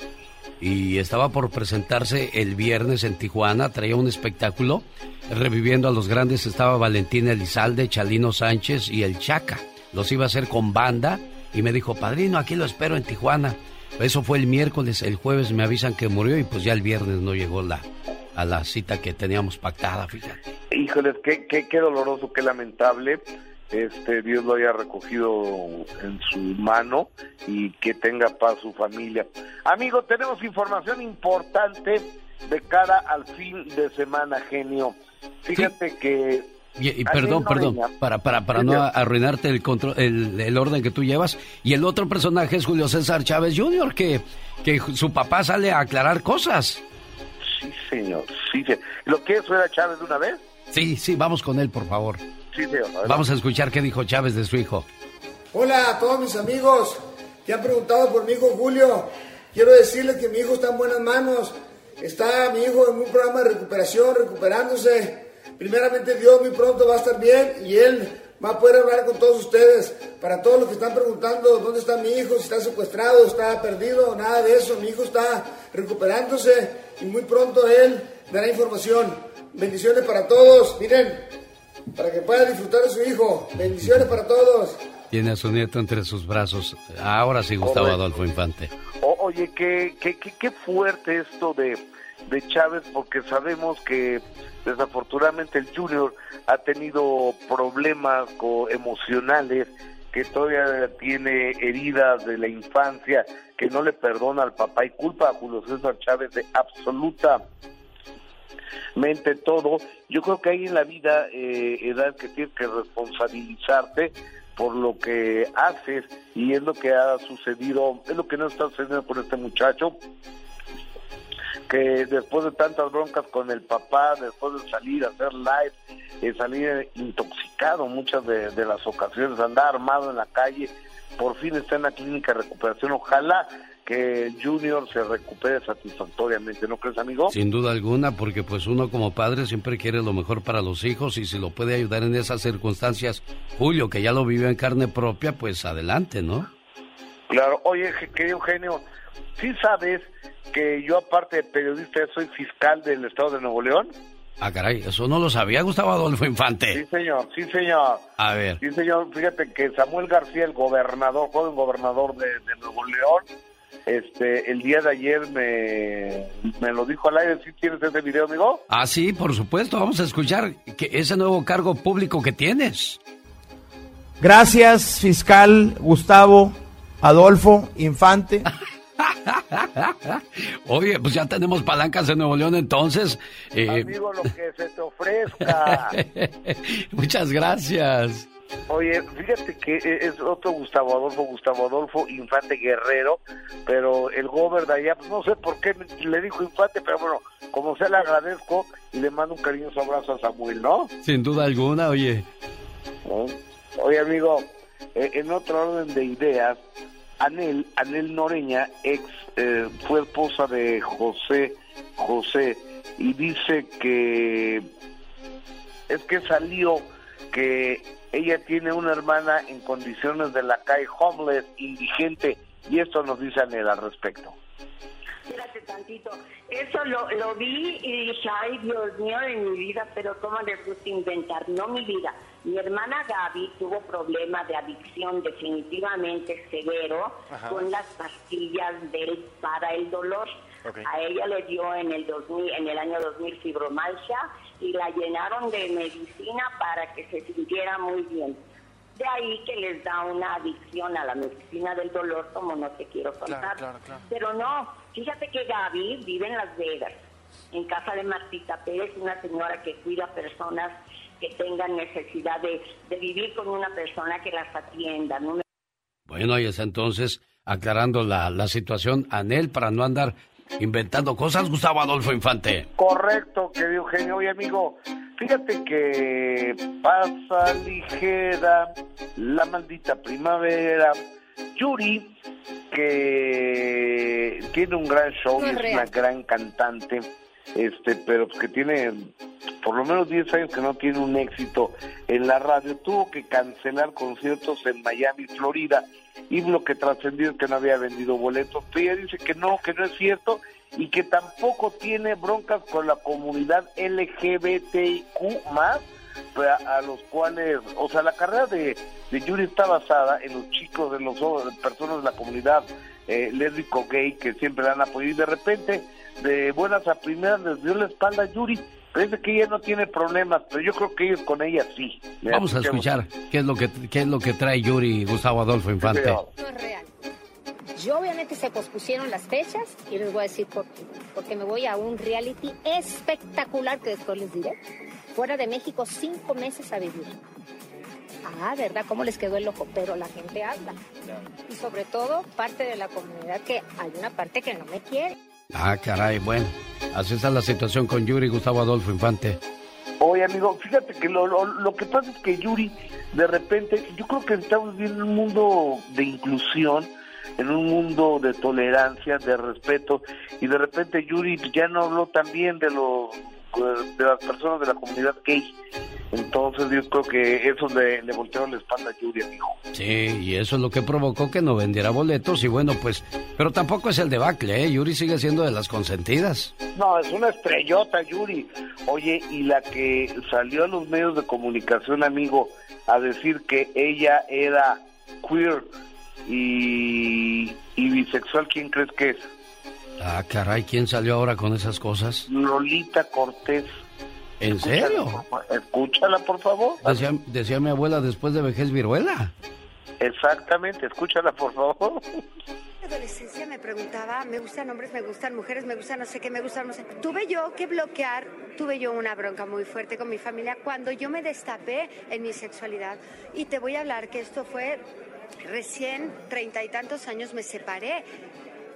y estaba por presentarse el viernes en Tijuana, traía un espectáculo reviviendo a los grandes, estaba Valentín Elizalde, Chalino Sánchez y el Chaca. Los iba a hacer con banda y me dijo, padrino, aquí lo espero en Tijuana. Eso fue el miércoles, el jueves me avisan que murió y pues ya el viernes no llegó la, a la cita que teníamos pactada, fíjate. Híjoles, qué, qué, qué doloroso, qué lamentable. Este, Dios lo haya recogido en su mano y que tenga paz su familia. Amigo, tenemos información importante de cara al fin de semana, genio. Fíjate que Y, y perdón, perdón, para, para, para no arruinarte el, control, el, el orden que tú llevas. Y el otro personaje es Julio César Chávez Jr., que, que su papá sale a aclarar cosas. Sí, señor, sí, señor. ¿Lo quieres ver a Chávez de una vez? Sí, sí, vamos con él, por favor. Sí, señor. Vamos a escuchar qué dijo Chávez de su hijo. Hola a todos mis amigos que han preguntado por mi hijo Julio. Quiero decirles que mi hijo está en buenas manos. Está mi hijo en un programa de recuperación, recuperándose. Primeramente Dios muy pronto va a estar bien y él va a poder hablar con todos ustedes. Para todos los que están preguntando dónde está mi hijo, si está secuestrado, está perdido, nada de eso. Mi hijo está recuperándose y muy pronto él dará información. Bendiciones para todos. Miren, para que puedan disfrutar de su hijo. Bendiciones para todos. Tiene a su nieto entre sus brazos. Ahora sí, Gustavo. Adolfo Infante. Oye, qué, qué, qué, qué fuerte esto de, de Chávez, porque sabemos que desafortunadamente el Junior ha tenido problemas emocionales, que todavía tiene heridas de la infancia, que no le perdona al papá y culpa a Julio César Chávez de absoluta mente todo. Yo creo que hay en la vida eh, edad que tienes que responsabilizarte por lo que haces y es lo que ha sucedido, es lo que no está sucediendo con este muchacho que después de tantas broncas con el papá, después de salir a hacer live, eh, salir intoxicado muchas de, de las ocasiones, andar armado en la calle, por fin está en la clínica de recuperación. Ojalá que Junior se recupere satisfactoriamente, ¿no crees, amigo? Sin duda alguna, porque pues uno como padre siempre quiere lo mejor para los hijos y si lo puede ayudar en esas circunstancias, Julio, que ya lo vivió en carne propia, pues adelante, ¿no? Claro, oye, querido genio, ¿sí sabes que yo aparte de periodista soy fiscal del estado de Nuevo León? Ah, caray, eso no lo sabía Gustavo Adolfo Sí, Infante. señor, sí, señor. A ver, Sí, señor, fíjate que Samuel García, el gobernador, joven gobernador de, de Nuevo León, este, el día de ayer me, me lo dijo al aire, ¿sí tienes ese video, amigo? Ah, sí, por supuesto, vamos a escuchar que ese nuevo cargo público que tienes. Gracias, fiscal Gustavo Adolfo Infante. Oye, pues ya tenemos palancas en Nuevo León entonces. Eh... Amigo, lo que se te ofrezca. Muchas gracias. Oye, fíjate que es otro Gustavo Adolfo, Gustavo Adolfo Infante Guerrero, pero el gober de allá, pues no sé por qué le dijo Infante, pero bueno, como sea le agradezco y le mando un cariñoso abrazo a Samuel, ¿no? Sin duda alguna, oye. Oye, amigo, eh, en otro orden de ideas, Anel, Anel Noreña, ex, eh, fue esposa de José, José, y dice que es que salió que ella tiene una hermana en condiciones de la calle homeless, indigente, y esto nos dice Anel al respecto. Espérate tantito. Eso lo, lo vi y dije, ay Dios mío de mi vida, pero ¿cómo les gusta inventar? No mi vida. Mi hermana Gaby tuvo problemas de adicción definitivamente severo con las pastillas del, para el dolor. A ella le dio en el 2000, en el año 2000 fibromialgia y la llenaron de medicina para que se sintiera muy bien. De ahí que les da una adicción a la medicina del dolor, como no te quiero contar. Pero no, fíjate que Gaby vive en Las Vegas, en casa de Martita Pérez, una señora que cuida personas que tengan necesidad de, vivir con una persona que las atienda. Bueno, y es entonces aclarando la, la situación, Anel, para no andar inventando cosas, Gustavo Adolfo Infante. Correcto, querido genio. Oye, amigo, fíjate que pasa ligera la maldita primavera. Yuri, que tiene un gran show y es una gran cantante, este, pero que tiene por lo menos 10 años que no tiene un éxito en la radio, tuvo que cancelar conciertos en Miami, Florida, y lo que trascendió es que no había vendido boletos. Pero ella dice que no, que no es cierto y que tampoco tiene broncas con la comunidad LGBTIQ más, a, los cuales, o sea, la carrera de, de Yuri está basada en los chicos, de los personas de la comunidad eh, lésbico gay que siempre la han apoyado y de repente, de buenas a primeras, les dio la espalda a Yuri. Parece que ella no tiene problemas, pero yo creo que ellos con ella sí. Vamos a escuchar qué es lo que qué es lo que trae Yuri Gustavo Adolfo Infante. No es real. Yo obviamente se pospusieron las fechas y les voy a decir por qué. Porque me voy a un reality espectacular que después les diré. Fuera de México cinco meses a vivir. Ah, ¿verdad? ¿Cómo les quedó el ojo? Pero la gente habla. Y sobre todo parte de la comunidad que hay una parte que no me quiere. Ah, caray, bueno. Así está la situación con Yuri Gustavo Adolfo Infante. Oye, amigo, fíjate que lo, lo, que pasa es que Yuri, de repente, yo creo que estamos viviendo un mundo de inclusión, en un mundo de tolerancia, de respeto, y de repente Yuri ya no habló también de los de las personas de la comunidad gay. Entonces yo creo que eso le, le voltearon la espalda a Yuri, amigo. Sí, y eso es lo que provocó que no vendiera boletos y bueno, pues, pero tampoco es el debacle, ¿eh? Yuri sigue siendo de las consentidas. No, es una estrellota, Yuri. Oye, y la que salió a los medios de comunicación, amigo, a decir que ella era queer y, y bisexual, ¿quién crees que es? Ah, caray, ¿quién salió ahora con esas cosas? Lolita Cortés. ¿En serio? Escúchala, por favor. Decía, decía, mi abuela después de vejez viruela. Exactamente, escúchala, por favor. En la adolescencia me preguntaba, me gustan hombres, me gustan mujeres, me gustan no sé qué, me gustan no sé. Tuve yo que bloquear, tuve yo una bronca muy fuerte con mi familia cuando yo me destapé en mi sexualidad. Y te voy a hablar que esto fue recién, treinta y tantos años me separé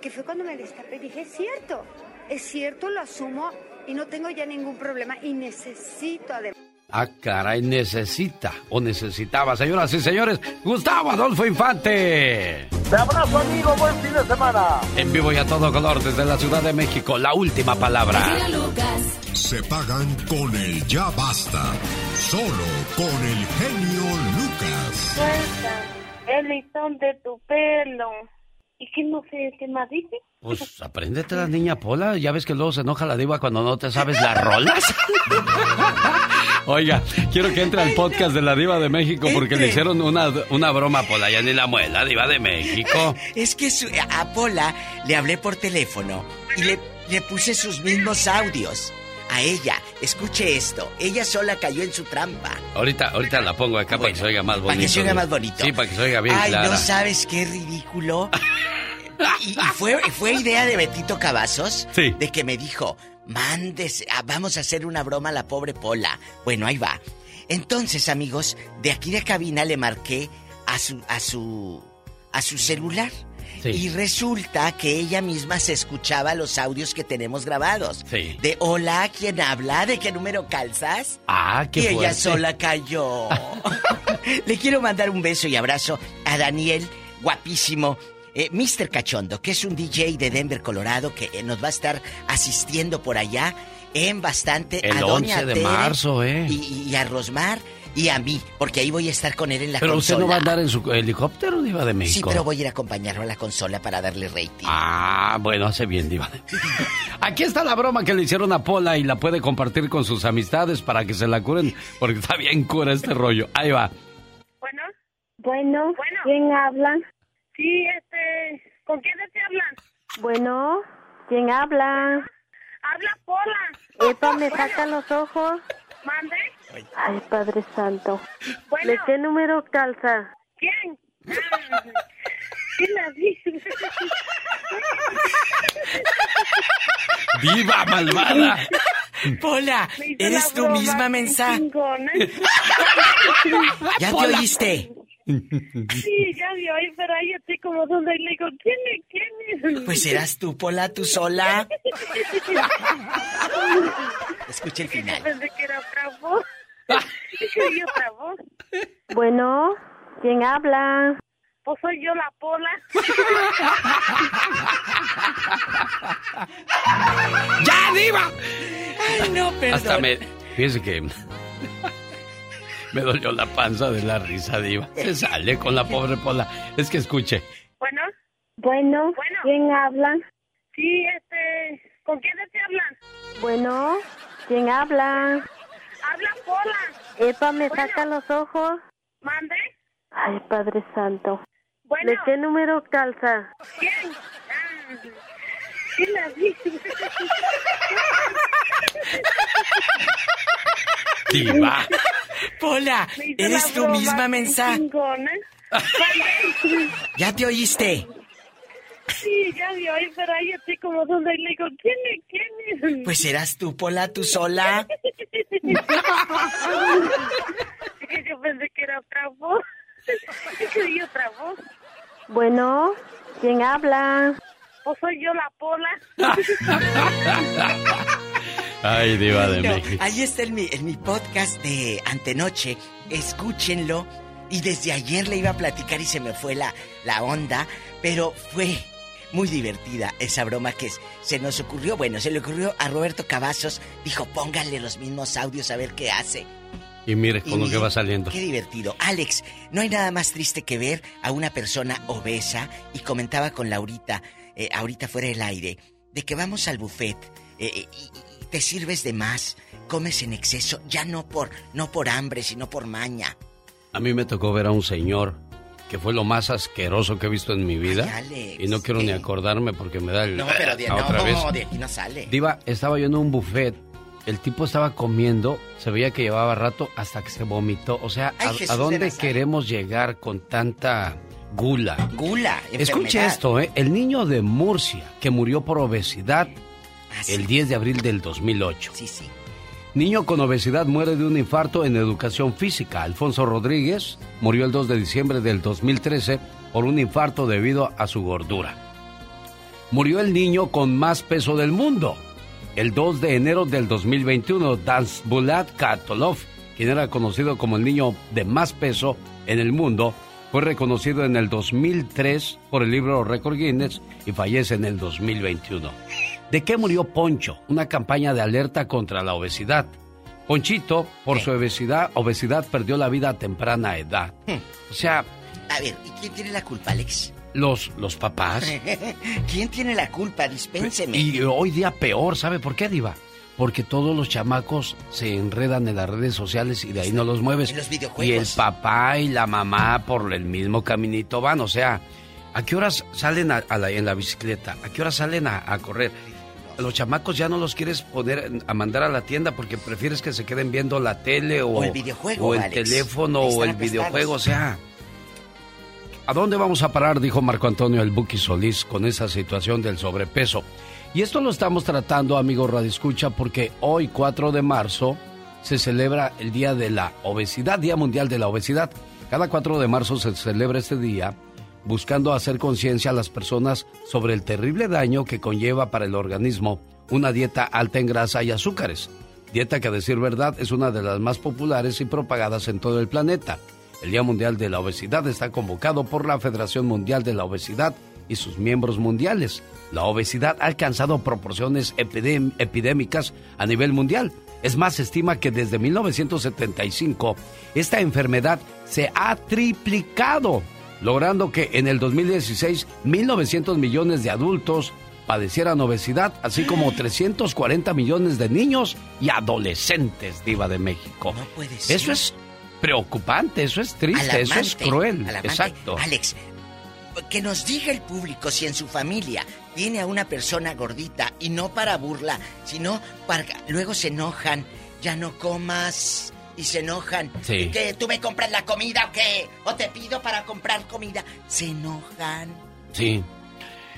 que fue cuando me destapé. Dije, es cierto, es cierto, lo asumo y no tengo ya ningún problema y necesito además. Ah, caray, necesita o necesitaba, señoras y señores, Gustavo Adolfo Infante. Te abrazo, amigo, buen fin de semana. En vivo y a todo color desde la Ciudad de México, la última palabra. Se pagan con el ya basta, solo con el genio Lucas. Suelta el listón de tu pelo ¿Y qué no sé qué más dice? Pues apréndete la niña Pola. Ya ves que luego se enoja la diva cuando no te sabes las rolas. Oiga, quiero que entre al podcast de la diva de México porque le hicieron una, una broma a Pola. Ya ni la muela, diva de México. Es que su- a Pola le hablé por teléfono y le, le puse sus mismos audios. A ella, escuche esto. Ella sola cayó en su trampa. Ahorita, ahorita la pongo acá para que se oiga más bonito. Para que se oiga más bonito. Sí, para que se oiga bien Ay, clara. no sabes qué ridículo. y, y fue, fue idea de Betito Cavazos. Sí. De que me dijo, mándese, ah, vamos a hacer una broma a la pobre Pola. Bueno, ahí va. Entonces, amigos, de aquí de cabina le marqué a su, a su, a su celular. Sí. Y resulta que ella misma se escuchaba los audios que tenemos grabados. Sí. De hola, ¿quién habla? ¿De qué número calzas? Ah, qué y ella sola cayó. Le quiero mandar un beso y abrazo a Daniel, guapísimo. eh, Mr. Cachondo, que es un DJ de Denver, Colorado, que eh, nos va a estar asistiendo por allá en bastante El a Doña 11 de Tere marzo, ¿eh? Y, y a Rosmar y a mí, porque ahí voy a estar con él en la Pero usted consola. no va a andar en su helicóptero, diva de Sí, México. pero voy a ir a acompañarlo a la consola para darle rating. Ah, bueno, hace bien, Diva. Aquí está la broma que le hicieron a Pola y la puede compartir con sus amistades para que se la curen, porque está bien cura este rollo. Ahí va. Bueno. Bueno. ¿Quién habla? Sí, este, ¿con quién te hablan? Bueno, ¿quién habla? Habla Pola. Epa, me saca los ojos. ¿Mande? Ay, Padre Santo. ¿De qué número calza? ¿Quién? ¿Quién la dice? ¡Viva, malvada! Pola, Me eres tú misma, mensa. ¿Ya te oíste? Sí, ya vi hoy, pero ahí estoy como donde y le digo, ¿quién es? ¿Quién es? Pues eras tú, Pola, tú sola. Escucha el final. pensé que era creí otra voz. Bueno, ¿quién habla? Pues soy yo la pola. ¡Ya, diva! Ay, no, perdón. Hasta me... Fíjese que... me dolió la panza de la risa, diva. Se sale con la pobre Pola. Es que escuche. Bueno. Bueno, ¿quién habla? Sí, este, ¿con quién te hablan? Bueno, ¿quién habla? Habla Pola. Epa, me saca los ojos. ¿Mande? Ay, Padre Santo. Bueno. ¿De qué número calza? ¿Quién? Ah, ¿Quién la dice? Diva. Pola, eres broma, misma, qué mensa. chingona. ¿Ya te oíste? Sí, ya vi hoy, pero ahí estoy como donde y le digo, ¿quién es? ¿Quién es? Pues eras tú, Pola, tú sola. Yo pensé que era otra voz. Yo creí otra voz. Bueno, ¿quién habla? ¿O soy yo la pola? Ay, diva de México. ahí está en mi, en mi podcast de Antenoche. Escúchenlo. Y desde ayer le iba a platicar y se me fue la, la onda. Pero fue muy divertida esa broma que se nos ocurrió. Bueno, se le ocurrió a Roberto Cavazos. Dijo, pónganle los mismos audios a ver qué hace. Y mire con lo que va saliendo. Qué divertido. Alex, no hay nada más triste que ver a una persona obesa y comentaba con Laurita, eh, ahorita fuera del aire, de que vamos al buffet eh, eh, y, y te sirves de más, comes en exceso, ya no por, no por hambre, sino por maña. A mí me tocó ver a un señor que fue lo más asqueroso que he visto en mi vida. Ay, Alex, y no quiero ni acordarme porque me da el... No, pero de, otra no, vez. de aquí no sale. Diva, estaba yo en un buffet. El tipo estaba comiendo, se veía que llevaba rato hasta que se vomitó. O sea, Ay, ¿a, dónde queremos llegar con tanta gula? Gula, Escuche esto, ¿eh? El niño de Murcia que murió por obesidad Ah, el 10 de abril del 2008. Sí, sí. Niño con obesidad muere de un infarto en educación física. Alfonso Rodríguez murió el 2 de diciembre del 2013 por un infarto debido a su gordura. Murió el niño con más peso del mundo. El 2 de enero del 2021, Dansbulat Katolov, quien era conocido como el niño de más peso en el mundo, fue reconocido en el 2003 por el libro Record Guinness y fallece en el 2021. ¿De qué murió Poncho? Una campaña de alerta contra la obesidad. Ponchito, por su obesidad, obesidad perdió la vida a temprana edad. O sea, A ver, ¿y quién tiene la culpa, Alex? Los, los papás. ¿Quién tiene la culpa? Dispénseme. Y hoy día peor, ¿sabe por qué, Diva? Porque todos los chamacos se enredan en las redes sociales y de ahí no los mueves. En los y el videojuegos. papá y la mamá por el mismo caminito van. O sea, ¿a qué horas salen a- a la- en la bicicleta? ¿A qué horas salen a, a correr? Los chamacos ya no los quieres poner a mandar a la tienda porque prefieres que se queden viendo la tele o, O el videojuego, o el Alex. teléfono o el videojuego. O sea, ¿A dónde vamos a parar? Dijo Marco Antonio el Buki Solís con esa situación del sobrepeso. Y esto lo estamos tratando, amigo Radio Escucha, porque hoy, 4 de marzo, se celebra el Día de la Obesidad, Día Mundial de la Obesidad. Cada 4 de marzo se celebra este día buscando hacer conciencia a las personas sobre el terrible daño que conlleva para el organismo una dieta alta en grasa y azúcares. Dieta que a decir verdad es una de las más populares y propagadas en todo el planeta. El Día Mundial de la Obesidad está convocado por la Federación Mundial de la Obesidad y sus miembros mundiales. La obesidad ha alcanzado proporciones epidémicas a nivel mundial. Es más, se estima que desde 1975 esta enfermedad se ha triplicado, logrando que en el 2016 1.900 millones de adultos padecieran obesidad, así como 340 millones de niños y adolescentes, diva de México. puede ser. Eso es preocupante, eso es triste, eso es cruel. Exacto. Alex, que nos diga el público si en su familia tiene a una persona gordita y no para burla, sino para luego se enojan, ya no comas y se enojan. Sí. Que tú me compras la comida o qué? O te pido para comprar comida. Se enojan. Sí.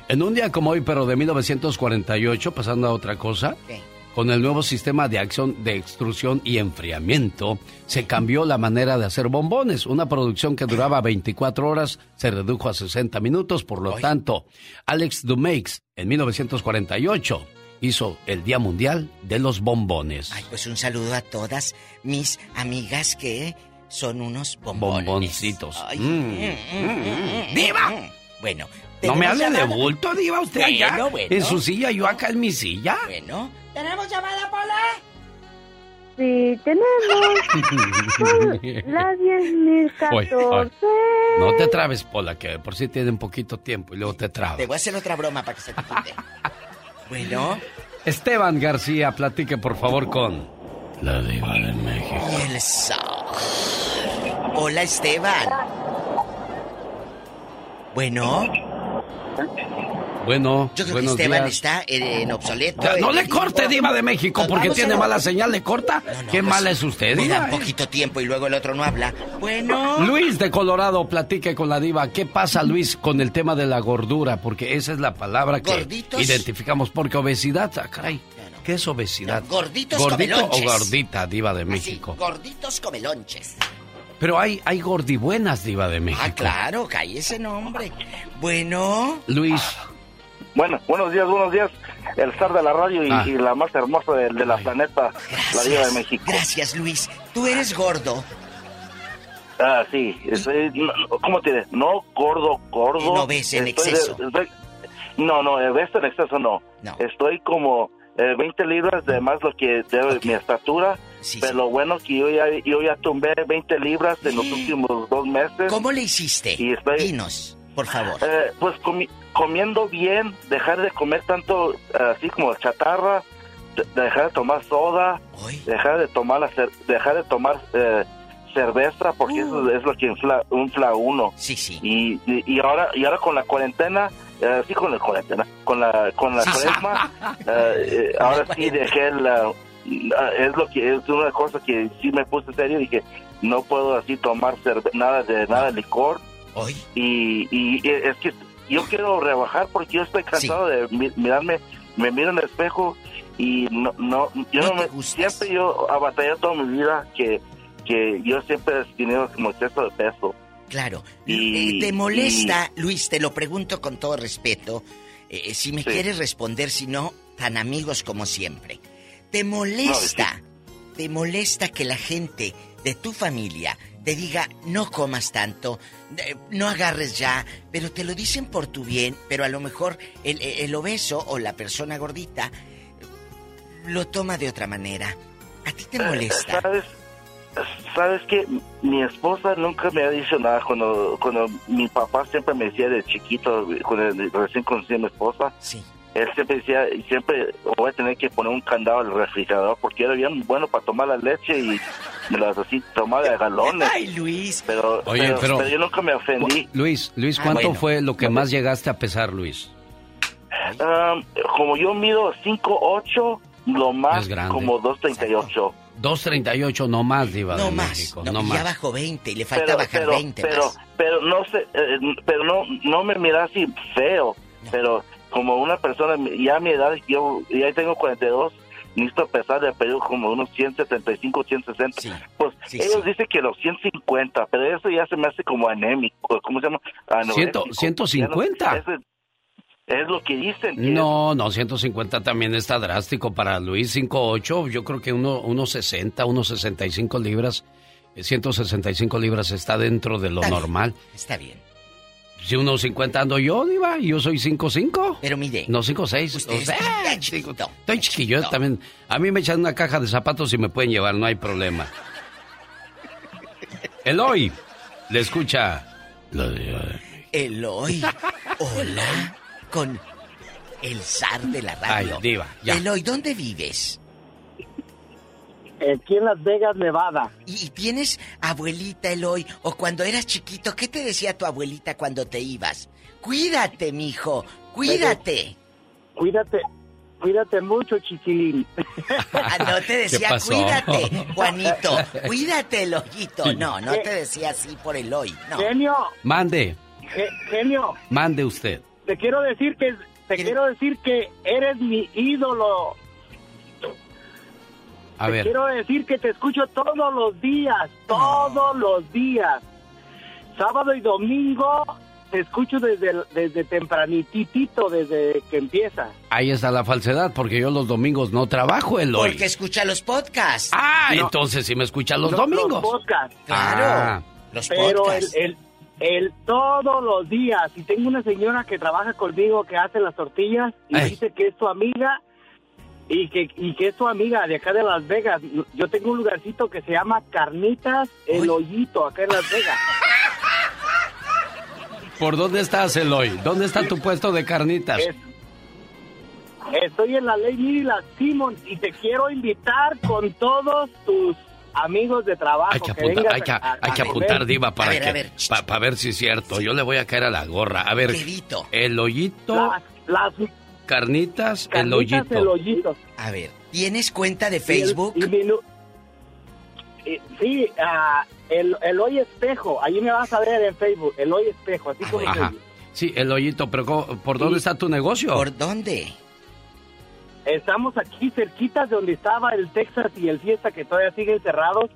En un día como hoy, pero de 1948, pasando a otra cosa, ¿Qué? con el nuevo sistema de acción de extrusión y enfriamiento, se cambió la manera de hacer bombones. Una producción que duraba 24 horas se redujo a 60 minutos, por lo tanto, Alex Dumex, en 1948, hizo el Día Mundial de los Bombones. Ay, pues un saludo a todas mis amigas que son unos bombones. Bomboncitos. Ay, Mm, mm, mm, ¡Diva! Bueno. No me ¿tenemos hable de bulto, Diva, usted Bueno, allá bueno. en su silla, yo acá en mi silla. Bueno. ¿Tenemos llamada, Pola? Sí, tenemos las 10.014. No te trabes, Pola, que por si tiene un poquito tiempo y luego te trabas. Te voy a hacer otra broma para que se te quite. bueno. Esteban García, platique por favor con la diva de México. Y el sol. Hola, Esteban. Bueno, Bueno, yo creo que Esteban días. está en, en obsoleto. Ya, no en le corte, diva de México, Nos porque tiene a- mala señal, ¿le corta? Qué pues, mala es usted, Me diva. da poquito tiempo y luego el otro no habla. Bueno. Luis de Colorado, platique con la diva. ¿Qué pasa, Luis, con el tema de la gordura? Porque esa es la palabra que Gorditos. identificamos. Porque obesidad, ah, caray, ¿qué es obesidad? Gorditos ¿Gordito o gordita, diva de Así, México? gorditos comelonches. Pero hay, hay gordibuenas, diva de México. Ah, claro, cae ese nombre. Bueno. Luis. Bueno, buenos días, buenos días. El zar de la radio y, Ah. y la más hermosa de, de la planeta, la Diva de México. Gracias, Luis. Tú eres gordo. Ah, sí. estoy- no, ¿Cómo te diré? No gordo, gordo. No ves en Estoy exceso. estoy- no, no, eh, ves en exceso no. Estoy como eh, 20 libras de más lo que debe mi estatura. pero lo bueno que yo ya, yo ya tumbé 20 libras en los últimos dos meses. ¿Cómo le hiciste? Y estoy, Dinos, por favor. eh, pues comi- comiendo bien, dejar de comer tanto así como chatarra, de- dejar de tomar soda, dejar de tomar la dejar de tomar eh, cerveza porque eso es lo que infla, infla uno. Sí, sí. Y, y, y ahora y ahora con la cuarentena, eh, sí con la cuarentena, con la con la Sí, cuaresma, eh, eh, ahora sí dejé la es lo que es una cosa que sí me puse serio dije no puedo así tomar nada de nada de licor y, y es que yo quiero rebajar porque yo estoy cansado de mi- mirarme me miro en el espejo y no no yo no, me siempre yo he batallado toda mi vida que que yo siempre he tenido como exceso de peso Claro. Y- Eh, ¿Te molesta, Luis? Te lo pregunto con todo respeto. eh, si me Sí. quieres responder, si no, tan amigos como siempre. ¿Te molesta? ¿Te molesta que la gente de tu familia te diga no comas tanto, no agarres ya, pero te lo dicen por tu bien, pero a lo mejor el, el obeso o la persona gordita lo toma de otra manera? ¿A ti te Eh, molesta? ¿Sabes? sabes que mi esposa nunca me ha dicho nada cuando cuando mi papá siempre me decía de chiquito cuando recién conocí a mi esposa sí él siempre decía y siempre voy a tener que poner un candado al refrigerador porque era bien bueno para tomar la leche y me las así tomaba de galones ay Luis pero Oye, pero, pero- pero yo nunca me ofendí Luis, Luis, Ah, ¿cuánto bueno. fue lo que más llegaste a pesar, Luis? Um, como yo mido 5'8 lo más como 2.38 2.38 no más, Diva No de más, México. no, No, y ya más. bajó 20 y le falta pero, bajar pero, 20 pero, más. pero no sé, eh, pero no, no me mira así feo, pero como una persona ya a mi edad, yo ya tengo 42, necesito pesar de periodo como unos 175, 160. pues ellos dicen que los 150, pero eso ya se me hace como anémico, ¿cómo se llama? Ciento- Anoréxico. 150. Ya no- es, es lo que dicen. que No, no, 150 también está drástico para Luis. 5'8, yo creo que uno, unos 60, unos 65 libras. eh, 165 libras está dentro de lo Está bien, normal. Está bien. Si unos 50 ando yo, Diva, y yo soy 5'5. Pero mire. No, 5'6. Usted O sea, está chiquito. Estoy chiquillo yo también. A mí me echan una caja de zapatos y me pueden llevar, no hay problema. Eloy, le escucha. Eloy, hola, con el zar de la radio. Ay, diva, ya. Eloy, ¿dónde vives? Aquí en Las Vegas, Nevada. ¿Y tienes abuelita, Eloy? O cuando eras chiquito, ¿qué te decía tu abuelita cuando te ibas? Cuídate, mijo, cuídate. Cuídate, cuídate mucho, chiquilín. Ah, no te decía cuídate, Juanito. Cuídate, Eloyito. No, no te decía así por Eloy. No. Genio, Mande, ge- genio, mande usted. te quiero decir que te quiero decir que eres mi ídolo. A te ver. quiero decir que te escucho todos los días, todos los días. Sábado y domingo te escucho desde desde tempranitito, desde que empieza. Ahí está la falsedad, porque yo los domingos no trabajo, Eloy. Porque escucha los podcasts. Ah, entonces sí me escucha los No, domingos. Los podcasts. Ah. Los Pero el, podcasts. el, el todos los días. Y tengo una señora que trabaja conmigo que hace las tortillas y Ay. dice que es tu amiga y que, y que es tu amiga de acá de Las Vegas. Yo tengo un lugarcito que se llama Carnitas El Hoyito acá en Las Vegas. ¿Por dónde estás, Eloy? ¿Dónde está tu puesto de carnitas? Es- Estoy en la ley Mira Simon y te quiero invitar con todos tus amigos de trabajo. Hay que que apuntar, vengas hay que, a- a- hay que apuntar. Diva, para A ver, que, a ver, pa- para ver si es cierto. Yo le voy a caer a la gorra. A ver, el hoyito, Las, las carnitas, el hoyito. El Hoyito. A ver, ¿tienes cuenta de Y el- Facebook? y mi nu- y- sí, ah, el, el hoy espejo, ahí me vas a ver en Facebook, el hoy espejo, así como Ajá. Sí, el hoyito, pero ¿cómo- ¿por dónde está tu negocio? ¿Por dónde? Estamos aquí cerquitas de donde estaba el Texas y el Fiesta, que todavía siguen cerrados,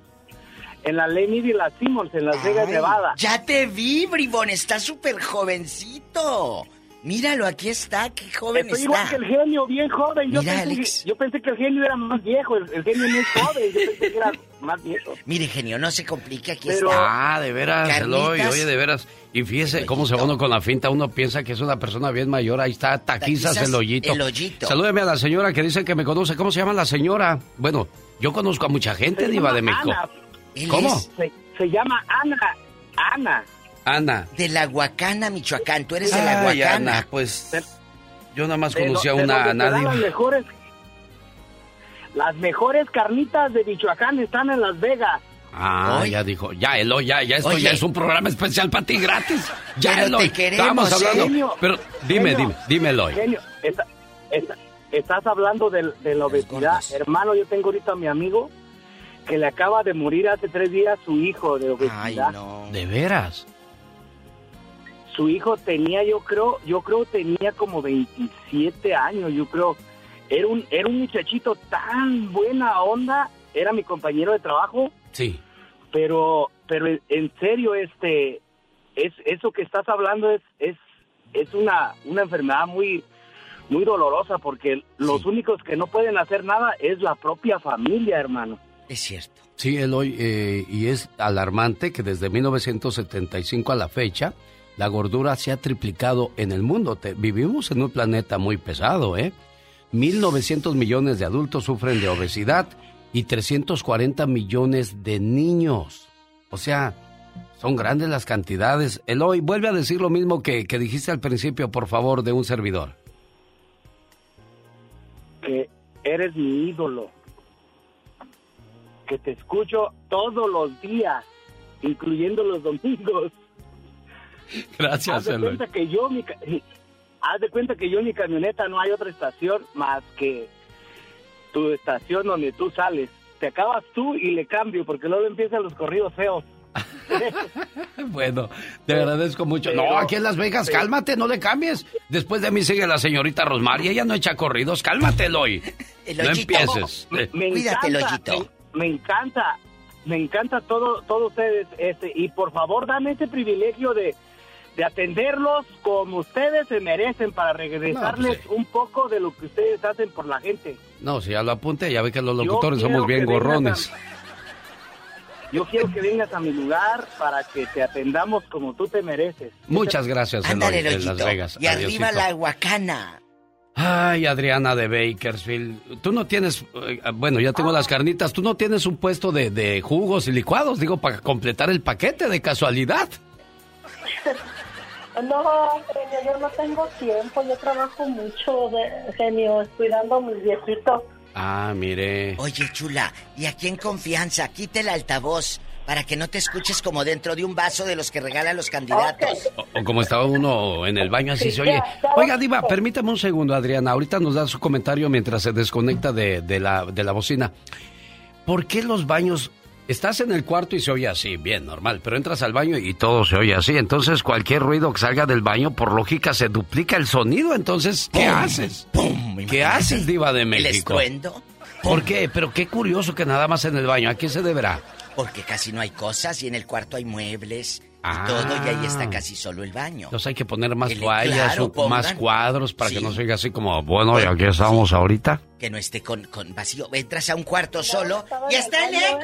en la Lenny y la Simmons, en Las Vegas, Nevada. Ya te vi, Bribón, está súper jovencito. Míralo, aquí está, qué joven Estoy está. igual que el genio, bien joven. Yo, Mira, pensé Alex. Que, yo pensé que el genio era más viejo, el, el genio no es joven, yo pensé que era más viejo. Mire, genio, no se complique, aquí Pero- está. Ah, de veras. Eloy, oye, de veras. Y fíjese cómo se va uno con la finta. Uno piensa que es una persona bien mayor. Ahí está, taquizas, Taquizas, el hoyito. el hoyito. Salúdeme a la señora que dice que me conoce. ¿Cómo se llama la señora? Bueno, yo conozco a mucha gente, Se Diva de México. Ana. ¿Cómo? Se, se llama Ana. Ana. Ana. De la Huacana, Michoacán. Tú eres de la Ay, Huacana. Ana, pues. Yo nada más De conocí a una Ana. Las mejores, las mejores carnitas de Michoacán están en Las Vegas. Ah, Oye. ya dijo. Ya, Eloy, ya, ya esto Oye. ya es un programa especial para ti gratis. Ya, Pero Eloy. te queremos, Estamos hablando. genio. Pero dime, Genio. dime, dime, Eloy. Genio, está- está- estás hablando de, de la obesidad. Hermano, yo tengo ahorita a mi amigo que le acaba de morir hace tres días su hijo de obesidad. ¿De veras? Su hijo tenía, yo creo, yo creo tenía como 27 años, yo creo. Era un, era un muchachito tan buena onda, era mi compañero de trabajo, Sí. pero, pero en- serio, este, es, eso que estás hablando es, es, es una, una enfermedad muy, muy dolorosa porque los únicos que no pueden hacer nada es la propia familia, hermano. Es cierto. Sí, Eloy, eh, y es alarmante que desde 1975 a la fecha la gordura se ha triplicado en el mundo. Te- vivimos en un planeta muy pesado, ¿eh? 1.900 millones de adultos sufren de obesidad y 340 millones de niños. O sea, son grandes las cantidades. Eloy, vuelve a decir lo mismo que, que dijiste al principio, por favor, de un servidor. Que eres mi ídolo. Que te escucho todos los días, incluyendo los domingos. Gracias, Haz de Eloy. cuenta que yo mi haz de cuenta que yo en mi camioneta no hay otra estación más que tu estación donde tú sales. Te acabas tú y le cambio porque luego empiezan los corridos feos. Bueno, te agradezco mucho. Pero- no, aquí en Las Vegas, pero- cálmate, no le cambies. Después de mí sigue la señorita Rosmar y ella no echa corridos. Cálmate, Eloy. No empieces. Eh, Me encanta, Me, me encanta, me encanta todo, todos ustedes, este, y por favor dame ese privilegio de, de atenderlos como ustedes se merecen para regresarles pues, un poco de lo que ustedes hacen por la gente. No, si ya lo apunté, ya ve que los locutores somos bien gorrones. Yo quiero que vengas a mi lugar para que te atendamos como tú te mereces. Muchas gracias, Eloy, Ándale, de Loyito. Las Vegas. Y arriba la huacana. Ay, Adriana de Bakersfield. Tú no tienes, eh, bueno, ya tengo las carnitas. Tú no tienes un puesto de, de jugos y licuados, digo, para completar el paquete de casualidad. No, genio, yo no tengo tiempo, yo trabajo mucho, de, genio, cuidando a mis viejitos. Ah, mire. Oye, chula, y aquí en confianza, quita el altavoz para que no te escuches como dentro de un vaso de los que regalan los candidatos. O, o como estaba uno en el baño, así Sí, se oye. ya, ya, Oiga, Diva, permítame un segundo, Adriana. Ahorita nos da su comentario mientras se desconecta de, de la, de la bocina. ¿Por qué los baños... Estás en el cuarto y se oye así, bien, normal, pero entras al baño y todo se oye así. Entonces, cualquier ruido que salga del baño, por lógica, se duplica el sonido. Entonces, ¿qué haces? ¿Qué haces, Diva de ¿El México? estruendo? ¿Por qué? Pero qué curioso que nada más en el baño. ¿A qué se deberá? Porque casi no hay cosas y en el cuarto hay muebles Ah. y todo y ahí está casi solo el baño. Entonces hay que poner más Que le- toallas claro, más cuadros para que no se oiga así como, bueno, y aquí estamos ahorita. Que no esté con, con vacío. Entras a un cuarto solo y está el eco.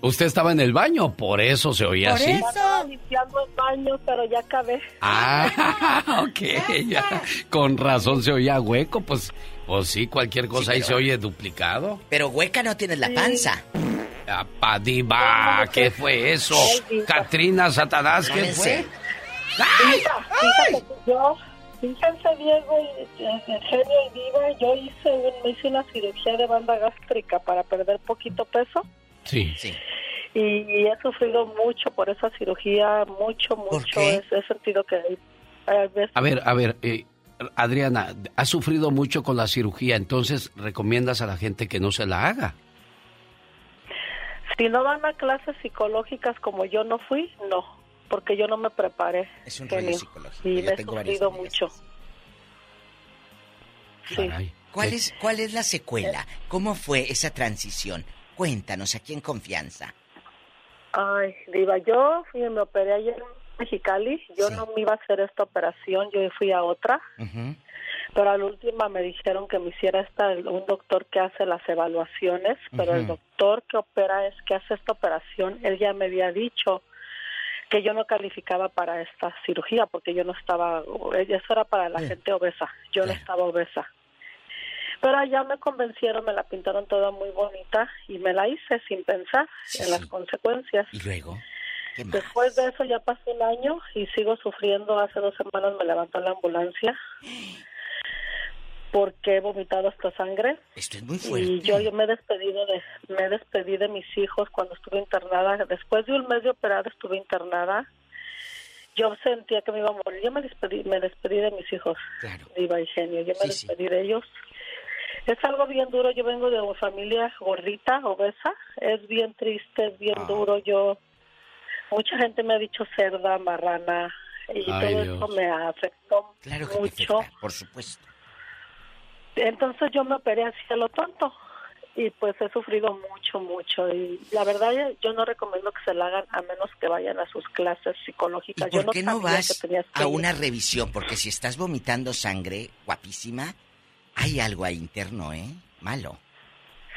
Usted estaba en el baño, por eso se oía así. Estaba limpiando el baño, pero ya acabé. Ah, ok, ya. Con razón se oía hueco, pues, pues sí, cualquier cosa ahí se oye duplicado. Pero hueca no tienes la panza. Apa, diva, ¿qué fue eso? Catrina, Satanás, ¿qué fue? Fíjate que yo, fíjense Diego y eh, Genio y Diva, yo hice, un- me hice una cirugía de banda gástrica para perder poquito peso Sí. y, y he sufrido mucho por esa cirugía, mucho, mucho. He, he sentido que hay, hay veces A ver, a ver, eh, Adriana, has sufrido mucho con la cirugía, entonces recomiendas a la gente que no se la haga. Si no van a clases psicológicas como yo no fui, no, porque yo no me preparé. Es un rollo psicológico, Y yo me he sufrido mucho. Sí. ¿Cuál es, ¿Cuál es la secuela? ¿Cómo fue esa transición? Cuéntanos aquí en confianza. Ay, Diva, yo fui, me operé ayer en Mexicali. Yo no me iba a hacer esta operación, yo fui a otra. Pero a la última me dijeron que me hiciera esta, un doctor que hace las evaluaciones, pero el doctor que opera es que hace esta operación, él ya me había dicho que yo no calificaba para esta cirugía porque yo no estaba, eso era para la gente obesa, yo no estaba obesa. Pero allá me convencieron, me la pintaron toda muy bonita y me la hice sin pensar en las consecuencias. ¿Y luego? Después de eso ya pasó un año y sigo sufriendo. Hace dos semanas me levantó la ambulancia porque he vomitado hasta sangre. Esto es muy Y fuerte. yo, yo me he despedido de me despedí de mis hijos cuando estuve internada. Después de un mes de operada estuve internada. Yo sentía que me iba a morir. Yo me despedí, me despedí de mis hijos. Diva y genio. Yo me despedí de ellos. Es algo bien duro. Yo vengo de una familia gordita, obesa. Es bien triste, es bien duro. Yo mucha gente me ha dicho cerda, marrana y Ay, todo Dios. eso me afectó Claro que mucho. afecta, por supuesto. Entonces yo me operé así a lo tonto y pues he sufrido mucho, mucho y la verdad yo no recomiendo que se la hagan a menos que vayan a sus clases psicológicas. yo ¿Por qué no vas que que a una revisión? Porque si estás vomitando sangre, guapísima, hay algo ahí interno, ¿eh? Malo.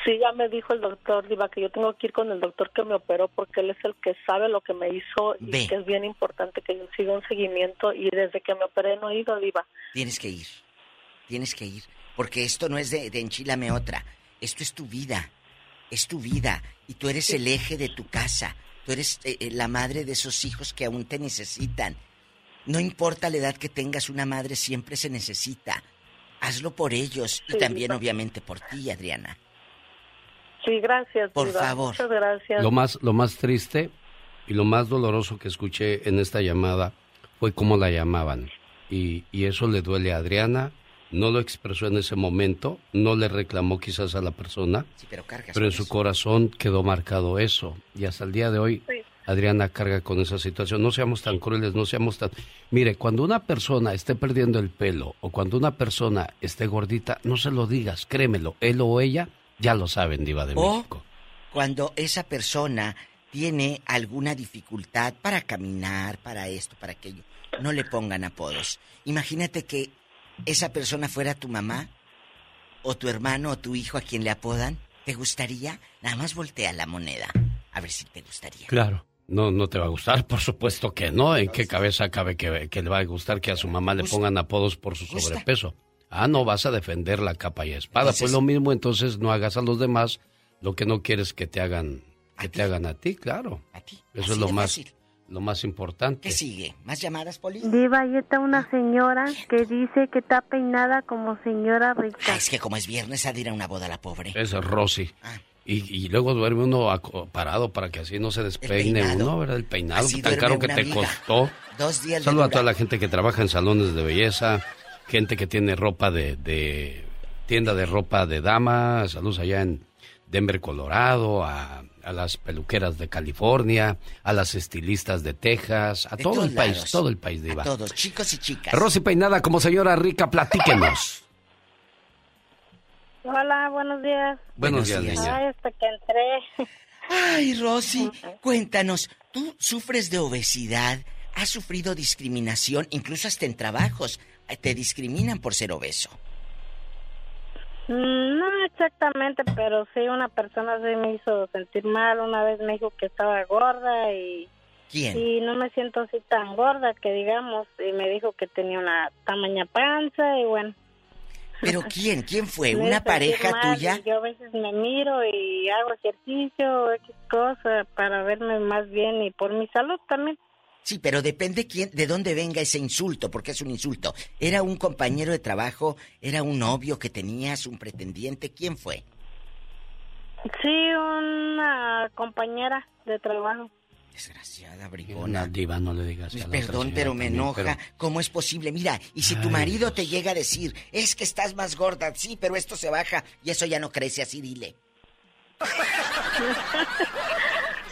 Sí, ya me dijo el doctor Diva que yo tengo que ir con el doctor que me operó porque él es el que sabe lo que me hizo y que es bien importante que yo siga un seguimiento y desde que me operé no he ido Diva. Tienes que ir. Tienes que ir. Porque esto no es de, de enchilame otra. Esto es tu vida. es tu vida y tú eres el eje de tu casa. Tú eres eh, eh, la madre de esos hijos que aún te necesitan. No importa la edad que tengas, una madre siempre se necesita. Hazlo por ellos y Sí, también obviamente por ti, Adriana. Sí, gracias. Por Diva. favor. Muchas gracias. Lo más, lo más triste y lo más doloroso que escuché en esta llamada fue cómo la llamaban. Y, y eso le duele a Adriana. No lo expresó en ese momento, no le reclamó quizás a la persona, Sí, pero cargas pero en su eso. corazón quedó marcado eso. Y hasta el día de hoy, Sí. Adriana carga con esa situación. No seamos tan crueles, no seamos tan... Mire, cuando una persona esté perdiendo el pelo o cuando una persona esté gordita, no se lo digas, créemelo, él o ella ya lo saben, diva de O México. cuando esa persona tiene alguna dificultad para caminar, para esto, para aquello, no le pongan apodos. Imagínate que esa persona fuera tu mamá o tu hermano o tu hijo a quien le apodan. ¿Te gustaría? Nada más voltea la moneda. A ver si te gustaría. Claro. No, no te va a gustar, por supuesto que no. ¿En qué cabeza cabe que, que le va a gustar que a su mamá le pongan apodos por su sobrepeso? Ah, no, vas a defender la capa y espada. Entonces- pues lo mismo, entonces no hagas a los demás lo que no quieres que te hagan, que te hagan a ti, claro. A ti. Eso Así es lo más, fácil. Lo más importante. ¿Qué sigue? ¿Más llamadas, Poli? Diva, ahí está una señora que dice que está peinada como señora rica. Ah, es que como es viernes, ha de ir a una boda la pobre. Es Rosy. Ah. Y, y luego duerme uno parado para que así no se despeine uno, ¿verdad? El peinado Así tan caro que te amiga. costó. Dos días de Saludo a toda la gente que trabaja en salones de belleza, gente que tiene ropa de, de tienda de ropa de dama, saludos allá en Denver, Colorado, a, a las peluqueras de California, a las estilistas de Texas, a De todo el país, todo el país diva. A todos, chicos y chicas. Rosy Peinada como señora rica, platíquenos. Hola, buenos días. Buenos días, niña. Ay, hasta que entré. Ay, Rosy, cuéntanos, ¿tú sufres de obesidad? ¿Has sufrido discriminación? Incluso hasta en trabajos. eh, Te discriminan por ser obeso. Mm, No exactamente, pero sí una persona sí me hizo sentir mal. Una vez me dijo que estaba gorda y, ¿Quién? y no me siento así tan gorda que digamos. Y me dijo que tenía una tamaña panza y bueno. ¿Pero quién? ¿Quién fue? ¿Una pareja mal, tuya? Yo a veces me miro y hago ejercicio, X cosa para verme más bien y por mi salud también. Sí, pero depende quién, de dónde venga ese insulto, porque es un insulto. ¿Era un compañero de trabajo? ¿Era un novio que tenías? ¿Un pretendiente? ¿Quién fue? Sí, una compañera de trabajo. Desgraciada, Una brigona. diva, no le digas a la otra Perdón, pero me también, enoja. pero- ¿Cómo es posible? Mira, y si tu marido te llega a decir, es que estás más gorda, sí, pero esto se baja y eso ya no crece, así dile.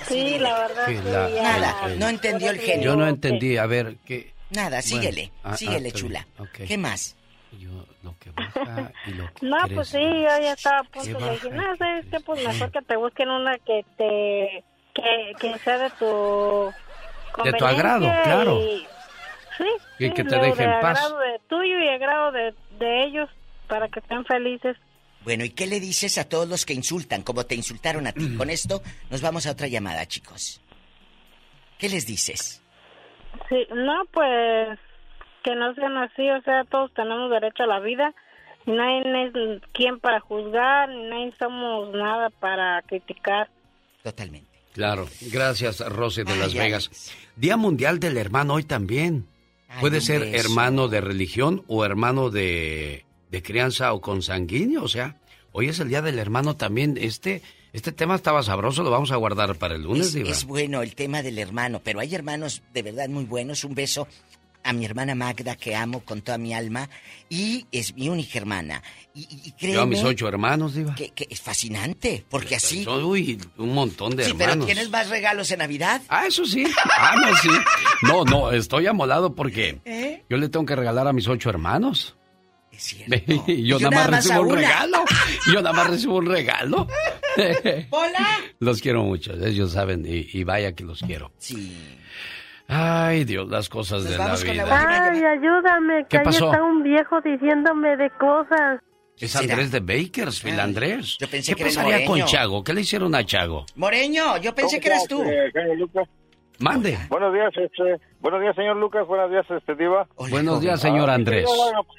Sí, la verdad. Que sí, la- ya. Nada, no entendió el genio. Yo no entendí, a ver, ¿qué? Nada, síguele, ah, ah, síguele, está bien, chula. ok. ¿Qué más? Yo, lo que baja y lo que No, pues sí, crece. yo ya estaba a ¿Qué punto de decir, no, ¿sabes qué? Pues crece? mejor que te busquen una que te... que, que sea de tu... De tu agrado, claro. Y, sí, Y sí, que te de- deje en de paz. agrado de tuyo y agrado de, de ellos para que estén felices. Bueno, ¿y qué le dices a todos los que insultan, como te insultaron a ti? Con esto nos vamos a otra llamada, chicos. ¿Qué les dices? Sí, no, pues que no sean así, o sea, todos tenemos derecho a la vida. y Nadie es quien para juzgar, ni nadie somos nada para criticar. Totalmente. Claro, gracias Rosy de Ay, Las Alex. Vegas. Día Mundial del Hermano hoy también. Ay, Puede ser beso. hermano de religión o hermano de, de crianza o consanguíneo, o sea, hoy es el Día del Hermano también. Este, este tema estaba sabroso, lo vamos a guardar para el lunes, Es, Diva. es bueno el tema del hermano, pero hay hermanos de verdad muy buenos. Un beso a mi hermana Magda, que amo con toda mi alma, y es mi única hermana. Y, y- créeme Yo a mis ocho hermanos, Diva. que, que es fascinante, porque así... Uy, un montón de Sí, pero hermanos. ¿tienes más regalos en Navidad? Ah, eso sí. Ah, no, sí. No, no, estoy amolado porque ¿Eh? yo le tengo que regalar a mis ocho hermanos. Es cierto. Y yo, yo nada más recibo un regalo. Yo nada más recibo un regalo. ¡Hola! Los quiero mucho, ellos saben, y, y vaya que los quiero. Sí. Ay, Dios, las cosas Nos de la la vida. última Ay, ayúdame, ¿Qué que ahí pasó? está un viejo diciéndome de cosas. Es será? Andrés de Bakersfield, Andrés. yo pensé ¿Qué que pasaría con. Chago? ¿Qué le hicieron a Chago? Moreño, yo pensé que eras tú. Eh. Mande. Buenos días, este, buenos días, señor Lucas. Buenos días, este, Diva. Buenos días, señor Ah, Andrés.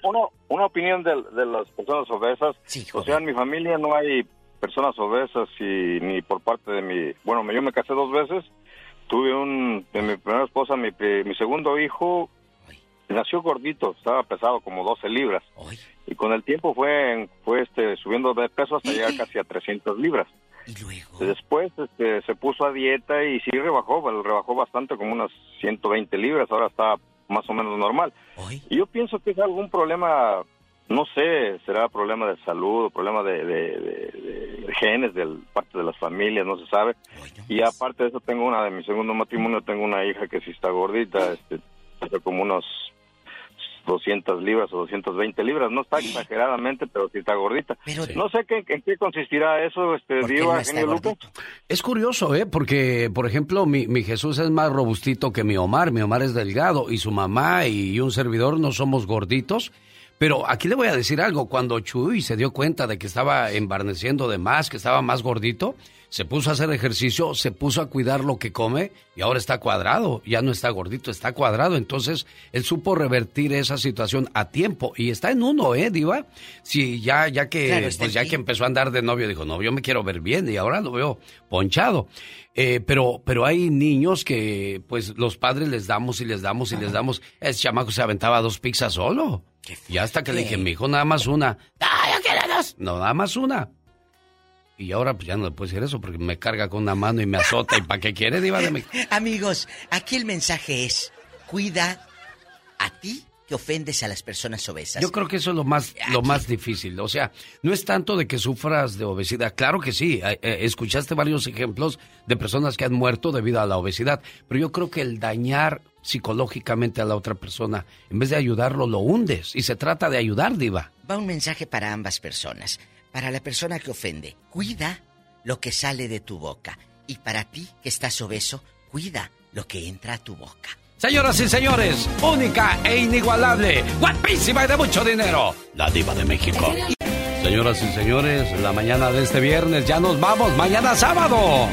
Una, una opinión de, de las personas obesas. Sí, o sea, en mi familia no hay personas obesas y ni por parte de mi, bueno, yo me casé dos veces, tuve un, de mi primera esposa, mi, mi segundo hijo, nació gordito, estaba pesado como 12 libras. Y con el tiempo fue, fue este, subiendo de peso hasta llegar casi a 300 libras. Después este, se puso a dieta y sí rebajó, rebajó bastante, como unas 120 libras, ahora está más o menos normal. Y yo pienso que es algún problema, no sé, será problema de salud o problema de, de- de- de genes de parte de las familias, no se sabe. Y aparte de eso, tengo una de mi segundo matrimonio, tengo una hija que sí está gordita, este, como unos 200 libras o 220 libras, no está exageradamente, pero sí está gordita. No sé qué, en qué consistirá eso, este, Diva, genio Lucas. Es curioso, ¿eh? Porque, por ejemplo, mi, mi Jesús es más robustito que mi Omar. Mi Omar es delgado y su mamá y un servidor no somos gorditos. Pero aquí le voy a decir algo. Cuando Chuy se dio cuenta de que estaba embarneciendo de más, que estaba más gordito, se puso a hacer ejercicio, se puso a cuidar lo que come y ahora está cuadrado. Ya no está gordito, está cuadrado. Entonces, él supo revertir esa situación a tiempo y está en uno, ¿eh, Diva? Sí, ya, ya que, Claro, pues ya que empezó a andar de novio, dijo, no, yo me quiero ver bien y ahora lo veo ponchado. Eh, pero, pero hay niños que, pues, los padres les damos y les damos y les damos. Ese chamaco se aventaba dos pizzas solo. Y hasta que le dije, mi hijo, nada más una. ¡Ah, yo quiero dos! No, nada más una. Y ahora, pues ya no le puedo decir eso porque me carga con una mano y me azota. ¿Y para qué quiere, Diva de México? Amigos, aquí el mensaje es, cuida a ti que ofendes a las personas obesas. Yo creo que eso es lo más, lo más difícil. O sea, no es tanto de que sufras de obesidad. Claro que sí. eh, eh, escuchaste varios ejemplos de personas que han muerto debido a la obesidad. Pero yo creo que el dañar psicológicamente a la otra persona, en vez de ayudarlo, lo hundes. Y se trata de ayudar, Diva. Va un mensaje para ambas personas. Para la persona que ofende, cuida lo que sale de tu boca. Y para ti que estás obeso, cuida lo que entra a tu boca. Señoras y señores, única e inigualable, guapísima y de mucho dinero, la diva de México. Señoras y señores, la mañana de este viernes ya nos vamos, mañana sábado.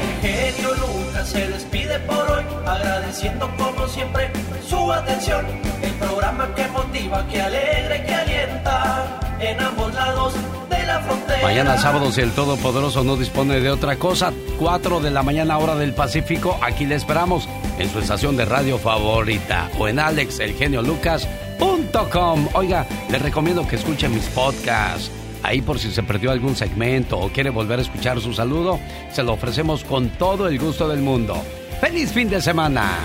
Se despide por hoy, agradeciendo como siempre su atención. El programa que motiva, que alegra y que alienta en ambos lados de la frontera. Mañana sábado, si el Todopoderoso no dispone de otra cosa, 4 de la mañana hora del Pacífico, aquí le esperamos en su estación de radio favorita o en alexelgeniolucas.com. Oiga, le recomiendo que escuche mis podcasts. Ahí por si se perdió algún segmento o quiere volver a escuchar su saludo, se lo ofrecemos con todo el gusto del mundo. ¡Feliz fin de semana!